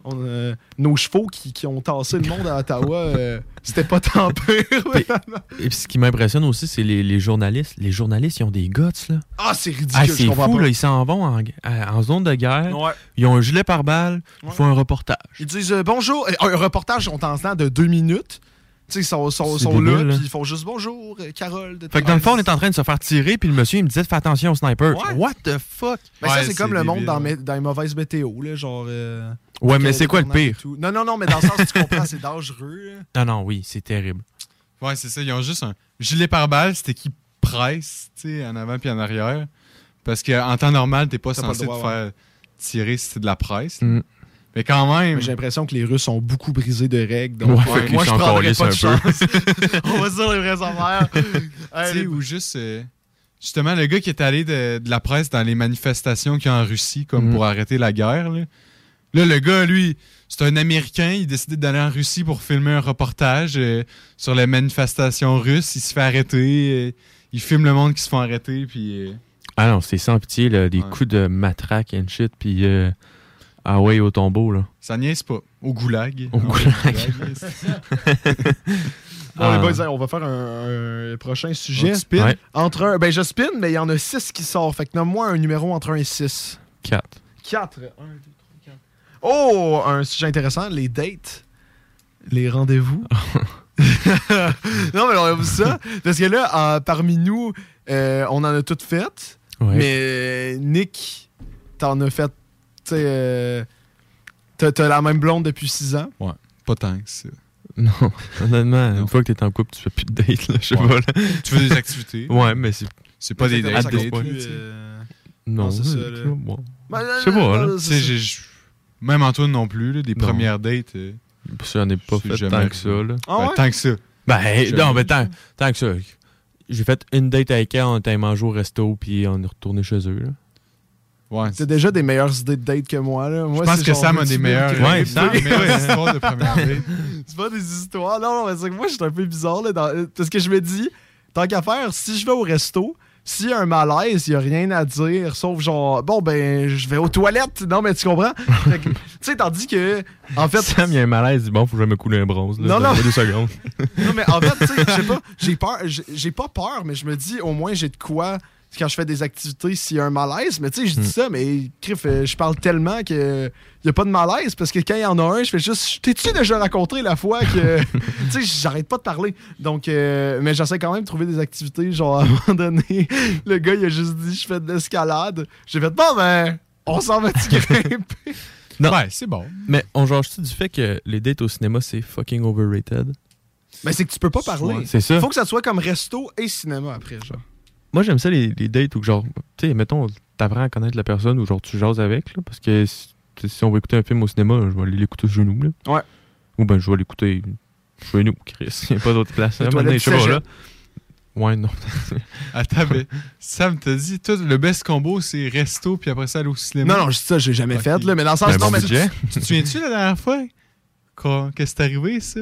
on, euh, nos chevaux qui, qui ont tassé le monde à Ottawa, euh, c'était pas tant pire. vraiment. Et puis ce qui m'impressionne aussi, c'est les, les journalistes. Les journalistes, ils ont des guts, là. Ah, c'est ridicule, Ah, c'est fou, là. Ils s'en vont en, en zone de guerre. Ouais. Ils ont un gilet pare-balles. Ils font un reportage. Ils disent euh, bonjour. Un reportage, on t'entend de deux minutes. Tu sais, ils sont, sont, sont là, débile, là. puis ils font juste bonjour, Carole. de Fait que dans le fond, on est en train de se faire tirer, puis le monsieur, il me disait, fais attention au sniper. Ouais. What the fuck? Ben, ça, c'est comme le monde dans, mes- dans les mauvaises météos, là, genre. euh, Ouais, mais c'est quoi le pire? Non, non, non, mais dans le sens, tu comprends, c'est dangereux. Non, non, oui, c'est terrible. Ouais, c'est ça. Ils ont juste un gilet pare-balles, c'était qui presse, tu sais, en avant puis en arrière. Parce qu'en temps normal, t'es pas censé droit, te faire tirer si c'est de la presse. Mm. Mais quand même. J'ai l'impression que les Russes ont beaucoup brisé de règles. Donc, Ouais, fait qu'ils moi, je prendrais pas de un peu. chance. on va dire les vraies affaires. Tu Hey, sais, les- ou juste. euh, justement, le gars qui est allé de, de la presse dans les manifestations qu'il y a en Russie, comme Mhm. pour arrêter la guerre. Là. Là, le gars, lui, c'est un Américain. Il décide d'aller en Russie pour filmer un reportage euh, sur les manifestations russes. Il se fait arrêter. euh, il filme le monde qui se font arrêter. Puis. euh, Ah non, c'est sans pitié, là, des coups de matraque and shit, puis euh, ah ouais, au tombeau, là. Ça niaise pas. Au goulag. Au goulag. Bon, Ah. les boys, hey, on va faire un, un prochain sujet. On spin? Ouais. Entre un, ben je spin, mais il y en a six qui sortent. Fait que nomme-moi un numéro entre 1 et 6. 4. 4. 1, 2, 3, 4. Oh, un sujet intéressant, les dates. Les rendez-vous. non, mais on a vu ça. Parce que là, euh, parmi nous, euh, on en a toutes faites. Ouais. Mais Nick, t'en as fait. Euh, t'as t'as la même blonde depuis 6 ans? Ouais, pas tant que ça. Non, honnêtement, une fois que t'es en couple, tu fais plus de date, là, je sais Ouais. pas. là. Tu fais des activités. Ouais, mais c'est... C'est pas des Mais dates. des dates, euh, Non, non, c'est ça. Ben, Je sais pas, là. Même Antoine non plus, là, des Non. premières dates. euh, J'en ai pas c'est fait jamais tant arrivé. que ça, là. Ah Ben, ouais? Tant que ça. Ben, non, mais tant, tant que ça. J'ai fait une date avec elle, on était mangé au resto, puis on est retourné chez eux, là. Ouais. T'as déjà des meilleures idées de date que moi. Là. Moi, Je pense c'est que Sam a des me meilleures, Ouais, une Sam, date? des meilleures histoires de première date. c'est pas des histoires. Non, non, mais c'est que moi, je suis un peu bizarre. Là, dans- Parce que je me dis, tant qu'à faire, si je vais au resto, s'il y a un malaise, il n'y a rien à dire, sauf genre, bon, ben, je vais aux toilettes. Non, mais tu comprends? Tu sais, tandis que, en fait. Sam, il y a un malaise, il dit bon, faut que je me coule un bronze, là. Non, non. Deux secondes. Non, mais en fait, tu sais, je sais pas, j'ai peur, j'ai pas peur, mais je me dis, au moins, j'ai de quoi quand je fais des activités s'il y a un malaise. Mais tu sais, je dis Hmm. ça, mais crif, euh, je parle tellement que y a pas de malaise parce que quand il y en a un, je fais juste, t'es-tu déjà rencontré la fois que. tu sais, j'arrête pas de parler. Donc, euh, mais j'essaie quand même de trouver des activités. Genre, à un moment donné, le gars, il a juste dit, je fais de l'escalade. J'ai fait, bon, ben, on s'en va-tu grimper? Non. Ouais, c'est bon. Mais on change-tu du fait que les dates au cinéma, c'est fucking overrated? Mais c'est que tu peux pas parler. C'est ça. Faut que ça soit comme resto et cinéma après, genre. Moi, j'aime ça, les, les dates où, genre, tu sais, mettons, t'apprends à connaître la personne ou, genre, tu jases avec, là, parce que si, tu sais, si on va écouter un film au cinéma, je vais aller l'écouter chez nous, là. Ouais. Ou ben, je vais l'écouter chez nous, Chris. Il n'y a pas d'autre place. Les À un moment donné, toilettes je sais pas, là. Ouais, non. Attends, mais Sam t'a dit, toi, le best combo, c'est resto, puis après ça, aller au cinéma. Non, non, je dis ça, j'ai jamais fait, là, mais dans le sens, Ben, non, bon mais budget. Tu te souviens-tu la dernière fois? Quand, que c'est arrivé, ça?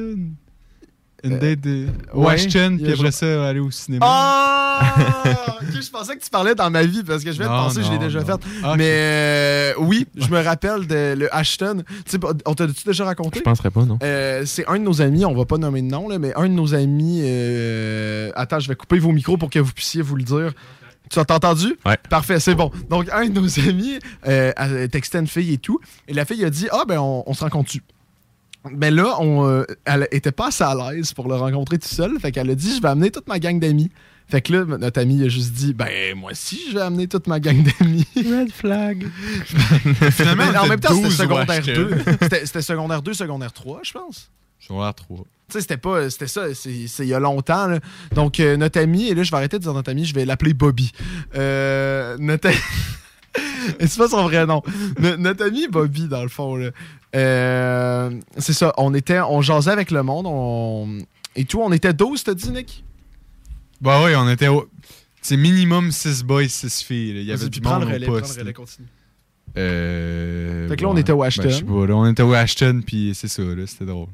Une, date de Euh, Washington, puis après ça, aller au cinéma. Ah! ok, je pensais que tu parlais dans ma vie parce que je viens de Non, penser que je l'ai déjà non. fait. Ah. Mais euh, oui, je me rappelle de le Ashton. Tu sais, on t'a-tu déjà raconté? Je penserais pas, non. Euh, c'est un de nos amis, on va pas nommer de nom, là, mais un de nos amis. euh, Attends, je vais couper vos micros pour que vous puissiez vous le dire. Tu as entendu? Ouais. Parfait, c'est bon. Donc, un de nos amis euh, a texté une fille et tout. Et la fille a dit Ah, ben, on, on se rencontre-tu? Mais là, on, euh, elle était pas assez à l'aise pour le rencontrer tout seul. Fait qu'elle a dit Je vais amener toute ma gang d'amis. Fait que là, notre ami il a juste dit Ben, moi aussi, je vais amener toute ma gang d'amis. Red flag. Finalement, en même temps, c'était 12 secondaire Washington. 2. C'était secondaire 2, secondaire 3, je pense. Secondaire 3. Tu sais, c'était pas. C'était ça, c'est il y a longtemps. là. Donc, euh, notre ami, et là, je vais arrêter de dire notre ami, je vais l'appeler Bobby. Euh, notre. Et c'est pas son vrai nom. No- notre ami Bobby, dans le fond, là. Euh, c'est ça. On était. On jasait avec le monde. On, et tout. On était 12, t'as dit, Nick? Bah oui, on était au. C'est minimum 6 boys, 6 filles. là. Il y avait du monde le au poste. le relais, continue. Euh, Fait que là, on était au Ashton. Ben, je sais pas, là, on était au Ashton, puis c'est ça, là, c'était drôle.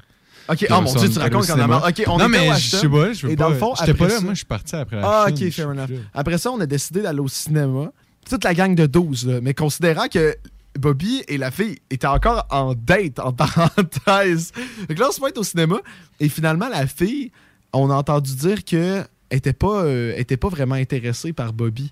Ok, ah, on mon Dieu, tu racontes qu'on a marre. Ok, on non, était mais au je Ashton, sais pas, je veux et pas. dans le fond, j'étais pas là, ça- moi, je suis parti après Ah, Ashton, ok, fair enough. Après ça, on a décidé d'aller au cinéma. Toute la gang de 12, là, mais considérant que Bobby et la fille étaient encore en date, en parenthèse. Que là, on se met au cinéma, et finalement, la fille, on a entendu dire qu'elle était pas, euh, était pas vraiment intéressée par Bobby.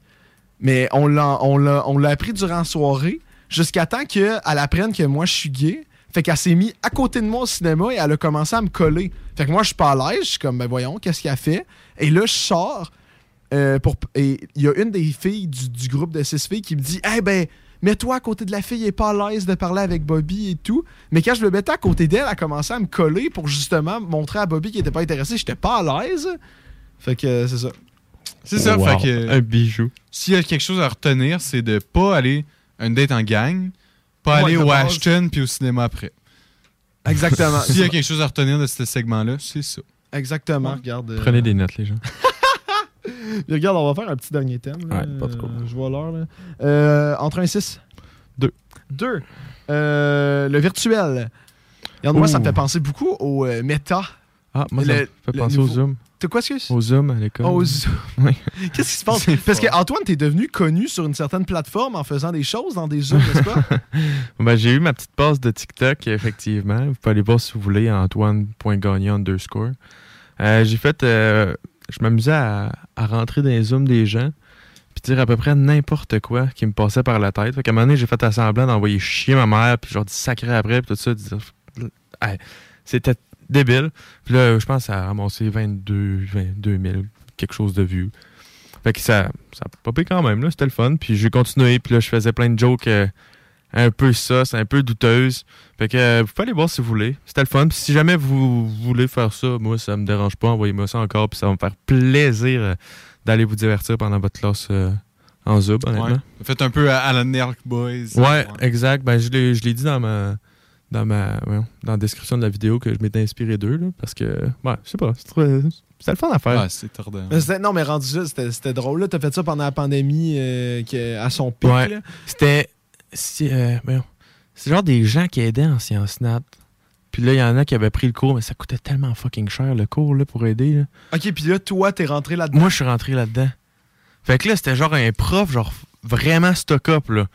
Mais on l'a, on l'a, appris durant la soirée, jusqu'à temps qu'elle apprenne que moi, je suis gay. Fait qu'elle s'est mise à côté de moi au cinéma et elle a commencé à me coller. Fait que moi, je suis pas à l'aise. Je suis comme, ben voyons, qu'est-ce qu'elle fait? Et là, je sors. euh, pour, et il y a une des filles du, du groupe de six filles qui me dit, eh ben, mets-toi à côté de la fille, elle est pas à l'aise de parler avec Bobby et tout. Mais quand je le mettais à côté d'elle, elle a commencé à me coller pour justement montrer à Bobby qu'il était pas intéressé. J'étais pas à l'aise. Fait que euh, c'est ça. C'est ça, Wow, fait que. un bijou. S'il y a quelque chose à retenir, c'est de pas aller un date en gang, pas Ouais, aller au base. Ashton puis au cinéma après. Exactement. S'il y a quelque chose à retenir de ce segment-là, c'est ça. Exactement, regarde. euh, Prenez des notes, les gens. Puis regarde, on va faire un petit dernier thème. là. Ouais, pas trop. Euh, je vois l'heure. là. Euh, entre 1 et 6 Deux. 2. le virtuel. Regarde, moi, ça me fait penser beaucoup au euh, méta. Ah, moi, ça Le- me fait penser au Zoom. T'as quoi, excuse? Au Zoom à l'école. Au Zoom. Oui. Qu'est-ce qui se passe? Parce que Antoine, t'es devenu connu sur une certaine plateforme en faisant des choses dans des Zooms, n'est-ce pas? Ben, j'ai eu ma petite passe de TikTok, effectivement. Vous pouvez aller voir si vous voulez, antoine.gagnon underscore. Euh, j'ai fait... euh, je m'amusais à, à rentrer dans les zooms des gens puis dire à peu près n'importe quoi qui me passait par la tête. Fait qu'à un moment donné, j'ai fait semblant d'envoyer chier ma mère, puis genre dit sacré après, puis tout ça. Hey, C'était débile. Puis là, je pense que ça a ramassé 22, 22 000, quelque chose de vues. Fait que ça, ça a popé quand même, là. C'était le fun. Puis j'ai continué, puis là, je faisais plein de jokes euh, un peu ça, c'est un peu douteuse. Fait que euh, vous pouvez aller voir si vous voulez. C'était le fun. Puis si jamais vous voulez faire ça, moi, ça me dérange pas. Envoyez-moi ça encore, puis ça va me faire plaisir euh, d'aller vous divertir pendant votre classe euh, en Zoom, honnêtement. Ouais. Faites un peu à, à la Nerk Boys. Ouais, exact. Ben, je l'ai, je l'ai dit dans ma, dans ma, voyons, dans la description de la vidéo que je m'étais inspiré d'eux, là, parce que, ouais, je sais pas, c'est trop- c'était le fun à faire. Ouais, c'est tordant. Mais c'était- non, mais rendu là, c'était c'était drôle. là. T'as fait ça pendant la pandémie euh, que- à son pic. Ouais. C'était, c'est, euh, c'est genre des gens qui aidaient en sciences nat. Puis là, il y en a qui avaient pris le cours, mais ça coûtait tellement fucking cher le cours là, pour aider. là. Ok, puis là, toi, t'es rentré là-dedans? Moi, je suis rentré là-dedans. Fait que là, c'était genre un prof, genre vraiment stock-up, là.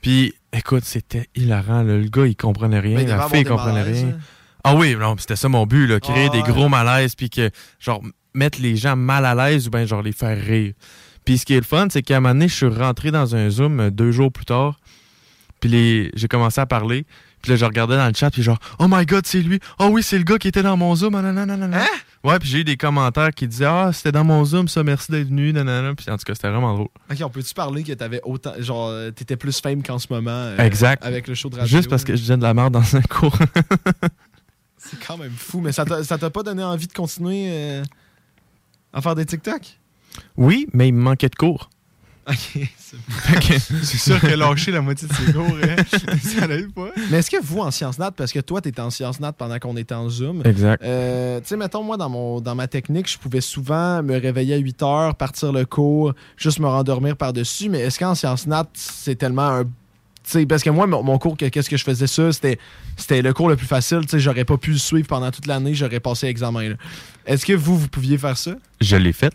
Puis, écoute, c'était hilarant, là. Le gars, il comprenait rien, il la fille des comprenait malaises, rien. hein. Ah oui, non, c'était ça mon but, là. Créer Ah des ouais. gros malaises, puis que, genre, mettre les gens mal à l'aise ou bien, genre, les faire rire. Puis, ce qui est le fun, c'est qu'à un moment donné, je suis rentré dans un Zoom euh, deux jours plus tard. Puis, les... j'ai commencé à parler. Puis là, je regardais dans le chat, puis genre, oh my god, c'est lui. Oh oui, c'est le gars qui était dans mon Zoom. Nanana. Hein? Ouais, puis j'ai eu des commentaires qui disaient, ah, c'était dans mon Zoom, ça, merci d'être venu. Nanana. Puis, en tout cas, c'était vraiment drôle. Ok, on peut-tu parler que t'avais autant. Genre, t'étais plus fame qu'en ce moment. euh, exact. Avec le show de radio? Juste parce que je viens de la merde dans un cours. C'est quand même fou, mais ça t'a ça t'a pas donné envie de continuer euh, à faire des TikTok? oui, mais il me manquait de cours. Ok, c'est Fait que- C'est sûr que lâcher la moitié de ses cours, hein, ça l'aide pas. Mais est-ce que vous, en Sciences Nat, parce que toi, t'étais en Sciences Nat pendant qu'on était en Zoom. Exact. euh, tu sais, mettons, moi, dans, mon, dans ma technique, je pouvais souvent me réveiller à 8 heures, partir le cours, juste me rendormir par-dessus. Mais est-ce qu'en Sciences Nat, c'est tellement un. Tu sais, parce que moi, mon, mon cours, que- qu'est-ce que je faisais ça? C'était, c'était le cours le plus facile. Tu sais, j'aurais pas pu le suivre pendant toute l'année, j'aurais passé l'examen. Est-ce que vous, vous pouviez faire ça? Je l'ai fait,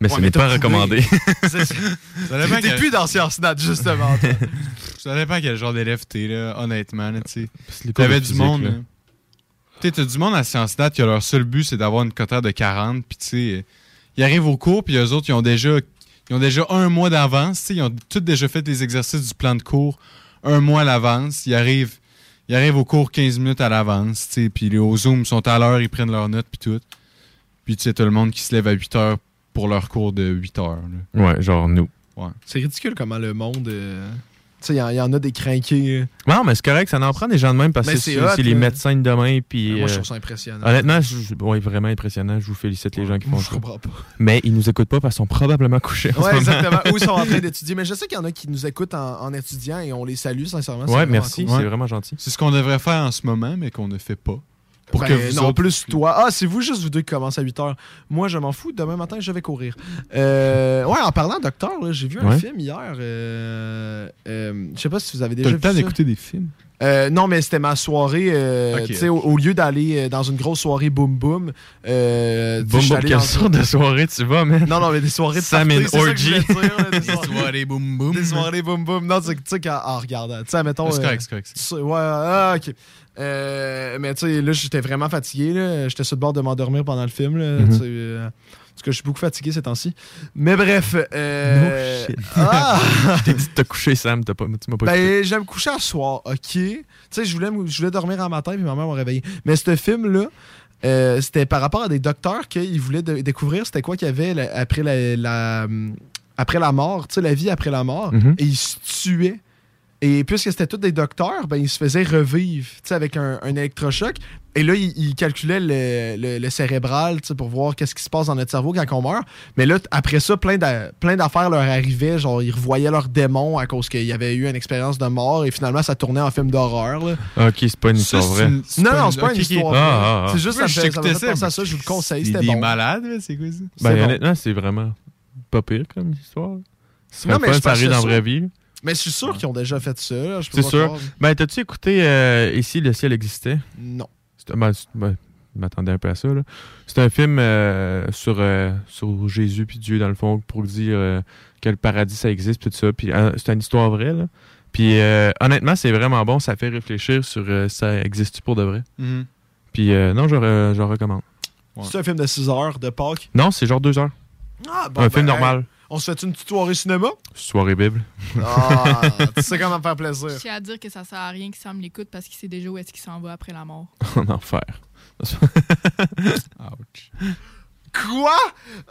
mais Ouais, ce n'est pas recommandé. T'es quel- plus dans Sciences Nat, justement. toi. Ça dépend quel genre d'élève t'es, là, honnêtement. Là, T'avais du monde. Tu t'as du monde à Sciences Nat que leur seul but, c'est d'avoir une quota de 40. Puis, tu sais, ils arrivent au cours, puis eux autres, ils ont déjà, ils ont déjà un mois d'avance. Ils ont tous déjà fait les exercices du plan de cours un mois à l'avance. Ils arrivent, ils arrivent au cours 15 minutes à l'avance. Puis les- au Zoom, ils sont à l'heure, ils prennent leurs notes, puis tout. Puis, tu sais, tout le monde qui se lève à 8 heures pour leur cours de 8 heures. là. Ouais, genre nous. Ouais. C'est ridicule comment le monde. euh, Tu sais, il y en- il y, en a des crinqués. euh. Non, mais c'est correct, ça en prend des gens de même parce que c'est c'est les médecins de demain. Puis, Moi, je euh, trouve ça impressionnant. Honnêtement, je- vraiment impressionnant. Je vous félicite les gens qui font je ça. comprends pas. Mais ils nous écoutent pas parce qu'ils sont probablement couchés. en Ouais, exactement. Ou ils sont en train d'étudier. Mais je sais qu'il y en a qui nous écoutent en, en étudiant et on les salue, sincèrement. Ouais, merci, cool. c'est vraiment gentil. C'est ce qu'on devrait faire en ce moment, mais qu'on ne fait pas. Pour Ben, que vous non, autres- plus toi. Ah, c'est vous, juste vous deux qui commencez à 8 h. Moi, je m'en fous. Demain matin, je vais courir. Euh, ouais, en parlant docteur, j'ai vu un film hier. Euh, euh, je sais pas si vous avez déjà le vu temps ça. d'écouter des films? Euh, non, mais c'était ma soirée. euh, au, au lieu d'aller euh, dans une grosse soirée boom boom. Euh, allé quelle sorte de soirée tu vas, man? Non, non, mais des soirées de Sam party, and Orgy. voulais dire, là, des soirées- soirées boum boum. Des soirées boum boum. Non, tu sais- tu sais, quand- en regardant. Tu sais, mettons. C'est correct, c'est correct. Ouais, ah, ok. Euh, mais tu sais, là, j'étais vraiment fatigué. là. J'étais sur le bord de m'endormir pendant le film. Là, Mhm. sais, euh, parce que je suis beaucoup fatigué ces temps-ci. Mais bref. euh, No shit. ah! je t'ai dit de te coucher, Sam. t'as Pas, tu m'as pas. Ben, j'aime me coucher à soir, ok? Tu sais, je voulais, je voulais dormir en matin, puis ma mère m'a réveillé. Mais ce film-là, euh, c'était par rapport à des docteurs qu'ils voulaient de- découvrir c'était quoi qu'il y avait la- après la, la- après la mort, tu sais, la vie après la mort. Mhm. Et ils se tuaient. Et puisque c'était tous des docteurs, ben, ils se faisaient revivre tu sais, avec un, un électrochoc. Et là, ils, ils calculaient le, le- le cérébral tu sais, pour voir qu'est-ce qui se passe dans notre cerveau quand on meurt. Mais là, après ça, plein d'a- plein d'affaires leur arrivaient. Genre, ils revoyaient leurs démons à cause qu'il y avait eu une expérience de mort. Et finalement, ça tournait en film d'horreur. Ok, c'est pas une Ça, histoire vraie. une- Non, non, c'est pas une histoire. Ah, vraie. ah, ah. C'est juste Moi, ça me fait, ça me j'écoutais fait ça, penser à ça. Je vous le conseille. C'est C'était bon. malades, là, c'est quoi ça? Ben, bon. honnêtement, c'est vraiment pas pire comme histoire. Ça Non, serait mais fun, je ça arrive dans la vraie vie. Mais je suis sûr qu'ils ont déjà fait ça. C'est sûr. croire. Ben, t'as-tu écouté euh, Ici, le ciel existait? Non. Ben, ben, je m'attendais un peu à ça. C'est un film euh, sur, euh, sur Jésus puis Dieu, dans le fond, pour dire euh, quel paradis ça existe, puis tout ça. Puis euh, c'est une histoire vraie. Là. Puis euh, honnêtement, c'est vraiment bon. Ça fait réfléchir sur ça existe pour de vrai? Mhm. Puis euh, non, je, re- je recommande. C'est un film de 6 heures de Pâques? Non, c'est genre deux heures. Ah, Un film normal. On se fait une petite soirée cinéma? Soirée Bible. Ah, tu sais comment me faire plaisir. Je tiens à dire que ça sert à rien que Sam l'écoute parce qu'il sait déjà où est-ce qu'il s'en va après la mort. en enfer. Ouch. Quoi?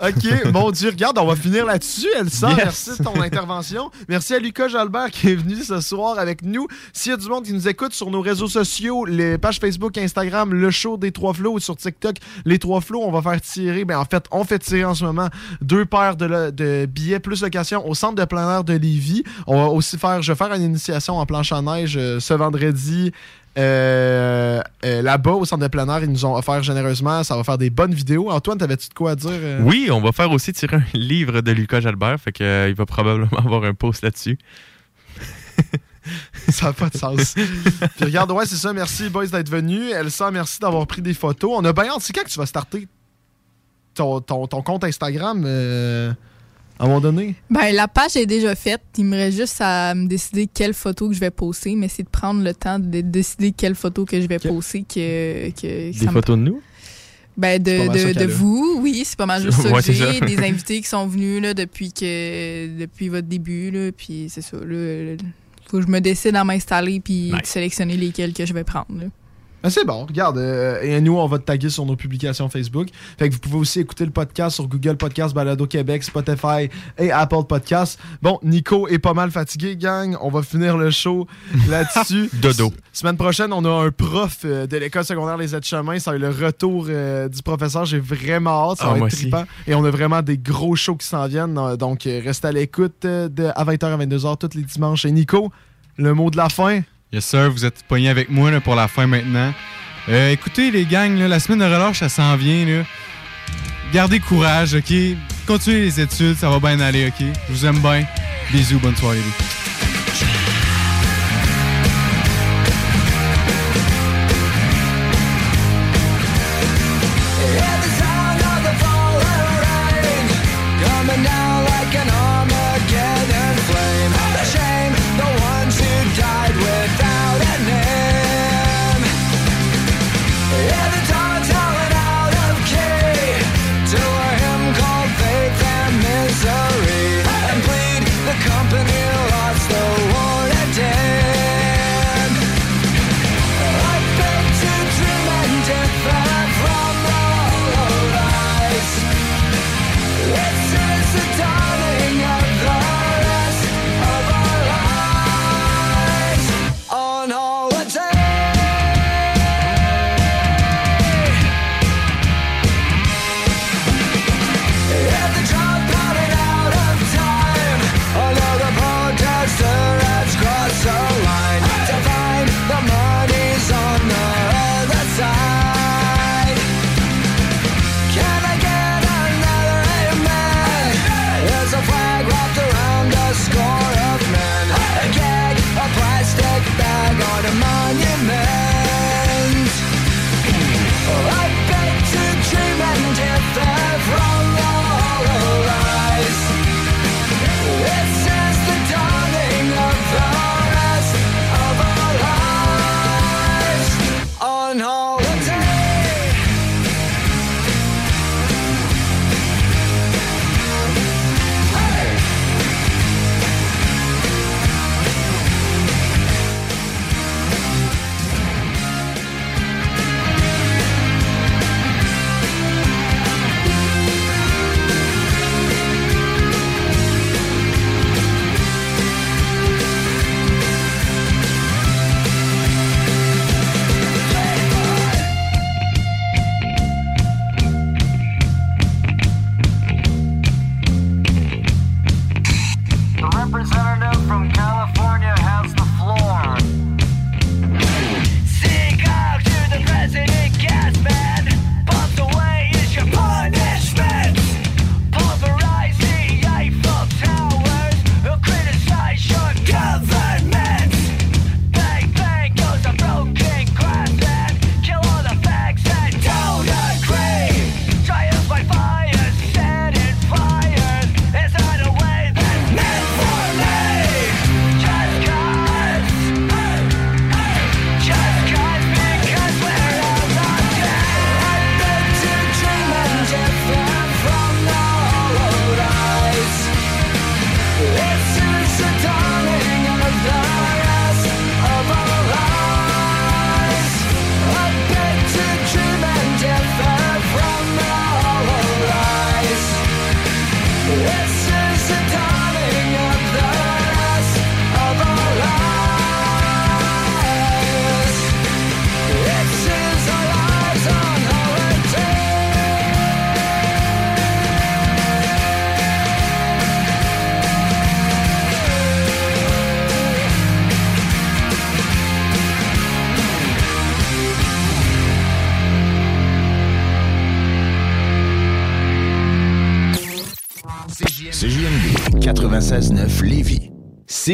OK, mon Dieu, regarde, on va finir là-dessus. Elsa, Yes. merci de ton intervention. Merci à Lucas Jalbert qui est venu ce soir avec nous. S'il y a du monde qui nous écoute sur nos réseaux sociaux, les pages Facebook, Instagram, le show des Trois Flots ou sur TikTok, les Trois Flots, on va faire tirer, ben en fait, on fait tirer en ce moment deux paires de billets plus location au centre de plein air de Lévis. On va aussi faire, je vais faire une initiation en planche à neige euh, ce vendredi. Euh, euh, là-bas au centre de plein air, ils nous ont offert généreusement. Ça va faire des bonnes vidéos. Antoine, t'avais-tu de quoi à dire? euh? Oui, on va faire aussi tirer un livre de Lucas Jalbert. Fait que, il va probablement avoir un post là-dessus. ça n'a pas de sens. Puis regarde, ouais, c'est ça. Merci, boys, d'être venus. Elsa, merci d'avoir pris des photos. On a bien hâte. C'est quand que tu vas starter ton, ton- ton compte Instagram à un moment donné? Ben, la page est déjà faite. Il me reste juste à me décider quelle photo que je vais poster, mais c'est de prendre le temps de décider quelle photo que je vais poster que, que Des me- photos de nous? Ben, de, de, vous, oui, c'est pas mal juste ça Ouais, j'ai. Des invités qui sont venus là, depuis, que, depuis votre début, là, puis c'est ça. Là, faut que je me décide à m'installer puis de sélectionner lesquels que je vais prendre. là. Ben, c'est bon, regarde. euh, et nous, on va te taguer sur nos publications Facebook. Fait que vous pouvez aussi écouter le podcast sur Google Podcast, Balado Québec, Spotify et Apple Podcast. Bon, Nico est pas mal fatigué, gang. On va finir le show là-dessus. Dodo. S- Semaine prochaine, on a un prof euh, de l'école secondaire Les Aides-Chemins. Ça va être le retour euh, du professeur. J'ai vraiment hâte. Ça Ah, va moi être aussi. trippant. Et on a vraiment des gros shows qui s'en viennent. Donc, restez à l'écoute de, à 20h à 22h tous les dimanches. Et Nico, le mot de la fin? Yes, sir, vous êtes pognés avec moi là, pour la fin maintenant. Euh, écoutez, les gangs, la semaine de relâche, ça s'en vient. Gardez courage, OK? Continuez les études, ça va bien aller, OK? Je vous aime bien. Bisous, bonne soirée.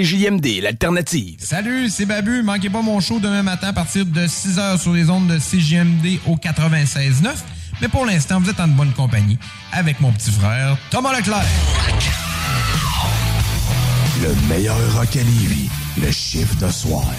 CJMD, l'alternative. Salut, c'est Babu. Manquez pas mon show demain matin à partir de 6h sur les ondes de CJMD au 96.9. Mais pour l'instant, vous êtes en bonne compagnie avec mon petit frère Thomas Leclerc. Le meilleur rock à Lévis, le chiffre de soir.